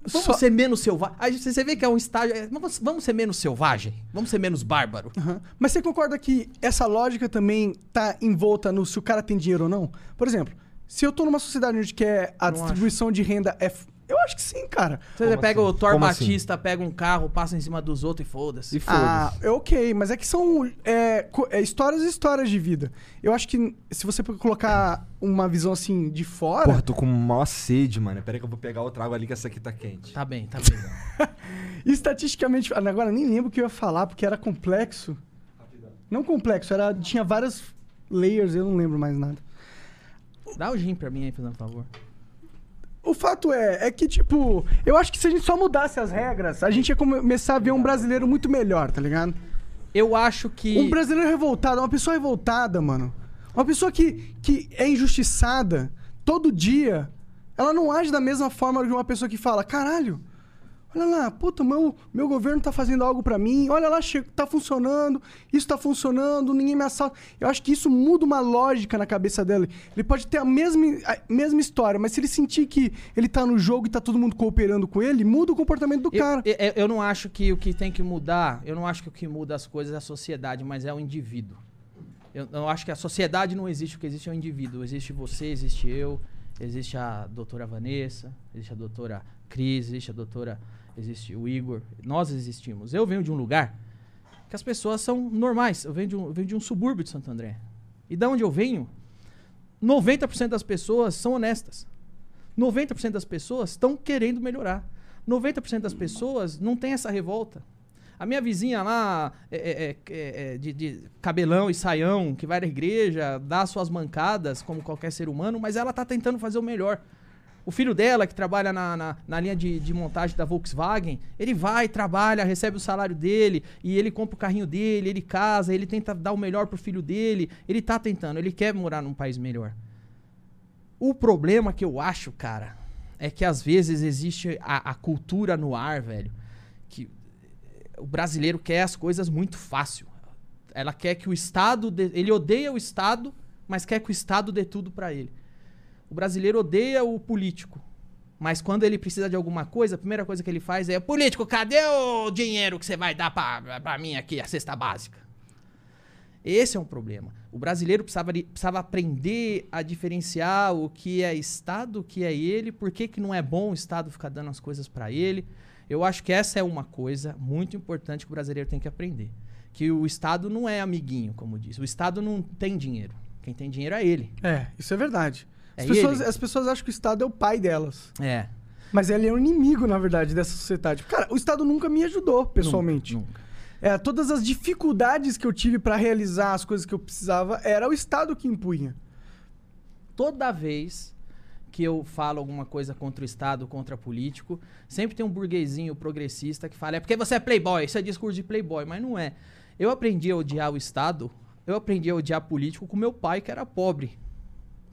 Vamos Só- ser menos selvagem. Você vê que é um estágio. é, Vamos, vamos ser menos selvagem? Vamos ser menos bárbaro? Aham. Mas você concorda que essa lógica também tá envolta no se o cara tem dinheiro ou não? Por exemplo, se eu tô numa sociedade onde que é a Não distribuição de renda é. f- Eu acho que sim, cara. Você pega o Thor Como assim? Batista, pega um carro, passa em cima dos outros e foda-se. E Ah, foda-se. é ok, mas é que são é, co- é, histórias e histórias de vida. Eu acho que se você colocar uma visão assim de fora. Porra, tô com maior sede, mano. Pera aí que eu vou pegar outra água ali que essa aqui tá quente. Tá bem, tá bem. [LAUGHS] Estatisticamente, agora nem lembro o que eu ia falar, porque era complexo. Não complexo, era tinha várias layers, eu não lembro mais nada. Dá o gin pra mim aí, fazendo favor. O fato é, é que, tipo, eu acho que se a gente só mudasse as regras, a gente ia começar a ver um brasileiro muito melhor, tá ligado? Eu acho que. Um brasileiro revoltado, uma pessoa revoltada, mano. Uma pessoa que, que é injustiçada todo dia, ela não age da mesma forma de uma pessoa que fala, caralho, olha lá, puta, meu, meu governo tá fazendo algo pra mim, olha lá, tá funcionando, isso tá funcionando, ninguém me assalta. Eu acho que isso muda uma lógica na cabeça dele. Ele pode ter a mesma, a mesma história, mas se ele sentir que ele tá no jogo e tá todo mundo cooperando com ele, muda o comportamento do Eu, cara. eu- eu não acho que o que tem que mudar, eu não acho que o que muda as coisas é a sociedade, mas é o indivíduo. Eu não acho que a sociedade não existe, o que existe é o indivíduo. Existe você, existe eu, existe a doutora Vanessa, existe a doutora Cris, existe a doutora, existe o Igor. Nós existimos. Eu venho de um lugar que as pessoas são normais. Eu venho de um, venho de um subúrbio de Santo André. E da onde eu venho, 90% das pessoas são honestas. 90% das pessoas estão querendo melhorar. 90% das pessoas não tem essa revolta. A minha vizinha lá, é, é, é, é, de, de cabelão e saião, que vai na igreja, dá suas mancadas, como qualquer ser humano, mas ela tá tentando fazer o melhor. O filho dela, que trabalha na, na, na linha de, de montagem da Volkswagen, ele vai, trabalha, recebe o salário dele, e ele compra o carrinho dele, ele casa, ele tenta dar o melhor pro filho dele, ele tá tentando, ele quer morar num país melhor. O problema que eu acho, cara, é que às vezes existe a, a cultura no ar, velho, que o brasileiro quer as coisas muito fácil. Ela quer que o Estado. dê- ele odeia o Estado, mas quer que o Estado dê tudo pra ele. O brasileiro odeia o político. Mas quando ele precisa de alguma coisa, a primeira coisa que ele faz é: Político, cadê o dinheiro que você vai dar pra, pra mim aqui, a cesta básica? Esse é um problema. O brasileiro precisava, precisava aprender a diferenciar o que é Estado, o que é ele, por que, que não é bom o Estado ficar dando as coisas pra ele. Eu acho que essa é uma coisa muito importante que o brasileiro tem que aprender. Que o Estado não é amiguinho, como diz. O Estado não tem dinheiro. Quem tem dinheiro é ele. É, isso é verdade. As, É pessoas, ele. as pessoas acham que o Estado é o pai delas. É. Mas ele é o inimigo, na verdade, dessa sociedade. Cara, o Estado nunca me ajudou, pessoalmente. É, todas as dificuldades que eu tive pra realizar as coisas que eu precisava, era o Estado que impunha. toda vez que eu falo alguma coisa contra o Estado, contra político, sempre tem um burguesinho progressista que fala, é porque você é playboy, isso é discurso de playboy, mas não é. Eu aprendi a odiar o Estado, eu aprendi a odiar político com meu pai, que era pobre.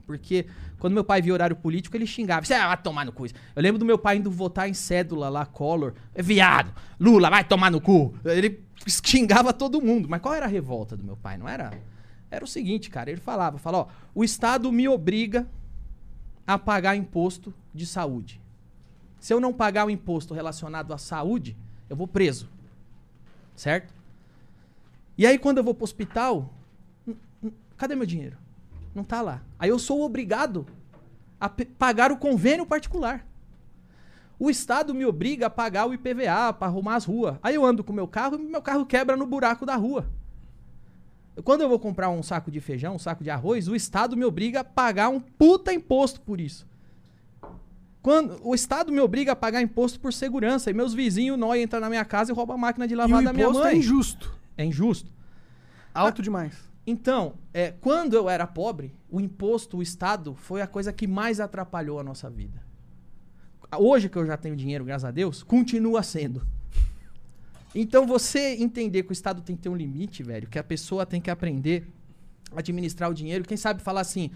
Porque quando meu pai via horário político, ele xingava. Você vai tomar no cu. Eu lembro do meu pai indo votar em cédula lá, Collor. Viado, Lula, vai tomar no cu. Ele xingava todo mundo. Mas qual era a revolta do meu pai? Não era. Era o seguinte, cara. Ele falava: fala, ó, o Estado me obriga a pagar imposto de saúde. Se eu não pagar o imposto relacionado à saúde, eu vou preso. Certo? E aí, quando eu vou pro hospital, n- n- cadê meu dinheiro? Não tá lá. Aí eu sou obrigado a pagar o convênio particular. O Estado me obriga a pagar o IPVA para arrumar as ruas. Aí eu ando com o meu carro e meu carro quebra no buraco da rua. Quando eu vou comprar um saco de feijão, um saco de arroz, o Estado me obriga a pagar um puta imposto por isso. Quando o Estado me obriga a pagar imposto por segurança e meus vizinhos não entram na minha casa e roubam a máquina de lavar e da minha imposto mãe. é injusto. É injusto. Alto demais. Então, é, quando eu era pobre, o imposto, o Estado, foi a coisa que mais atrapalhou a nossa vida. Hoje que eu já tenho dinheiro, graças a Deus, continua sendo. Então, você entender que o Estado tem que ter um limite, velho, que a pessoa tem que aprender a administrar o dinheiro, quem sabe falar assim.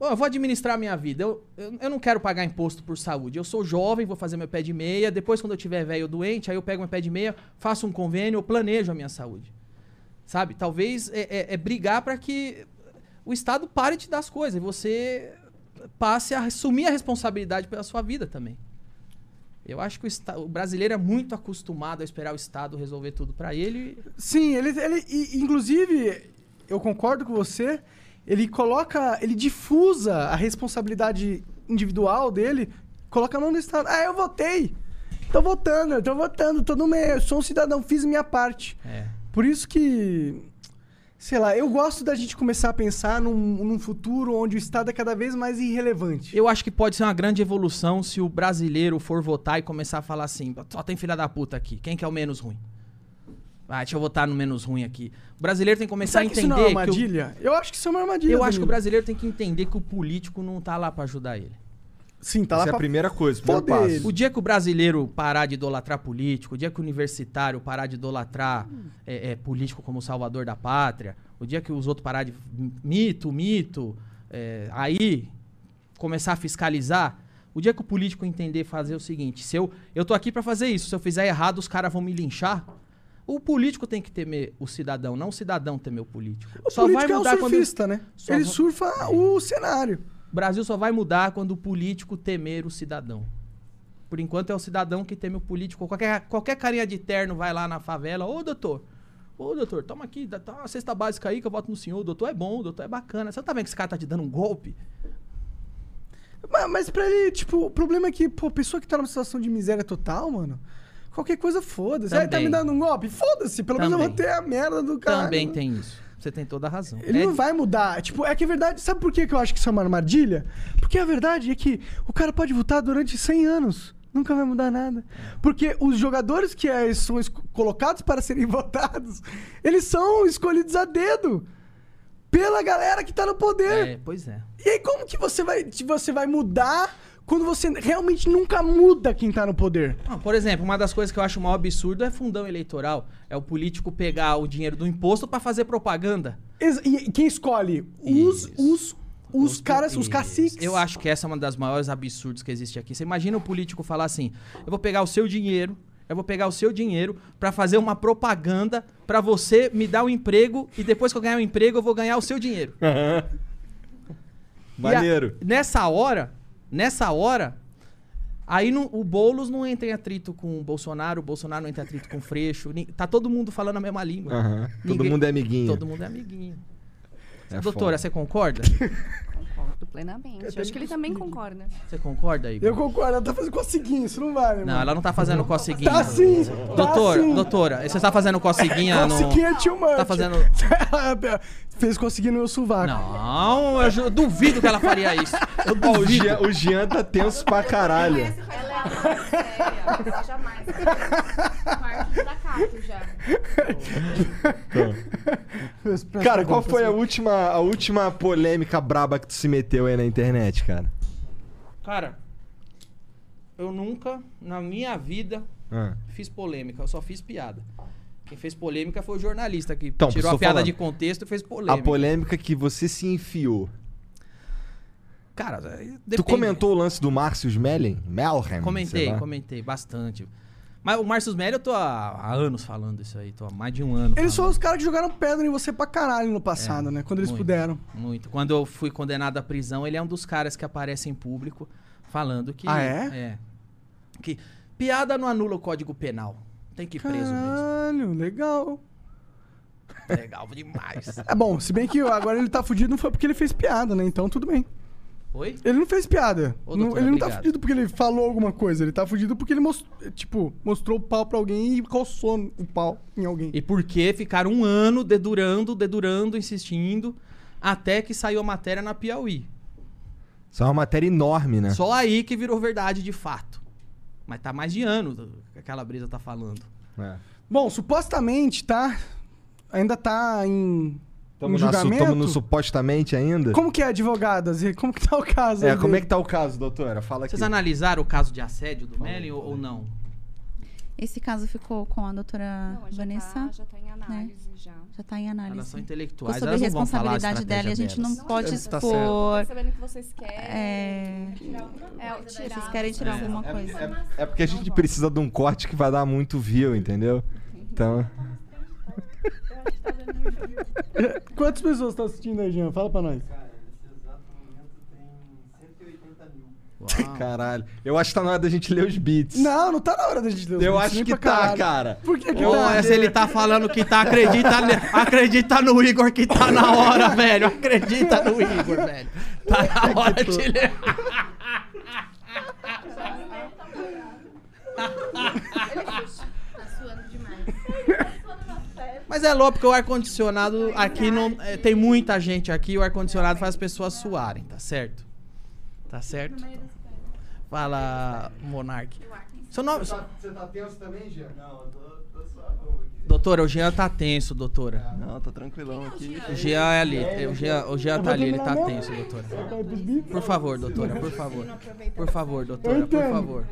"Ó, eu vou administrar a minha vida. Eu, eu, eu não quero pagar imposto por saúde. Eu sou jovem, vou fazer meu pé de meia. Depois, quando eu tiver velho ou doente, aí eu pego meu pé de meia, faço um convênio, eu planejo a minha saúde. Sabe? Talvez é, é- é brigar para que o Estado pare de dar as coisas e você passe a assumir a responsabilidade pela sua vida também. Eu acho que o, o brasileiro é muito acostumado a esperar o Estado resolver tudo para ele. Sim, ele, ele e, inclusive, eu concordo com você, ele coloca, ele difusa a responsabilidade individual dele, coloca a mão do Estado. Ah, eu votei. Tô votando, eu tô votando, tô no meio, eu sou um cidadão, fiz minha parte. É. Por isso que, sei lá, eu gosto da gente começar a pensar num, num futuro onde o Estado é cada vez mais irrelevante. Eu acho que pode ser uma grande evolução se o brasileiro for votar e começar a falar assim: só tem filha da puta aqui, quem que é o menos ruim? Ah, deixa eu votar no menos ruim aqui. O brasileiro tem que começar Será a que entender. isso não é uma que armadilha? Eu acho que isso é uma armadilha. Eu acho que o brasileiro tem que entender que o político não tá lá pra ajudar ele. Sim, tá Isso lá é a pra primeira coisa, o primeiro passo. O dia que o brasileiro parar de idolatrar político, o dia que o universitário parar de idolatrar é, é, político como salvador da pátria, o dia que os outros parar de mito, mito, é, aí começar a fiscalizar, o dia que o político entender fazer o seguinte, se eu, eu tô aqui pra fazer isso, se eu fizer errado os caras vão me linchar, o político tem que temer o cidadão, não o cidadão temer o político. O político é o quando- surfista, né? só Ele surfa o cenário. O Brasil só vai mudar quando o político temer o cidadão. Por enquanto é o cidadão que teme o político. Qualquer, qualquer carinha de terno vai lá na favela. Ô, doutor. Ô, doutor, toma aqui, dá uma cesta básica aí que eu voto no senhor. O doutor é bom, o doutor é bacana. Você não tá vendo que esse cara tá te dando um golpe? Mas, mas pra ele, tipo, o problema é que, pô, pessoa que tá numa situação de miséria total, mano, qualquer coisa foda-se. Aí tá Também. me dando um golpe? Foda-se, pelo menos eu vou Também. ter a merda do cara. Também tem isso. Você tem toda a razão. Ele É- não vai mudar. Tipo, é que é verdade. Sabe por que eu acho que isso é uma armadilha? Porque a verdade é que o cara pode votar durante 100 anos. Nunca vai mudar nada. Porque os jogadores que eh, são colocados para serem [LAUGHS] votados, eles são escolhidos a dedo. Pela galera que tá no poder. É, pois é. E aí, como que você vai, você vai mudar quando você realmente nunca muda quem tá no poder. Não, por exemplo, uma das coisas que eu acho mal absurdo é fundão eleitoral. É o político pegar o dinheiro do imposto pra fazer propaganda. Ex- E quem escolhe? Os, os, os, caras, os caciques. Eu acho que essa é uma das maiores absurdos que existe aqui. Você imagina o político falar assim: eu vou pegar o seu dinheiro, eu vou pegar o seu dinheiro pra fazer uma propaganda pra você me dar um emprego e depois que eu ganhar o emprego eu vou ganhar o seu dinheiro. [LAUGHS] Maneiro. A- nessa hora, nessa hora, aí não- o Boulos não entra em atrito com o Bolsonaro, o Bolsonaro não entra em atrito com o Freixo. Tá todo mundo falando a mesma língua. Todo Ninguém- mundo é amiguinho. Todo mundo é amiguinho. É Doutora, foda. você concorda? [LAUGHS] Plenamente. Eu acho que ele também concorda. Você concorda, Igor? Eu concordo, ela tá fazendo coceguinha, isso não vale, Não, mano. ela não tá fazendo coceguinha. Tá sim, tá Doutora, sim. doutora, você tá fazendo coceguinha no... Coceguinha too much. Tá fazendo... Fez conseguir no meu sovaco. Não, eu, duvido que ela faria isso. Eu Ó, o, duvido. Jean, o Jean tá tenso pra caralho. Ela é a mais séria. Jamais. Parte da Cato já. Cara, qual foi a última, a última polêmica braba que tu se meteu aí na internet, cara? Cara, eu nunca, na minha vida, Ah. fiz polêmica. Eu só fiz piada. Quem fez polêmica foi o jornalista que Então, tirou a piada falando. de contexto e fez polêmica. A polêmica que você se enfiou. Cara, Tu depende. comentou o lance do Márcio Smelling? Melhem? Comentei, comentei bastante. Mas o Márcio Melo eu tô há, há anos falando isso aí, tô há mais de um ano. Eles foram os caras que jogaram pedra em você pra caralho no passado, É, né? Quando eles muito, puderam. Muito. Quando eu fui condenado à prisão, ele é um dos caras que aparece em público falando que. Ah, é? É. Que piada não anula o código penal. Tem que ir preso mesmo. Caralho, legal. Legal demais. É bom, se bem que agora ele tá fudido não foi porque ele fez piada, né? Então tudo bem. Oi? Ele não fez piada. Ô, Não- doutora, ele não tá obrigado. fudido porque ele falou alguma coisa. Ele tá fudido porque ele mostrou, tipo, mostrou o pau pra alguém e coçou o pau em alguém. E porque ficaram um ano dedurando, dedurando, insistindo, até que saiu a matéria na Piauí. Isso é uma matéria enorme, né? Só aí que virou verdade de fato. Mas tá mais de ano que aquela brisa tá falando. É. Bom, supostamente, tá? Ainda tá em, Tamo, julgamento. tamo no supostamente ainda? Como que é, advogadas? Como que tá o caso? É, aí como é que tá o caso, doutora? Fala aqui. Vocês analisaram o caso de assédio do Melly ou, ou não? Esse caso ficou com a doutora Não, já Vanessa. tá- já tá em análise, né? já. Já tá em análise. Elas são Ficou intelectuais, sobre elas não responsabilidade dela e a gente não estratégia pode. Tá expor. Tô percebendo que vocês querem. É... É, tirar. Vocês querem tirar alguma coisa. É porque a gente precisa de um corte que vai dar muito view, entendeu? Então. [LAUGHS] Quantas pessoas estão assistindo aí, Jean? Fala pra nós. Caralho. Eu acho que tá na hora da gente ler os beats. Não, não tá na hora da gente ler os Eu beats, acho nem que tá, caralho. cara. Por que que Ô, tá? se ele tá falando que tá, acredita, acredita no Igor que tá na hora, velho. Acredita no Igor, velho. Tá na hora de ler. Demais. Mas é louco porque o ar-condicionado aqui não. é, tem muita gente aqui, o ar-condicionado faz as pessoas suarem, tá certo? Tá certo? Fala, Monark. Seu nome. Você tá tenso também, Jean? Não, eu tô, só Doutora, o Jean tá tenso, doutora. Não, tô tranquilão aqui. O Jean é ali. é, O Jean, o Jean tá ali, ele tá tenso, doutora. Por favor, doutora, por favor. Por favor, doutora, por favor.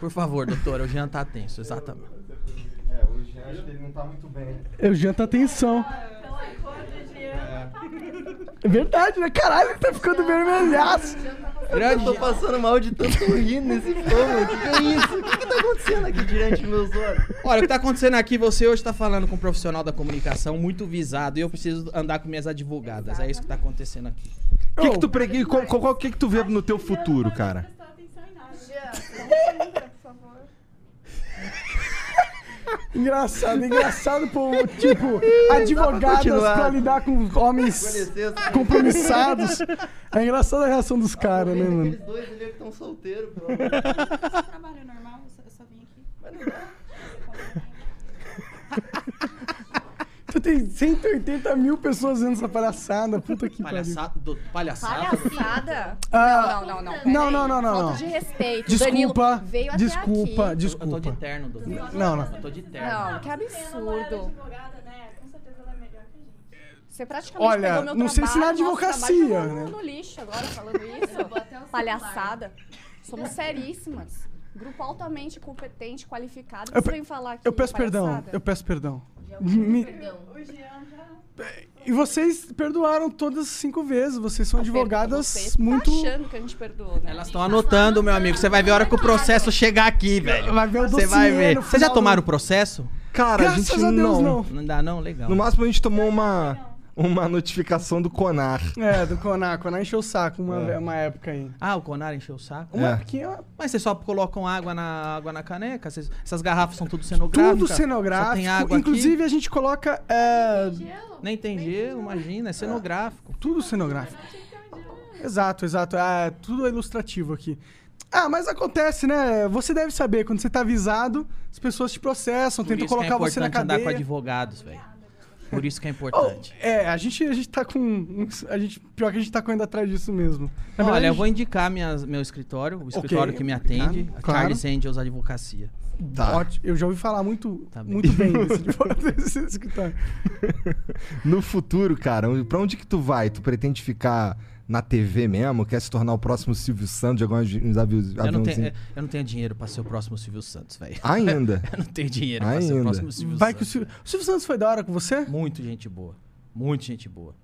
Por favor, doutora, o Jean tá tenso, exatamente. O Jean acho que ele não tá muito bem. É, O Jean tá tensão. É verdade, né? Caralho, ele tá ficando vermelhaço. Eu tô passando mal de tanto rir nesse fogo. O que, que é isso? O que, que tá acontecendo aqui diante dos meus olhos? Olha, o que tá acontecendo aqui, você hoje tá falando com um profissional da comunicação muito visado e eu preciso andar com minhas advogadas. É isso que tá acontecendo aqui. O que, que tu pregue... qual, qual, qual- que, que tu vê no teu futuro, cara? Engraçado, engraçado, pô, tipo, advogadas pra lidar com homens compromissados. É engraçada a reação dos caras, né, mano? Aqueles dois ali que estão solteiros, pelo amor de Deus. Trabalho normal, eu só vim aqui. Mas não dá. [LAUGHS] Tu tem 180 mil pessoas vendo essa palhaçada. Puta que pariu. Palhaçada. do- palhaçada. Palhaçada? Ah, não, não, não, não. não, não, não, não, Falta não. de respeito. Desculpa, Danilo veio até desculpa, aqui. desculpa. Eu tô de terno, doutor. Não, não. Eu tô de terno. Não, que absurdo. Você praticamente Olha, pegou meu não sei se na advocacia, jogou né? no, lixo agora falando [LAUGHS] isso. Palhaçada. Somos seríssimas. Grupo altamente competente, qualificado. Eu vem falar aqui Eu peço perdão, palhaçada? eu peço perdão. Me- E vocês perdoaram todas as cinco vezes. Vocês são advogadas Você muito. Tá achando que a gente perdoou, né? Elas estão anotando, meu amigo. Você vai ver a hora que o processo chegar aqui, velho. Vai ver o Você vai ver. Vocês já tomaram do- processo? Cara, a Graças gente a Deus, não. Não dá, não? Legal. No máximo a gente tomou uma, uma notificação do Conar. É, do Conar. Conar encheu o saco uma, É. uma época aí. Ah, o Conar encheu o saco? Uma É. época Mas vocês só colocam água na, água na caneca? Vocês- essas garrafas são tudo cenográficas? Tudo Só cenográfico. tem água Inclusive, aqui? a gente coloca. é, Nem tem gelo, imagina. É cenográfico. Tudo cenográfico. Exato, exato. É, tudo é ilustrativo aqui. Ah, mas acontece, né? Você deve saber, quando você tá avisado, as pessoas te processam, Por tentam que é colocar você na importante andar com cadeia. advogados, velho. Por isso que é importante. É, a gente, a gente tá com. A gente, pior que a gente tá correndo atrás disso mesmo. Na Olha, verdade, eu vou indicar minhas, meu escritório, o escritório Ok, que me atende, claro, a claro. Charles Angels Advocacia. Tá. Ótimo. Eu já ouvi falar muito, Tá bem. muito bem [LAUGHS] desse, [LAUGHS] desse escritório. No futuro, cara, pra onde que tu vai? Tu pretende ficar na TV mesmo? Quer se tornar o próximo Silvio Santos, jogar uns, uns aviões? Eu não, tenho, aviãozinhos? eu não tenho dinheiro pra ser o próximo Silvio Santos, velho. Ainda? [LAUGHS] eu não tenho dinheiro pra ser o Ainda. próximo Silvio Vai que o Santos. Silvio, o Silvio Santos foi da hora com você? Muito gente boa. Muito gente boa.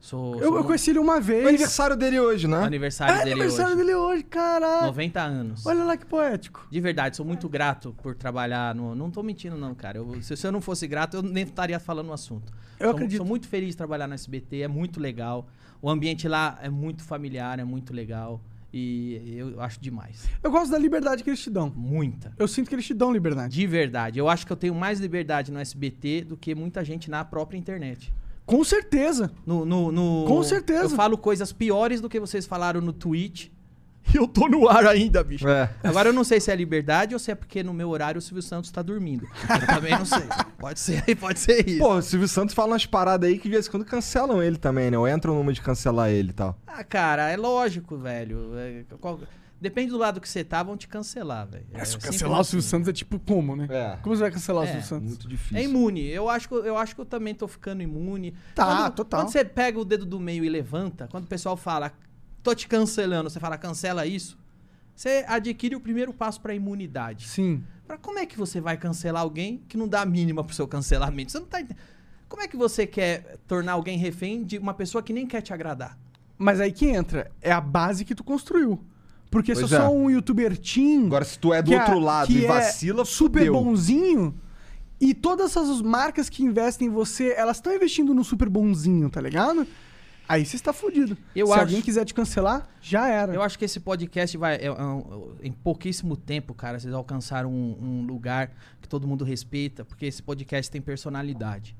Sou, Eu, sou eu um- conheci ele uma vez. O aniversário dele hoje, né? aniversário É dele aniversário hoje. dele hoje, caralho. 90 anos. Olha lá que poético. De verdade, sou muito grato por trabalhar no. Não tô mentindo, não, cara. Eu- se, se eu não fosse grato, eu nem estaria falando no assunto. Eu sou, acredito. Sou muito feliz de trabalhar no SBT, é muito legal. O ambiente lá é muito familiar, é muito legal. E eu acho demais. Eu gosto da liberdade que eles te dão. Muita. Eu sinto que eles te dão liberdade. De verdade. Eu acho que eu tenho mais liberdade no SBT do que muita gente na própria internet. Com certeza. No, no, no- Com certeza. Eu falo coisas piores do que vocês falaram no Twitch. [LAUGHS] E eu tô no ar ainda, bicho. É. Agora eu não sei se é liberdade ou se é porque no meu horário o Silvio Santos tá dormindo. Eu também não sei. Pode ser, pode ser isso. Pô, o Silvio Santos fala umas paradas aí que de vez em quando cancelam ele também, né? Ou entram numa de cancelar ele e tal. Ah, cara, é lógico, velho. É, qual- Depende do lado que você tá, vão te cancelar, velho. É Se sempre cancelar o assim. Silvio Santos é tipo como, né? É. Como você vai cancelar o É, Silvio Santos? Muito difícil. É imune. Eu acho, que, eu acho que eu também tô ficando imune. Tá, Quando- total. Quando você pega o dedo do meio e levanta, quando o pessoal fala, tô te cancelando, você fala, cancela isso, você adquire o primeiro passo pra imunidade. Sim. Pra como é que você vai cancelar alguém que não dá a mínima pro seu cancelamento? Você não tá entendendo. Como é que você quer tornar alguém refém de uma pessoa que nem quer te agradar? Mas aí que entra. É a base que tu construiu. Porque se eu Pois é. sou um youtuber teen... Agora, se tu é do outro lado que e é vacila, super fudeu. bonzinho... E todas essas marcas que investem em você, elas estão investindo no super bonzinho, tá ligado? Aí você está fudido. Eu Se acho- alguém quiser te cancelar, já era. Eu acho que esse podcast vai. é- é um- em pouquíssimo tempo, cara, vocês alcançaram um, um lugar que todo mundo respeita, porque esse podcast tem personalidade.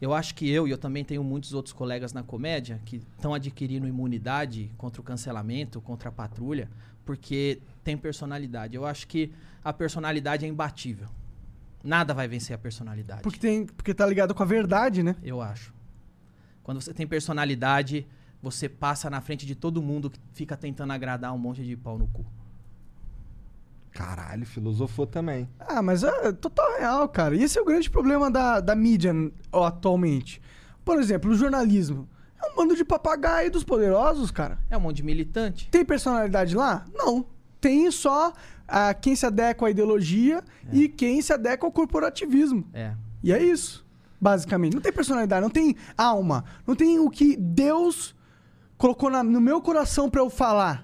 Eu acho que eu, e eu também tenho muitos outros colegas na comédia, que estão adquirindo imunidade contra o cancelamento, contra a patrulha, porque tem personalidade. Eu acho que a personalidade é imbatível. Nada vai vencer a personalidade. Porque, tem, porque tá ligado com a verdade, né? Eu acho. Quando você tem personalidade, você passa na frente de todo mundo que fica tentando agradar um monte de pau no cu. Caralho, filosofou também. Ah, mas é total real, cara. E esse é o grande problema da, da mídia ó, atualmente. Por exemplo, o jornalismo. É um bando de papagaio dos poderosos, cara. É um monte de militante. Tem personalidade lá? Não. Tem só ah, quem se adequa à ideologia e quem se adequa ao corporativismo. É. E é isso, basicamente. Não tem personalidade, não tem alma. Não tem o que Deus colocou na- no meu coração pra eu falar.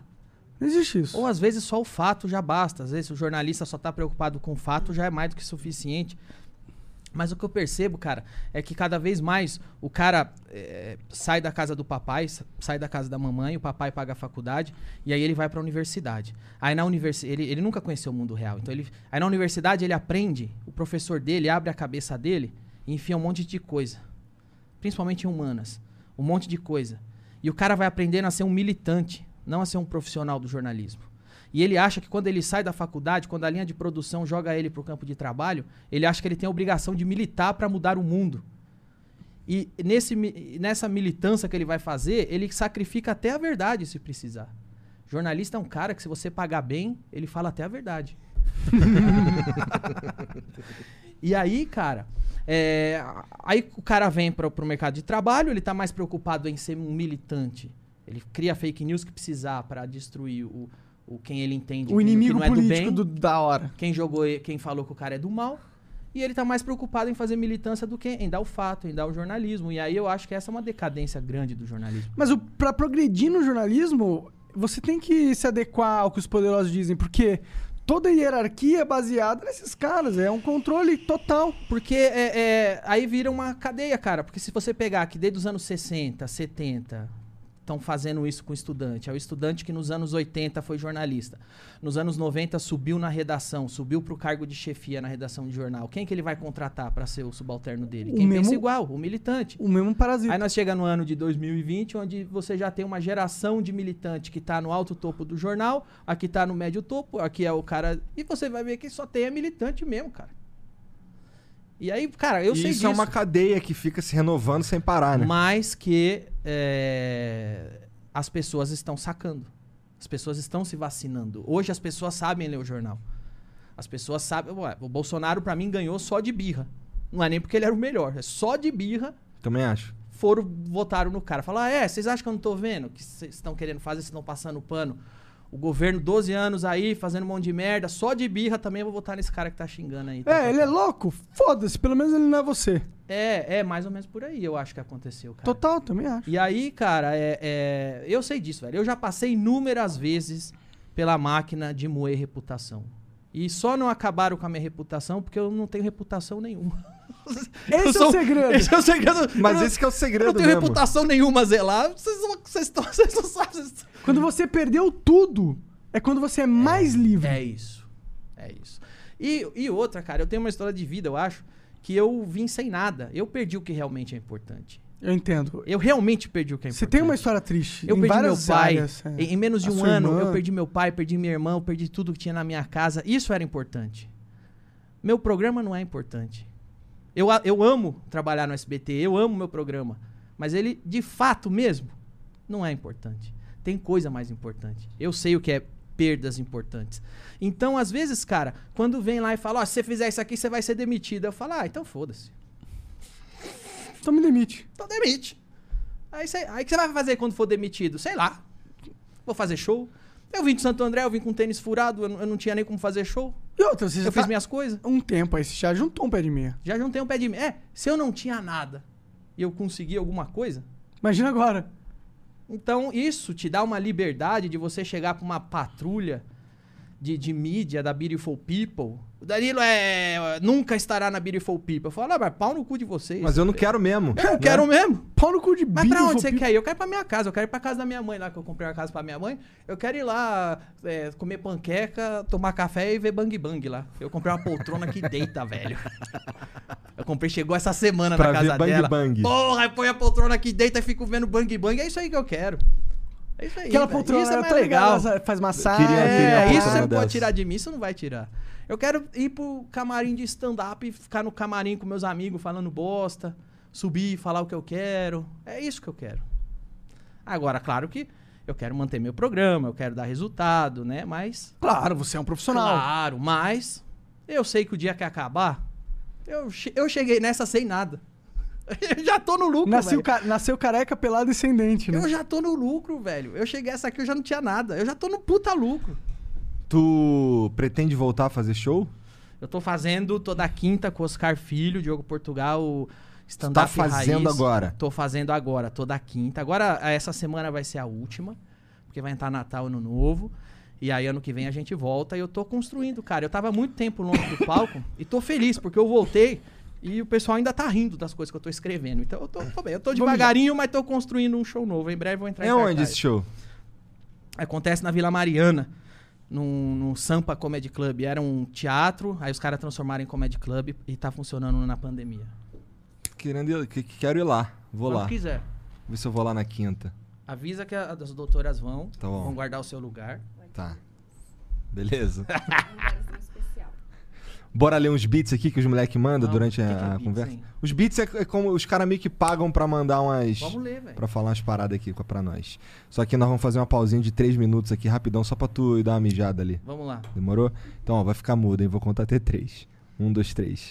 Não existe isso. Ou às vezes só o fato já basta. Às vezes o jornalista só tá preocupado com o fato já é mais do que suficiente. Mas o que eu percebo, cara, é que cada vez mais o cara é, sai da casa do papai, sa- sai da casa da mamãe, o papai paga a faculdade e aí ele vai pra universidade. Aí na universidade, ele, ele nunca conheceu o mundo real. Então ele, aí na universidade ele aprende, o professor dele abre a cabeça dele enfia um monte de coisa. Principalmente em humanas. Um monte de coisa. E o cara vai aprendendo a ser um militante, não a ser um profissional do jornalismo. E ele acha que quando ele sai da faculdade, quando a linha de produção joga ele pro campo de trabalho, ele acha que ele tem a obrigação de militar para mudar o mundo. E nesse, nessa militância que ele vai fazer, ele sacrifica até a verdade se precisar. Jornalista é um cara que, se você pagar bem, ele fala até a verdade. [LAUGHS] e aí, cara, é, aí o cara vem pro, pro mercado de trabalho, ele tá mais preocupado em ser um militante. Ele cria fake news que precisar para destruir o, o, o quem ele entende O que inimigo não é do político bem, do- da hora. quem jogou, quem falou que o cara é do mal. E ele tá mais preocupado em fazer militância do que em dar o fato, em dar o jornalismo. E aí eu acho que essa é uma decadência grande do jornalismo. Mas o, pra progredir no jornalismo, você tem que se adequar ao que os poderosos dizem, porque toda a hierarquia é baseada nesses caras, é um controle total. Porque é, é, aí vira uma cadeia, cara. Porque se você pegar que desde os anos 60, 70, estão fazendo isso com o estudante. É o estudante que nos anos 80 foi jornalista. Nos anos 90 subiu na redação, subiu pro cargo de chefia na redação de jornal. Quem que ele vai contratar para ser o subalterno dele? O Quem pensa mesmo- igual, o militante. O mesmo parasita. Aí nós chegamos no ano de 2020, onde você já tem uma geração de militante que tá no alto topo do jornal, aqui tá no médio topo, aqui é o cara. E você vai ver que só tem é militante mesmo, cara. E aí, cara, eu E sei isso disso. é uma cadeia que fica se renovando sem parar, né? Mas que é, as pessoas estão sacando. As pessoas estão se vacinando. Hoje as pessoas sabem ler o jornal. As pessoas sabem. Ué, o Bolsonaro, pra mim, ganhou só de birra. Não é nem porque ele era o melhor. É só de birra Também acho. foram, votaram no cara. Falaram, ah, é, vocês acham que eu não tô vendo? Que vocês estão querendo fazer, vocês estão passando pano. O governo, 12 anos aí, fazendo um monte de merda, só de birra também eu vou votar nesse cara que tá xingando aí. É, ele é louco? Foda-se, pelo menos ele não é você. É, é mais ou menos por aí, eu acho que aconteceu, cara. Total, também acho. E aí, cara, é, é- eu sei disso, velho. Eu já passei inúmeras vezes pela máquina de moer reputação. E só não acabaram com a minha reputação porque eu não tenho reputação nenhuma. [LAUGHS] Esse Eu é sou- o segredo. Esse é o segredo. Mas Eu não- esse que é o Eu segredo não tenho mesmo. reputação nenhuma a zelar. Vocês não, [LAUGHS] vocês não sabem. Quando você perdeu tudo, é quando você é mais livre. É isso. É isso. E, e outra, cara, eu tenho uma história de vida, eu acho, que eu vim sem nada. Eu perdi o que realmente é importante. Eu entendo. Eu realmente perdi o que é Você importante. tem uma história triste. Eu em perdi meu pai. áreas, é. em, menos de A um ano, irmã. eu perdi meu pai, perdi minha irmã, eu perdi tudo que tinha na minha casa. Isso era importante. Meu programa não é importante. Eu, eu amo trabalhar no SBT, eu amo meu programa. Mas ele, de fato mesmo, não é importante. Tem coisa mais importante. Eu sei o que é perdas importantes. Então, às vezes, cara, quando vem lá e fala, ó, se você fizer isso aqui, você vai ser demitido. Eu falo, ah, então foda-se. Então me demite. Então demite. Aí você aí que você vai fazer quando for demitido? Sei lá. Vou fazer show. Eu vim de Santo André, eu vim com tênis furado, eu, não- eu não tinha nem como fazer show. E outra, você Eu fiz tá minhas coisas. um tempo aí, você já juntou um pé de meia. Já juntei um pé de meia. É, se eu não tinha nada e eu consegui alguma coisa, Imagina agora. então isso te dá uma liberdade de você chegar pra uma patrulha de, de mídia da Beautiful People. O Danilo é, nunca estará na Beautiful People. Eu falo, ah, mas pau no cu de vocês. Mas eu não quero mesmo. Eu né? quero mesmo. Pau no cu de Mas pra onde você People. quer ir? Eu quero ir pra minha casa, eu quero ir pra casa da minha mãe lá, que eu comprei uma casa pra minha mãe. Eu quero ir lá é, comer panqueca, tomar café e ver bang bang lá. Eu comprei uma poltrona que deita, [LAUGHS] velho. Eu comprei, chegou essa semana Pra na casa ver bang dela. bang. Porra, põe a poltrona que deita e fico vendo bang bang. É isso aí que eu quero. É isso aí. Aquela velho. poltrona isso é ligado, legal. ela faz massagem. Queria- queria É, isso você não pode tirar de mim, isso não vai tirar. Eu quero ir pro camarim de stand-up e ficar no camarim com meus amigos falando bosta, subir e falar o que eu quero. É isso que eu quero. Agora, claro que eu quero manter meu programa, eu quero dar resultado, né? Mas. Claro, você é um profissional. Claro, mas eu sei que o dia que acabar, eu, che- eu cheguei nessa sem nada. [LAUGHS] Eu já tô no lucro, Nasceu, velho. ca- nasceu careca, pelado e sem dente, né? Eu já tô no lucro, velho. Eu cheguei essa aqui, eu já não tinha nada. Eu já tô no puta lucro. Tu pretende voltar a fazer show? Eu tô fazendo toda quinta com o Oscar Filho, Diogo Portugal, stand-up Tá fazendo raiz. agora? Tô fazendo agora, toda quinta. Agora, essa semana vai ser a última, porque vai entrar Natal, Ano Novo. E aí, ano que vem, a gente volta e eu tô construindo, cara. Eu tava muito tempo longe do palco e tô feliz, porque eu voltei e o pessoal ainda tá rindo das coisas que eu tô escrevendo. Então, eu tô, tô bem. Eu tô devagarinho, mas tô construindo um show novo. Em breve eu vou entrar É em onde cartaz. esse show? Acontece na Vila Mariana, no, no Sampa Comedy Club. Era um teatro, aí os caras transformaram em Comedy Club e tá funcionando na pandemia. Querendo ir, que- que quero ir lá. Vou Quando lá. quiser. Ver se eu vou lá na quinta. Avisa que a- as doutoras vão, Tá bom. vão guardar o seu lugar. Tá. Beleza. [LAUGHS] Bora ler uns beats aqui que os moleques mandam durante que a, que é a beats, conversa. hein? Os beats é, é como os caras meio que pagam pra mandar umas. Vamos ler, velho. Pra falar umas paradas aqui com- pra nós. Só que nós vamos fazer uma pausinha de 3 minutos aqui rapidão, só pra tu ir dar uma mijada ali. Vamos lá. Demorou? Então, ó, vai ficar mudo, hein? Vou contar até 3. 1, 2, 3.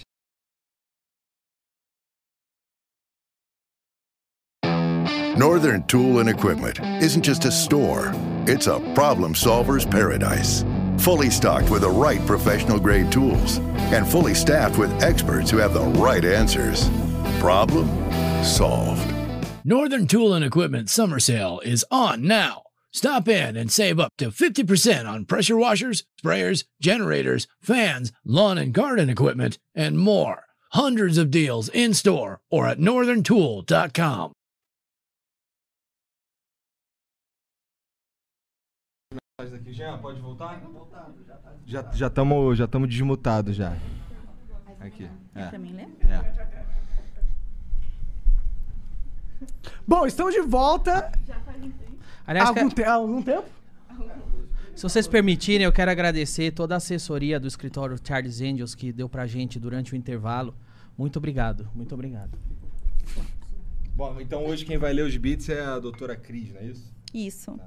Northern Tool and Equipment isn't just a store, it's a problem solver's paradise. Fully stocked with the right professional grade tools and fully staffed with experts who have the right answers. Problem solved. Northern Tool and Equipment summer sale is on now. Stop in and save up to 50% on pressure washers, sprayers, generators, fans, lawn and garden equipment, and more. Hundreds of deals in store or at northerntool.com. Aqui, Jean, pode voltar? Já já estamos já tamo desmutados já. Aqui. É? É. Bom, estamos de volta. Aliás, algum, que- te- há algum tempo? Se vocês permitirem, eu quero agradecer toda a assessoria do escritório Charles Angels que deu pra gente durante o intervalo. Muito obrigado, muito obrigado. Bom, então hoje quem vai ler os beats é a doutora Cris, não é isso? Isso.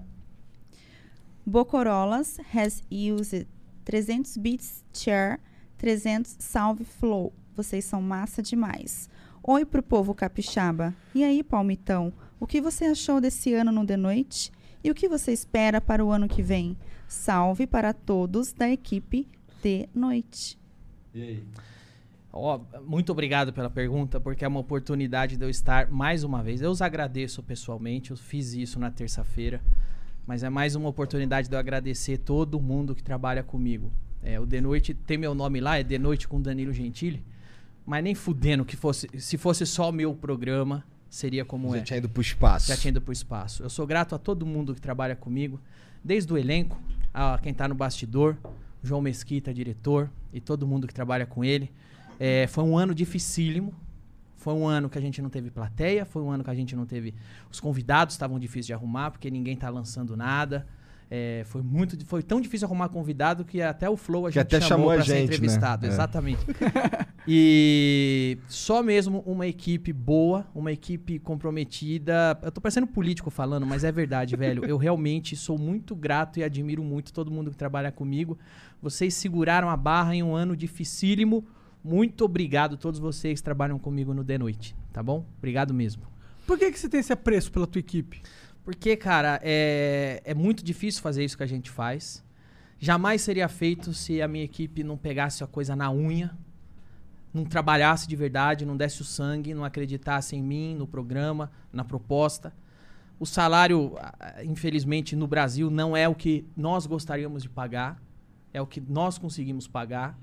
Bocorolas has used 300 beats chair, 300 salve flow. Vocês são massa demais. Oi pro povo capixaba. E aí, palmitão? O que você achou desse ano no The Noite? E o que você espera para o ano que vem? Salve para todos da equipe The Noite. E aí? Ó, muito obrigado pela pergunta, porque é uma oportunidade de eu estar mais uma vez. Eu os agradeço pessoalmente, eu fiz isso na terça-feira, mas é mais uma oportunidade de eu agradecer todo mundo que trabalha comigo. É, o De Noite tem meu nome lá, é De Noite com Danilo Gentili, mas nem fudendo que fosse, se fosse só o meu programa, seria como Já é. tinha ido pro espaço. Já tinha ido pro espaço. Eu sou grato a todo mundo que trabalha comigo, desde o elenco, a quem tá no bastidor, João Mesquita, diretor, e todo mundo que trabalha com ele. É, foi um ano dificílimo. Foi um ano que a gente não teve plateia, foi um ano que a gente não teve. Os convidados estavam difíceis de arrumar, porque ninguém tá lançando nada. É, foi muito, foi tão difícil arrumar convidado que até o Flow a Que gente até chamou, chamou a pra ser né? entrevistado. É. Exatamente. [LAUGHS] E só mesmo uma equipe boa, uma equipe comprometida. Eu tô parecendo político falando, mas é verdade, velho. Eu realmente sou muito grato e admiro muito todo mundo que trabalha comigo. Vocês seguraram a barra em um ano dificílimo. Muito obrigado a todos vocês que trabalham comigo no The Noite, tá bom? Obrigado mesmo. Por que, que você tem esse apreço pela tua equipe? Porque, cara, é, é muito difícil fazer isso que a gente faz. Jamais seria feito se a minha equipe não pegasse a coisa na unha, não trabalhasse de verdade, não desse o sangue, não acreditasse em mim, no programa, na proposta. O salário, infelizmente, no Brasil não é o que nós gostaríamos de pagar, é o que nós conseguimos pagar.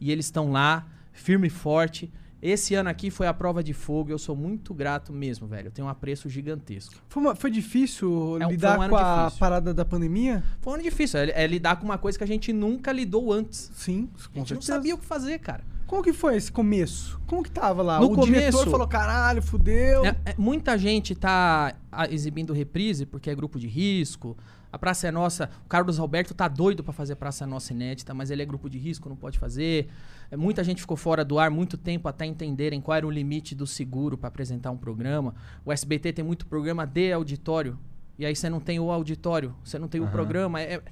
E eles estão lá, firme e forte. Esse ano aqui foi a prova de fogo, eu sou muito grato mesmo, velho. Eu tenho um apreço gigantesco. Foi, uma- foi difícil É lidar foi um com a difícil. parada da pandemia? Foi um ano difícil, é, é lidar com uma coisa que a gente nunca lidou antes. Sim, A com gente não certeza. sabia o que fazer, cara. Como que foi esse começo? Como que tava lá? No o diretor começo- falou, caralho, fudeu. É, é, muita gente tá ah, exibindo reprise porque é grupo de risco. A Praça é Nossa, o Carlos Alberto tá doido pra fazer Praça é Nossa inédita, mas ele é grupo de risco, não pode fazer. É, muita gente ficou fora do ar muito tempo até entenderem qual era o limite do seguro pra apresentar um programa. O SBT tem muito programa de auditório. E aí você não tem o auditório, você não tem o Aham. programa. É-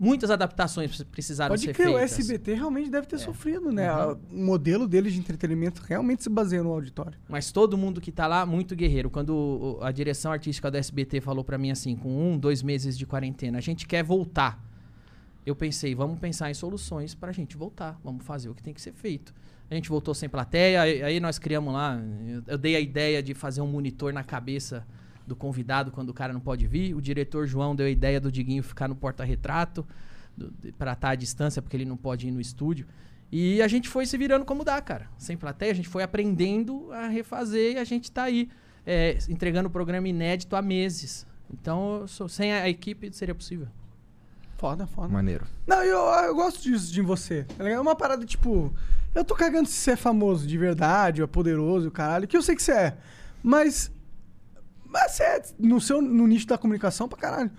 muitas adaptações precisaram Pode ser crer, o feitas. SBT realmente deve ter sofrido, né? Uhum. O modelo deles de entretenimento realmente se baseia no auditório. Mas todo mundo que tá lá, muito guerreiro. Quando o- a direção artística do SBT falou pra mim assim, com um, dois meses de quarentena, a gente quer voltar. Eu pensei, vamos pensar em soluções pra gente voltar. Vamos fazer o que tem que ser feito. A gente voltou sem plateia, aí nós criamos lá. Eu dei a ideia de fazer um monitor na cabeça do convidado quando o cara não pode vir. O diretor João deu a ideia do Diguinho ficar no porta-retrato pra estar à distância, porque ele não pode ir no estúdio. E a gente foi se virando como dá, cara. Sem plateia, a gente foi aprendendo a refazer e a gente tá aí é, entregando o programa inédito há meses. Então, eu sou- sem a equipe seria possível. Foda, foda. Maneiro. Não, eu, eu gosto disso de você. ligado? É uma parada tipo. Eu tô cagando se você é famoso de verdade, ou é poderoso, o caralho, que eu sei que você é. Mas. Mas é no, seu, no nicho da comunicação pra caralho.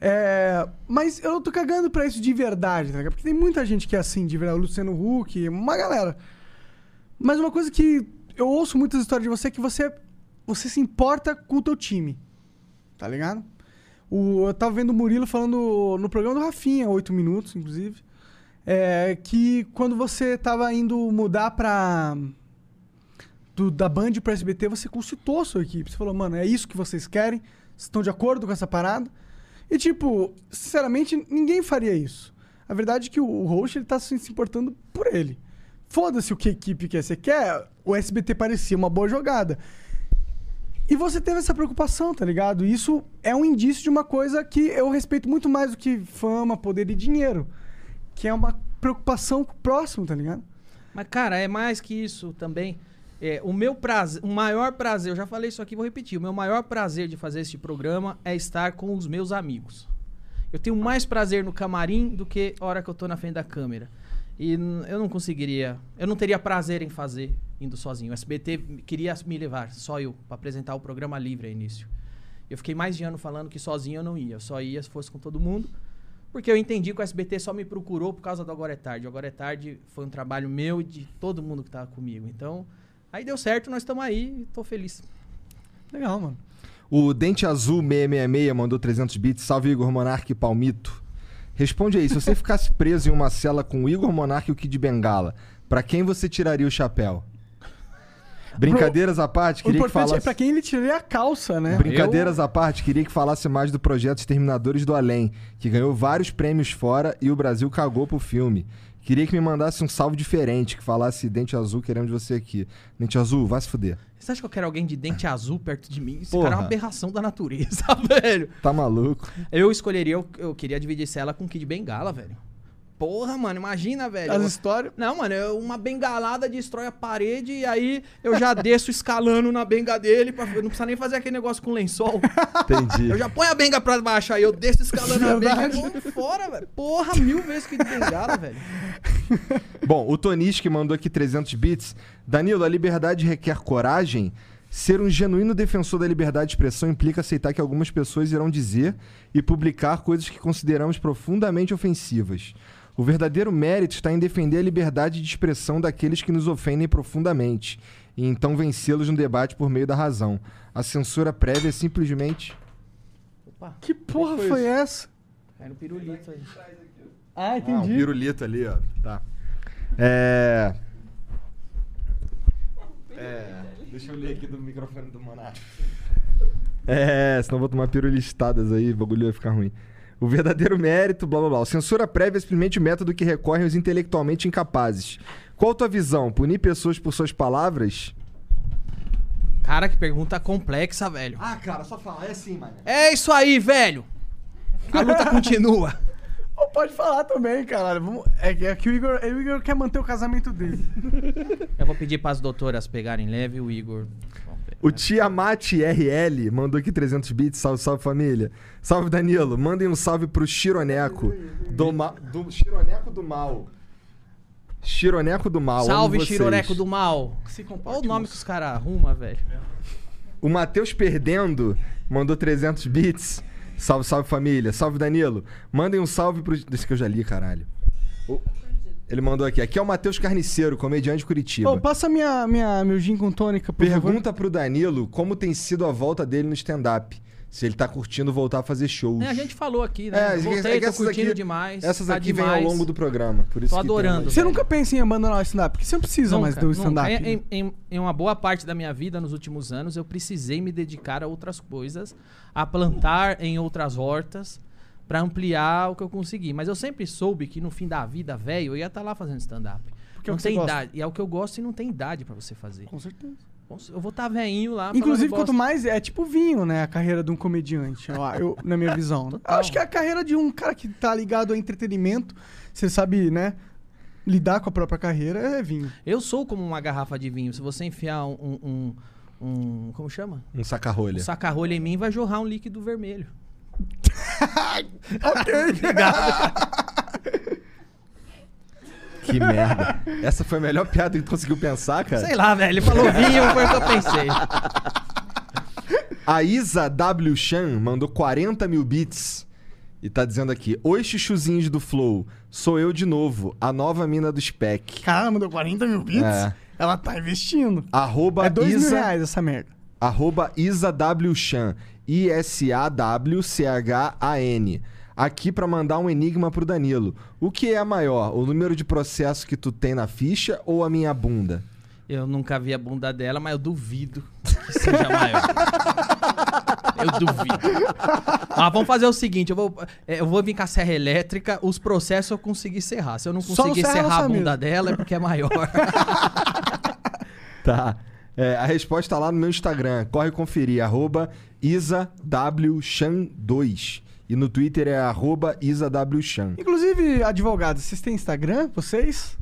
É, mas eu tô cagando pra isso de verdade, tá? Porque tem muita gente que é assim, de verdade. O Luciano Huck, uma galera. Mas uma coisa que eu ouço muitas histórias de você é que você, você se importa com o teu time. Tá ligado? O, eu tava vendo o Murilo falando no programa do Rafinha, 8 minutos, inclusive. é, que quando você tava indo mudar pra. Do- da Band pro SBT, você consultou a sua equipe. Você falou, mano, é isso que vocês querem? Vocês estão de acordo com essa parada? E, tipo, sinceramente, ninguém faria isso. A verdade é que o, o ele tá se importando por ele. Foda-se o que equipe quer. Você quer, o SBT parecia uma boa jogada. E você teve essa preocupação, tá ligado? Isso é um indício de uma coisa que eu respeito muito mais do que fama, poder e dinheiro. Que é uma preocupação com o próximo, tá ligado? Mas, cara, é mais que isso também. É, o meu prazer, o maior prazer, eu já falei isso aqui, vou repetir. O meu maior prazer de fazer este programa é estar com os meus amigos. Eu tenho mais prazer no camarim do que a hora que eu tô na frente da câmera. E eu não conseguiria, eu não teria prazer em fazer indo sozinho. O SBT queria me levar, só eu, pra apresentar o programa livre a início. Eu fiquei mais de ano falando que sozinho eu não ia, eu só ia se fosse com todo mundo. Porque eu entendi que o SBT só me procurou por causa do Agora é Tarde. O Agora é Tarde foi um trabalho meu e de todo mundo que tava comigo. Então, aí deu certo, nós estamos aí e tô feliz. Legal, mano. O Dente Azul 666 mandou 300 bits. Salve Igor Monarque e Palmito. Responde aí, se você [LAUGHS] ficasse preso em uma cela com o Igor Monarque e o Kid Bengala, pra quem você tiraria o chapéu? Brincadeiras à parte, O queria que importante falasse... é pra quem ele tiraria a calça, né? Brincadeiras à parte, queria que falasse mais do projeto Exterminadores do Além, que ganhou vários prêmios fora e o Brasil cagou pro filme. Queria que me mandasse um salve diferente, que falasse Dente Azul, queremos você aqui. Dente Azul, vai se fuder. Você acha que eu quero alguém de dente azul perto de mim? Esse Porra. cara é uma aberração da natureza, [LAUGHS] velho. Tá maluco? Eu escolheria, eu, eu queria dividir cela com Kid Bengala, velho. Porra, mano, imagina, velho. As histórias. Não, mano, eu- uma bengalada destrói a parede e aí eu já desço [LAUGHS] escalando na benga dele. Pra, não precisa nem fazer aquele negócio com lençol. Entendi. Eu já ponho a benga pra baixo, aí eu desço escalando a benga e fora, velho. Porra, mil vezes que de bengala, velho. [LAUGHS] Bom, o Tonis que mandou aqui 300 bits. Danilo, a liberdade requer coragem? Ser um genuíno defensor da liberdade de expressão implica aceitar que algumas pessoas irão dizer e publicar coisas que consideramos profundamente ofensivas. O verdadeiro mérito está em defender a liberdade de expressão daqueles que nos ofendem profundamente e então vencê-los no debate por meio da razão. A censura prévia é simplesmente. Opa, Que porra foi foi, essa? cai no pirulito aí. Ah, Ah, um entendi. pirulito ali, ó. Tá. É. É. Deixa eu ler aqui do microfone do Monarca. É, senão eu vou tomar pirulistadas aí, o bagulho vai ficar ruim. O verdadeiro mérito, blá blá blá. Censura prévia é simplesmente o método que recorrem os intelectualmente incapazes. Qual a tua visão? Punir pessoas por suas palavras? Cara, que pergunta complexa, velho. Ah, cara, só falar, é assim, mano. É isso aí, velho. A luta [LAUGHS] continua. Ou pode falar também, caralho. Vamos- É, que- é que o Igor, o Igor quer manter o casamento dele. Eu vou pedir pras doutoras pegarem leve o Igor. O Tiamat RL mandou aqui 300 bits. Salve, salve família. Salve Danilo. Mandem um salve pro Chironeco. Do, ma... do Chironeco do Mal. Chironeco do Mal. Salve. Chironeco do Mal. Olha o nome que os caras arrumam, velho. O Matheus Perdendo mandou 300 bits. Salve, salve família. Salve Danilo. Mandem um salve pro. Desse que eu já li, caralho. O- Ele mandou aqui. Aqui é o Matheus Carniceiro, comediante de Curitiba. Ô, passa minha, minha, meu gin com tônica, por favor. Pergunta pro Danilo como tem sido a volta dele no stand-up. Se ele tá curtindo voltar a fazer shows. É, a gente falou aqui, né? É, Voltei, é que tô essas curtindo aqui- demais. Essas tá aqui vêm ao longo do programa. Por isso Tô adorando, mais. Você nunca pensa em abandonar o stand-up? Porque você não precisa mais Nunca, do nunca. stand-up. Em, né? em- em- em uma boa parte da minha vida, nos últimos anos, eu precisei me dedicar a outras coisas, a plantar em outras hortas, pra ampliar o que eu consegui. Mas eu sempre soube que no fim da vida, velho, eu ia estar lá fazendo stand-up. Porque é Não que você tem gosta. idade. E é o que eu gosto e não tem idade pra você fazer. Com certeza. Eu vou estar velhinho lá. Inclusive, quanto mais. É tipo vinho, né? A carreira de um comediante, eu, eu- na minha visão. Eu acho que a carreira de um cara que tá ligado ao entretenimento, você sabe, né? Lidar com a própria carreira é vinho. Eu sou como uma garrafa de vinho. Se você enfiar um. um, um- como chama? Um saca-rolha. Um saca-rolha em mim, vai jorrar um líquido vermelho. [LAUGHS] ok. [LAUGHS] Que merda. Essa foi a melhor piada que tu conseguiu pensar, cara? Sei lá, velho. Ele falou vinho, foi o que eu pensei. A Isa W. Chan mandou 40 mil bits e tá dizendo aqui: Oi, chuchuzinhos do Flow. Sou eu de novo, a nova mina do Spec. Caralho, mandou 40 mil bits? É. Ela tá investindo. Arroba É dois mil Isa, reais essa merda. arroba Isa W. Chan. I-S-A-W-C-H-A-N. Aqui pra mandar um enigma pro Danilo. O que é maior, o número de processo que tu tem na ficha ou a minha bunda? Eu nunca vi a bunda dela, mas eu duvido que seja maior. [LAUGHS] Eu duvido. Mas vamos fazer o seguinte: eu vou, é, eu vou vir com a serra elétrica, os processos eu consegui serrar. Se eu não conseguir serra serrar a bunda dela, é porque é maior. [LAUGHS] Tá. É, a resposta tá lá no meu Instagram. Corre conferir. Arroba IsaWChan2. E no Twitter é arroba IsaWChan. Inclusive, advogados, vocês têm Instagram? Vocês?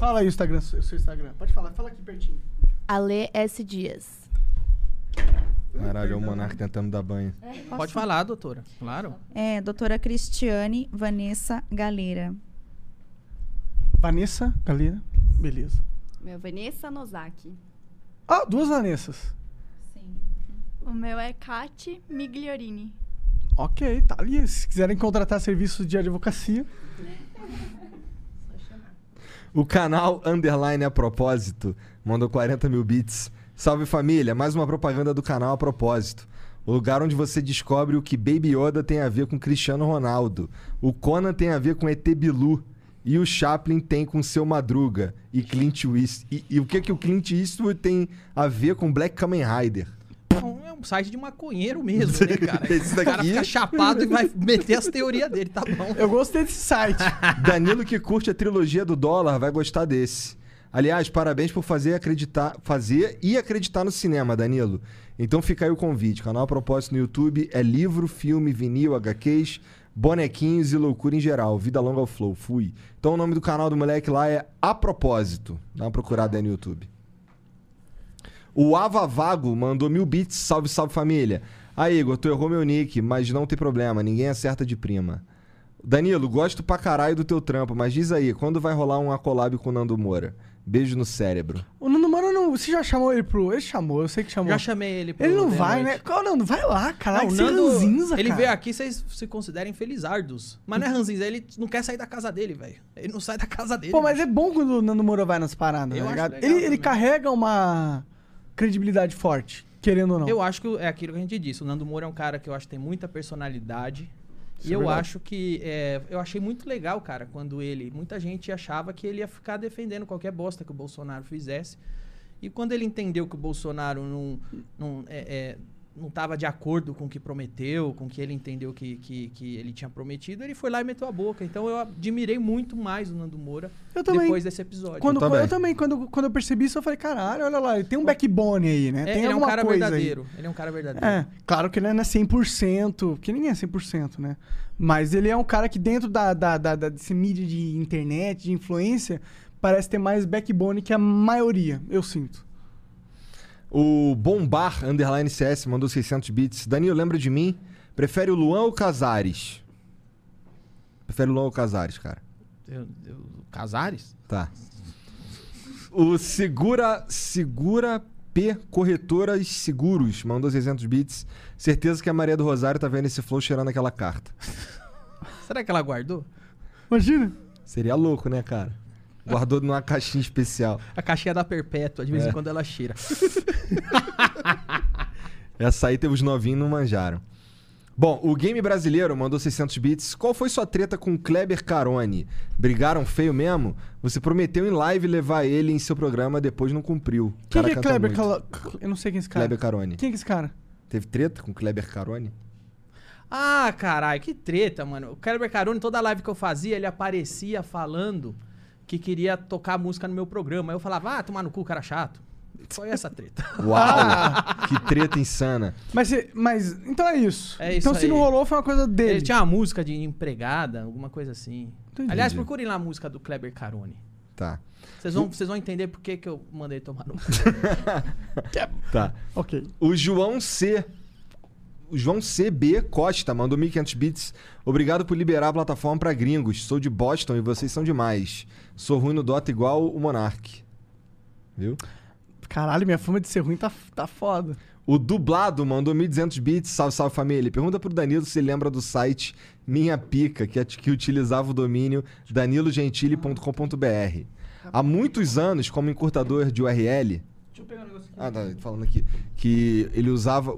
Fala aí o Instagram, o seu Instagram. Pode falar, fala aqui pertinho. Ale S. Dias. Caralho, é o Monark tentando dar banho. Pode falar, doutora. Claro. É, doutora Cristiane Vanessa Galeira. Vanessa, galera. Beleza. Meu, Vanessa Nozaki. Ah, duas Vanessas. O meu é Kati Migliorini. Ok, tá ali. Se quiserem contratar serviços de advocacia. O canal Underline a propósito mandou 40 mil bits. Salve família, mais uma propaganda do canal a propósito. O lugar onde você descobre o que Baby Yoda tem a ver com Cristiano Ronaldo. O Conan tem a ver com ET Bilu. E o Chaplin tem com seu Madruga. E Clint Eastwood. E, e o que, que o Clint Eastwood tem a ver com Black Kamen Rider? É um site de maconheiro mesmo, né, [LAUGHS] cara? Esse O cara daqui- fica chapado e vai meter as teorias dele, tá bom. Eu gostei desse site. [LAUGHS] Danilo que curte a trilogia do dólar vai gostar desse. Aliás, parabéns por fazer acreditar, fazer e acreditar no cinema, Danilo. Então fica aí o convite. Canal a propósito no YouTube é livro, filme, vinil, HQs, bonequinhos e loucura em geral. Vida longa ao flow. Fui. Então o nome do canal do moleque lá é A Propósito. Dá uma procurada aí no YouTube. O Avavago mandou mil bits. Salve, salve família. Aí, Igor, tu errou meu nick, mas não tem problema, ninguém acerta de prima. Danilo, gosto pra caralho do teu trampo, mas diz aí, quando vai rolar uma collab com o Nando Moura? Beijo no cérebro. O Nando Moura não. Você já chamou ele pro. Ele chamou, eu sei que chamou. Já chamei ele pro Ele não vai, Noite. né? Qual, Nando? Vai lá, caralho. Não, o que Nando, ranzinza, ele cara. veio aqui, vocês se considerem felizardos. Mas não é ranzinza, ele não quer sair da casa dele, velho. Ele não sai da casa dele. Pô, mas é bom quando o Nando Moura vai nas paradas, Eu tá ligado? legal Ele, ele carrega uma credibilidade forte, querendo ou não. Eu acho que é aquilo que a gente disse. O Nando Moura é um cara que eu acho que tem muita personalidade. Isso e é eu verdade. acho que. é, eu achei muito legal, cara, quando ele. Muita gente achava que ele ia ficar defendendo qualquer bosta que o Bolsonaro fizesse. E quando ele entendeu que o Bolsonaro não. não é, não estava de acordo com o que prometeu, com o que ele entendeu que, que, que ele tinha prometido, ele foi lá e meteu a boca. Então eu admirei muito mais o Nando Moura Eu também. depois desse episódio. Quando, eu também, quando, quando eu percebi isso, eu falei, caralho, olha lá, ele tem um backbone aí, né? É, tem ele é um alguma cara coisa aí. verdadeiro. Ele é um cara verdadeiro. É, claro que ele não é 100%, porque ninguém é 100%, né? Mas ele é um cara que dentro da, da, da, da desse mídia de internet, de influência, parece ter mais backbone que a maioria, eu sinto. O Bombar Underline CS mandou 600 bits. Danilo, lembra de mim? Prefere o Luan ou o Casares? Prefere o Luan ou o Casares, cara? Eu- eu- Casares? Tá. O Segura Segura P Corretoras Seguros mandou 600 bits. Certeza que a Maria do Rosário tá vendo esse flow cheirando aquela carta. [LAUGHS] Será que ela guardou? Imagina. Seria louco, né, cara? Guardou numa caixinha especial. A caixinha da Perpétua, de vez É. em quando ela cheira. [LAUGHS] Essa aí teve os novinhos e não manjaram. Bom, o game brasileiro mandou 600 bits. Qual foi sua treta com o Kleber Carone? Brigaram feio mesmo? Você prometeu em live levar ele em seu programa, depois não cumpriu. Quem é Kleber? Cala- Eu não sei quem é esse cara. Kleber Carone. Quem que é esse cara? Teve treta com o Kleber Carone? Ah, caralho, que treta, mano. O Kleber Carone, toda live que eu fazia, ele aparecia falando que queria tocar música no meu programa. Aí eu falava, ah, tomar no cu, cara chato. Foi essa treta. [LAUGHS] Uau! que treta insana. Mas, mas então é isso. É isso então se aí. não rolou, foi uma coisa dele. Ele tinha uma música de empregada, alguma coisa assim. Entendi. Aliás, procurem lá a música do Kleber Carone. Tá. Vocês vão, vocês vão entender por que, que eu mandei tomar no cu. [LAUGHS] [LAUGHS] Tá. Ok. O João C. O João CB Costa mandou 1.500 bits. Obrigado por liberar a plataforma pra gringos. Sou de Boston e vocês são demais. Sou ruim no Dota igual o Monark. Viu? Caralho, minha fama de ser ruim tá, tá foda. O dublado mandou 1.200 bits. Salve, salve família. Pergunta pro Danilo se lembra do site Minha Pica, que, que utilizava o domínio danilogentili.com.br. Há muitos anos, como encurtador de URL. Deixa eu pegar um negócio aqui. Ah, tá falando aqui. Que ele usava.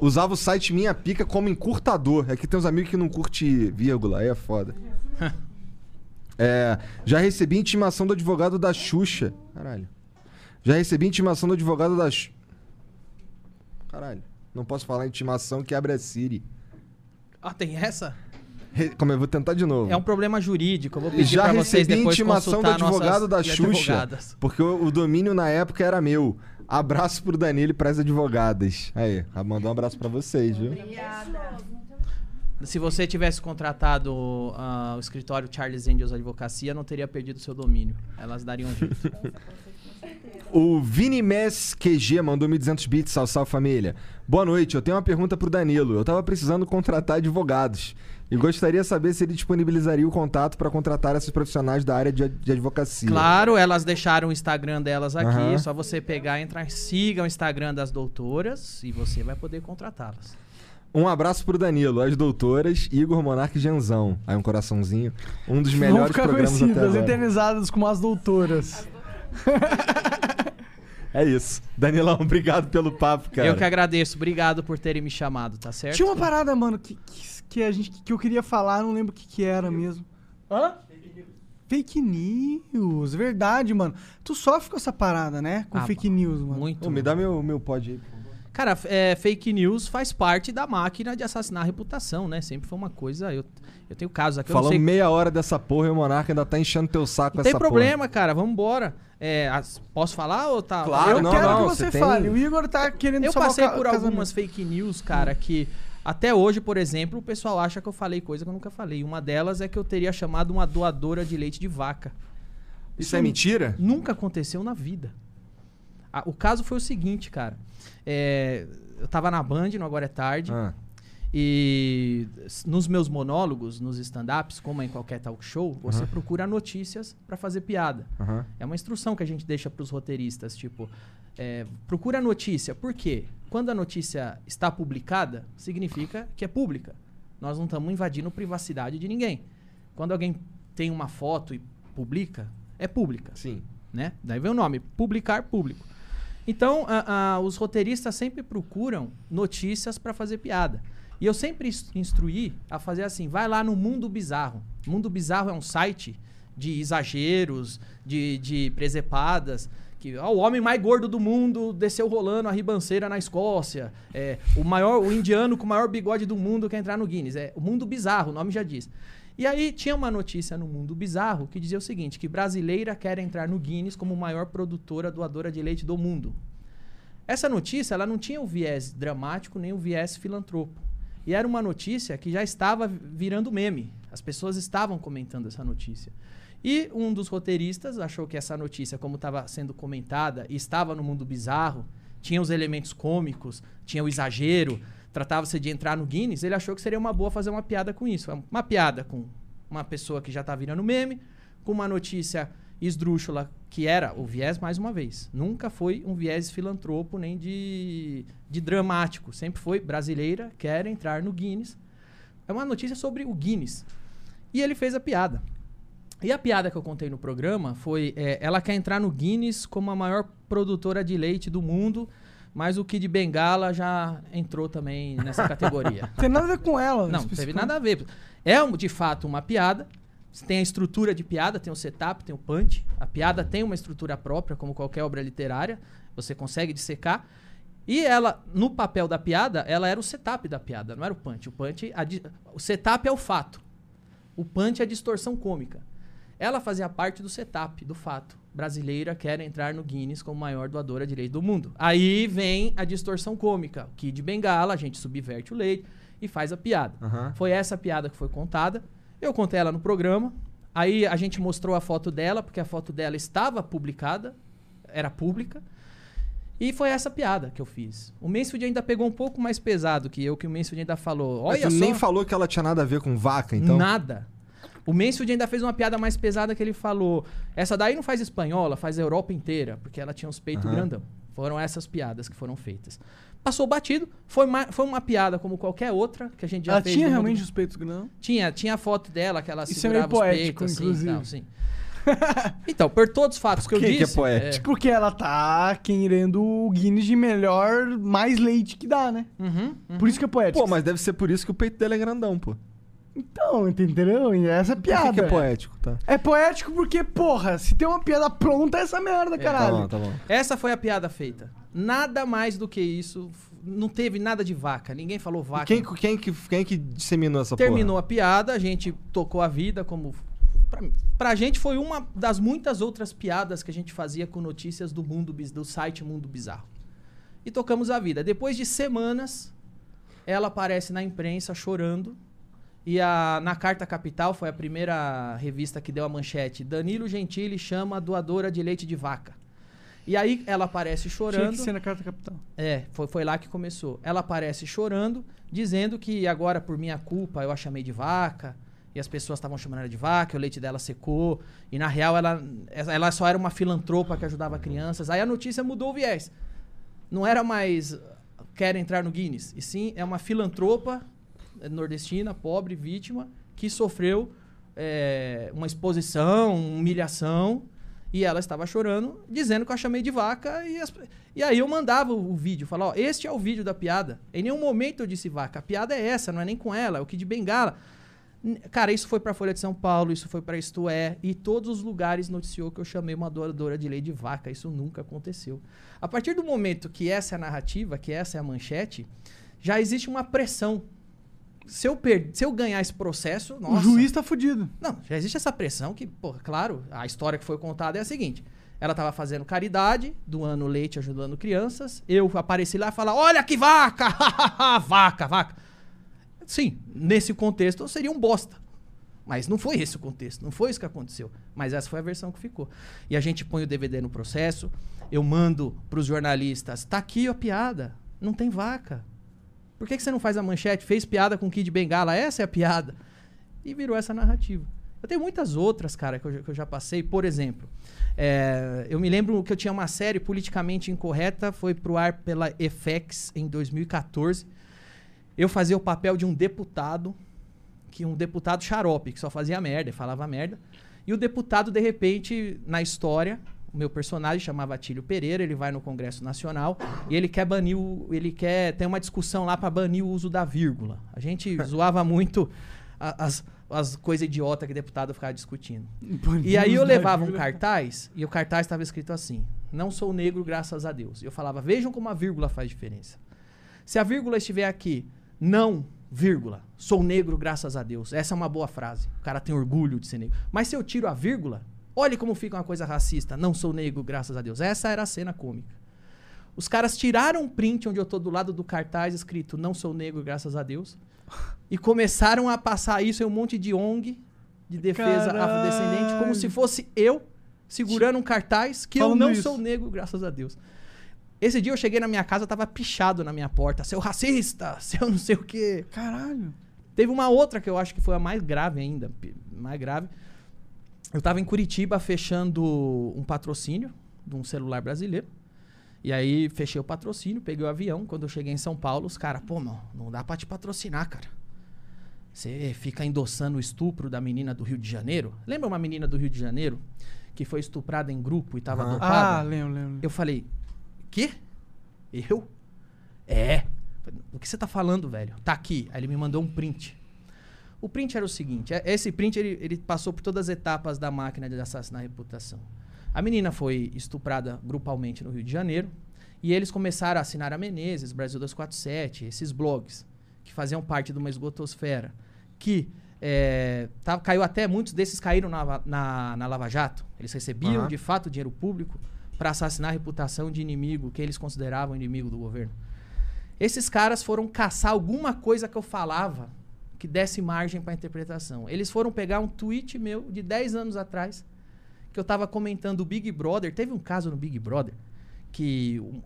Usava o site Minha Pica como encurtador. É que tem uns amigos que não curte vírgula, aí é foda. [LAUGHS] É, já recebi intimação do advogado da Xuxa. Caralho. Já recebi intimação do advogado da Xuxa. Caralho. Não posso falar intimação que abre a Siri. Ah, tem essa? Re- Como eu vou tentar de novo. É um problema jurídico. Eu vou pedir Já pra vocês recebi depois intimação do advogado da Xuxa, advogadas. porque o, o domínio na época era meu. Abraço pro Danilo e pras advogadas. Aí, mandou um abraço pra vocês, viu? Se você tivesse contratado ah, o escritório Charles Angels Advocacia, não teria perdido seu domínio. Elas dariam um jeito. [LAUGHS] O Vini Mess QG mandou 1.200 bits, salve, salve família. Boa noite, eu tenho uma pergunta pro Danilo. Eu tava precisando contratar advogados e gostaria de saber se ele disponibilizaria o contato para contratar esses profissionais da área de, de advocacia. Claro, elas deixaram o Instagram delas aqui. É só você pegar, entrar, siga o Instagram das doutoras e você vai poder contratá-las. Um abraço pro Danilo, as doutoras, Igor Monarque e Genzão. Aí um coraçãozinho. Um dos Vão melhores ficar programas até conhecidas, agora. eternizadas como as doutoras. [LAUGHS] É isso. Danilão, obrigado pelo papo, cara. Eu que agradeço. Obrigado por terem me chamado, tá certo? Tinha uma parada, mano, que, que, que a gente, que eu queria falar, não lembro o que, que era mesmo. Hã? Fake news, verdade, mano. Tu sofre com essa parada, né? Com Ah, fake news, mano. Muito. Ô, me dá meu, meu pod aí. Cara, é, fake news faz parte da máquina de assassinar a reputação, né? Sempre foi uma coisa. Eu, eu tenho casos aqui. eu não Falamos sei meia hora dessa porra e o Monarca ainda tá enchendo teu saco Não com tem essa problema, cara. Vambora. É, as- posso falar ou tá? Claro, eu não, quero não, que você, você tem- fale. O Igor tá querendo Eu salvar passei ca- por casamento. algumas fake news, cara, que até hoje, por exemplo, o pessoal acha que eu falei coisa que eu nunca falei. Uma delas é que eu teria chamado uma doadora de leite de vaca. Isso é mentira? Nunca aconteceu na vida. Ah, o caso foi o seguinte, cara. É, eu tava na Band, no Agora é Tarde. Ah. E nos meus monólogos, nos stand-ups, como em qualquer talk show, você Aham. procura notícias pra fazer piada. Aham. É uma instrução que a gente deixa pros roteiristas, tipo, é, procura notícia. Por quê? Quando a notícia está publicada, significa que é pública. Nós não estamos invadindo privacidade de ninguém. Quando alguém tem uma foto e publica, é pública. Sim. Né? Daí vem o nome, publicar público. Então, a- a- os roteiristas sempre procuram notícias para fazer piada. E eu sempre ins- instruí a fazer assim: vai lá no Mundo Bizarro. Mundo Bizarro é um site de exageros, de, de presepadas. Que, ó, o homem mais gordo do mundo desceu rolando a ribanceira na Escócia. É, o maior, o indiano com o maior bigode do mundo quer entrar no Guinness. É o Mundo Bizarro, o nome já diz. E aí tinha uma notícia no Mundo Bizarro que dizia o seguinte: que brasileira quer entrar no Guinness como maior produtora doadora de leite do mundo. Essa notícia ela não tinha o viés dramático nem o viés filantropo. E era uma notícia que já estava virando meme. As pessoas estavam comentando essa notícia. E um dos roteiristas achou que essa notícia, como estava sendo comentada estava no mundo bizarro, tinha os elementos cômicos, tinha o exagero, tratava-se de entrar no Guinness, ele achou que seria uma boa fazer uma piada com isso. Uma piada com uma pessoa que já está virando meme, com uma notícia esdrúxula, que era o viés, mais uma vez. Nunca foi um viés filantropo nem de, de dramático. Sempre foi brasileira, quer entrar no Guinness. É uma notícia sobre o Guinness. E ele fez a piada. E a piada que eu contei no programa foi: é, ela quer entrar no Guinness como a maior produtora de leite do mundo, mas o Kid Bengala já entrou também nessa categoria. [LAUGHS] Tem nada a ver com ela. Não, não teve nada a ver. É de fato uma piada. Tem a estrutura de piada, tem o setup, tem o punch. A piada tem uma estrutura própria, como qualquer obra literária. Você consegue dissecar. E ela, no papel da piada, ela era o setup da piada, não era o punch. O punch, a o setup é o fato. O punch é a distorção cômica. Ela fazia parte do setup, do fato. Brasileira quer entrar no Guinness como maior doadora de leite do mundo. Aí vem a distorção cômica. O Kid Bengala, a gente subverte o leite e faz a piada. Aham. Foi essa piada que foi contada. Eu contei ela no programa. Aí a gente mostrou a foto dela, porque a foto dela estava publicada, era pública. E foi essa piada que eu fiz. O Mansfield ainda pegou um pouco mais pesado que eu, que o Mansfield ainda falou. Mas Olha tu só. nem falou que ela tinha nada a ver com vaca, então. Nada. O Mansfield ainda fez uma piada mais pesada que ele falou. Essa daí não faz espanhola, faz a Europa inteira, porque ela tinha uns peitos Aham. grandão. Foram essas piadas que foram feitas. Passou batido, foi, ma- foi uma piada como qualquer outra que a gente já Ela fez. tinha no mundo- realmente os peitos grandes? Tinha, tinha a foto dela, que ela Isso é meio segurava os poético, peitos, assim, inclusive. e tal, sim. [LAUGHS] então, por todos os fatos que eu que que é disse... poético? Porque ela tá querendo o Guinness de melhor, mais leite que dá, né? Uhum, Por isso que é poético. Pô, mas deve ser por isso que o peito dela é grandão, pô. Então, entendeu? E essa é a Por piada. que, que é poético, tá? É poético porque, porra, se tem uma piada pronta, é essa merda, caralho. tá bom. Essa foi a piada feita. Nada mais do que isso. Não teve nada de vaca. Ninguém falou vaca. Quem, quem, que, quem que disseminou essa Terminou a piada, a gente tocou a vida como. Pra, pra gente foi uma das muitas outras piadas que a gente fazia com notícias do mundo do site Mundo Bizarro. E tocamos a vida. Depois de semanas, ela aparece na imprensa chorando. E a, na Carta Capital foi a primeira revista que deu a manchete. Danilo Gentili chama a doadora de leite de vaca. E aí ela aparece chorando. Tinha que ser na Carta Capital. É, foi, foi lá que começou. Ela aparece chorando, dizendo que agora, por minha culpa, eu a chamei de vaca. E as pessoas estavam chamando ela de vaca, o leite dela secou. E na real, ela, ela só era uma filantropa que ajudava crianças. Aí a notícia mudou o viés. Não era mais quer entrar no Guinness. E sim, é uma filantropa nordestina, pobre, vítima, que sofreu eh, uma exposição, humilhação. E ela estava chorando, dizendo que eu a chamei de vaca. E, as- e aí eu mandava o, o vídeo, falava, ó, este é o vídeo da piada. Em nenhum momento eu disse vaca. A piada é essa, não é nem com ela, é o Kid Bengala. N- Cara, isso foi pra Folha de São Paulo, isso foi pra Isto É, e todos os lugares noticiou que eu chamei uma doadora de leite de vaca. Isso nunca aconteceu. A partir do momento que essa é a narrativa, que essa é a manchete, já existe uma pressão. Se eu, per... Se eu ganhar esse processo, nossa, O juiz tá fudido. não, já existe essa pressão que, pô, claro, a história que foi contada é a seguinte. Ela tava fazendo caridade, doando leite, ajudando crianças. Eu apareci lá e falar, olha que vaca! [LAUGHS] vaca, vaca. Sim, nesse contexto eu seria um bosta. Mas não foi esse o contexto, não foi isso que aconteceu. Mas essa foi a versão que ficou. E a gente põe o DVD no processo, eu mando pros jornalistas, tá aqui a piada, não tem vaca. Por que, que você não faz a manchete? Fez piada com o Kid Bengala, essa é a piada. E virou essa narrativa. Eu tenho muitas outras, cara, que eu, já- que eu já passei. Por exemplo, é, eu me lembro que eu tinha uma série politicamente incorreta, foi pro ar pela FX em 2014. Eu fazia o papel de um deputado, que um deputado xarope, que só fazia merda falava merda. E o deputado, de repente, na história, o meu personagem chamava Tílio Pereira, ele vai no Congresso Nacional e ele quer banir o, ele quer tem uma discussão lá para banir o uso da vírgula. A gente [LAUGHS] zoava muito a- as, as coisas idiotas que o deputado ficava discutindo. Banir E aí eu levava um cartaz e o cartaz estava escrito assim: "Não sou negro, graças a Deus". E eu falava: "Vejam como a vírgula faz diferença". Se a vírgula estiver aqui, não, vírgula, sou negro graças a Deus. Essa é uma boa frase. O cara tem orgulho de ser negro. Mas se eu tiro a vírgula, olhe como fica uma coisa racista. Não sou negro graças a Deus. Essa era a cena cômica. Os caras tiraram um print onde eu tô do lado do cartaz escrito não sou negro graças a Deus e começaram a passar isso em um monte de ONG de defesa Caralho. afrodescendente como se fosse eu segurando um cartaz que eu Falando não isso. sou negro graças a Deus. Esse dia eu cheguei na minha casa, tava pichado na minha porta. Seu racista, seu não sei o quê. Caralho. Teve uma outra que eu acho que foi a mais grave ainda. Mais grave. Eu tava em Curitiba fechando um patrocínio de um celular brasileiro. E aí fechei o patrocínio, peguei o avião. Quando eu cheguei em São Paulo, os caras, pô, não, não dá pra te patrocinar, cara. Você fica endossando o estupro da menina do Rio de Janeiro. Lembra uma menina do Rio de Janeiro que foi estuprada em grupo e tava Aham. dopada? Ah, lembro, lembro. Eu falei, quê? Eu? É. O que você tá falando, velho? Tá aqui. Aí ele me mandou um print. O print era o seguinte: é- esse print ele, ele passou por todas as etapas da máquina de assassinar a reputação. A menina foi estuprada grupalmente no Rio de Janeiro. E eles começaram a assinar a Menezes, Brasil 247, esses blogs, que faziam parte de uma esgotosfera. Que é, tá- caiu até, muitos desses caíram na, na, na Lava Jato. Eles recebiam, Aham. de fato, dinheiro público para assassinar a reputação de inimigo que eles consideravam inimigo do governo. Esses caras foram caçar alguma coisa que eu falava que desse margem para interpretação. Eles foram pegar um tweet meu de 10 anos atrás que eu tava comentando o Big Brother. Teve um caso no Big Brother que o,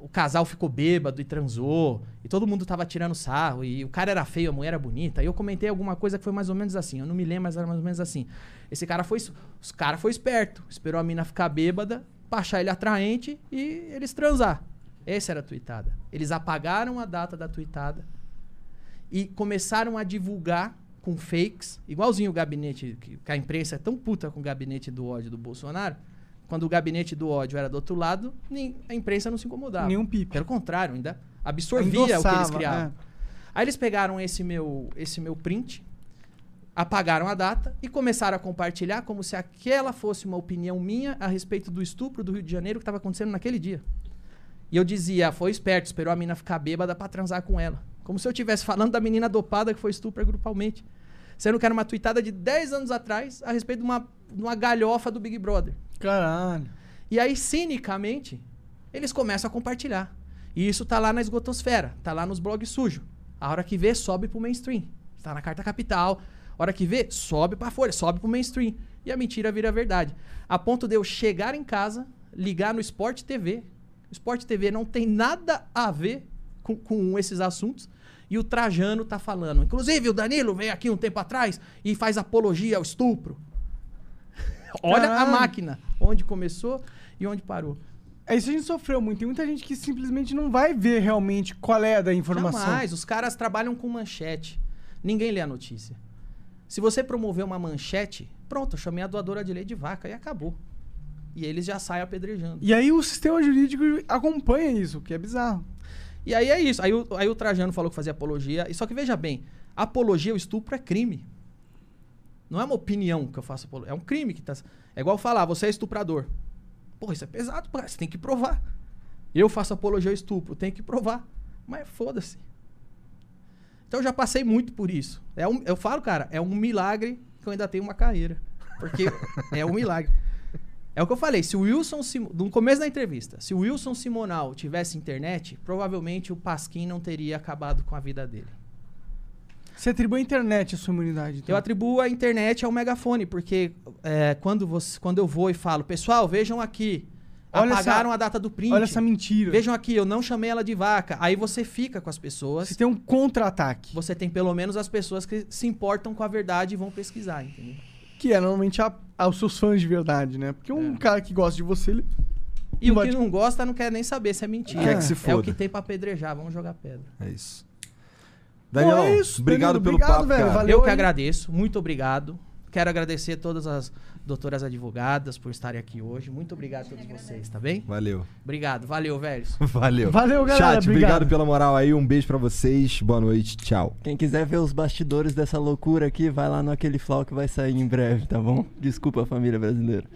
o casal ficou bêbado e transou e todo mundo tava tirando sarro e o cara era feio, a mulher era bonita. E eu comentei alguma coisa que foi mais ou menos assim. Eu não me lembro, mas era mais ou menos assim. Esse cara foi, os cara foi esperto, esperou a mina ficar bêbada, pra achar ele atraente e eles transar. Essa era a tweetada. Eles apagaram a data da tweetada e começaram a divulgar com fakes, igualzinho o gabinete, que, a imprensa é tão puta com o gabinete do ódio do Bolsonaro. Quando o gabinete do ódio era do outro lado, nem, a imprensa não se incomodava. Nenhum pipe. Pelo contrário, ainda absorvia o que eles Endossava, criavam. é. Aí eles pegaram esse meu, esse meu print, apagaram a data e começaram a compartilhar como se aquela fosse uma opinião minha a respeito do estupro do Rio de Janeiro que estava acontecendo naquele dia. E eu dizia, foi esperto, esperou a menina ficar bêbada pra transar com ela. Como se eu estivesse falando da menina dopada que foi estupra grupalmente. Sendo que era uma tuitada de 10 anos atrás a respeito de uma, de uma galhofa do Big Brother. Caralho. E aí, cinicamente, eles começam a compartilhar. E isso tá lá na esgotosfera, tá lá nos blogs sujos. A hora que vê, sobe pro mainstream. Tá na carta capital. A hora que vê, sobe pra folha, sobe pro mainstream. E a mentira vira verdade. A ponto de eu chegar em casa, ligar no Sport TV. O Sport TV não tem nada a ver com, com esses assuntos. E o Trajano tá falando. Inclusive, o Danilo veio aqui um tempo atrás e faz apologia ao estupro. [LAUGHS] Olha a máquina. Onde começou e onde parou. É isso a gente sofreu muito. Tem muita gente que simplesmente não vai ver realmente qual é da informação. Jamais. Os caras trabalham com manchete. Ninguém lê a notícia. Se você promover uma manchete, pronto, eu chamei a doadora de leite de vaca e acabou. E eles já saem apedrejando. E aí o sistema jurídico acompanha isso, que é bizarro. E aí é isso. Aí o, aí o Trajano falou que fazia apologia. E só que veja bem, apologia ao estupro é crime. Não é uma opinião que eu faço apologia. É um crime que tá. É igual falar, você é estuprador. Porra, isso é pesado, pô, você tem que provar. Eu faço apologia ao estupro, tenho que provar. Mas foda-se. Então eu já passei muito por isso. É um, eu falo, cara, é um milagre que eu ainda tenho uma carreira. Porque [LAUGHS] é um milagre. É o que eu falei, se o Wilson, no começo da entrevista, se o Wilson Simonal tivesse internet, provavelmente o Pasquim não teria acabado com a vida dele. Você atribui à internet a sua imunidade. então. Eu atribuo a internet ao megafone, porque é, quando, você, quando eu vou e falo, pessoal, vejam aqui, Olha apagaram essa- a data do print. olha essa mentira. Vejam aqui, eu não chamei ela de vaca. Aí você fica com as pessoas. Você tem um contra-ataque. Você tem pelo menos as pessoas que se importam com a verdade e vão pesquisar, entendeu? Que é normalmente a, aos seus fãs de verdade, né? Porque um cara que gosta de você, ele. E o que te- não gosta não quer nem saber se é mentira. Quer que se É o foda. que tem pra apedrejar, vamos jogar pedra. É isso. Danilão, é isso, obrigado Danilo, pelo obrigado, papo, velho, cara. valeu. Eu que aí. agradeço, muito obrigado. Quero agradecer todas as doutoras advogadas por estarem aqui hoje. Muito obrigado a todos vocês, tá bem? Valeu. Obrigado, valeu, velhos. [LAUGHS] Valeu. Valeu, galera, Chat, obrigado. obrigado pela moral aí. Um beijo pra vocês. Boa noite. Tchau. Quem quiser ver os bastidores dessa loucura aqui, vai lá no Aquele Flow que vai sair em breve, tá bom? Desculpa, família brasileira.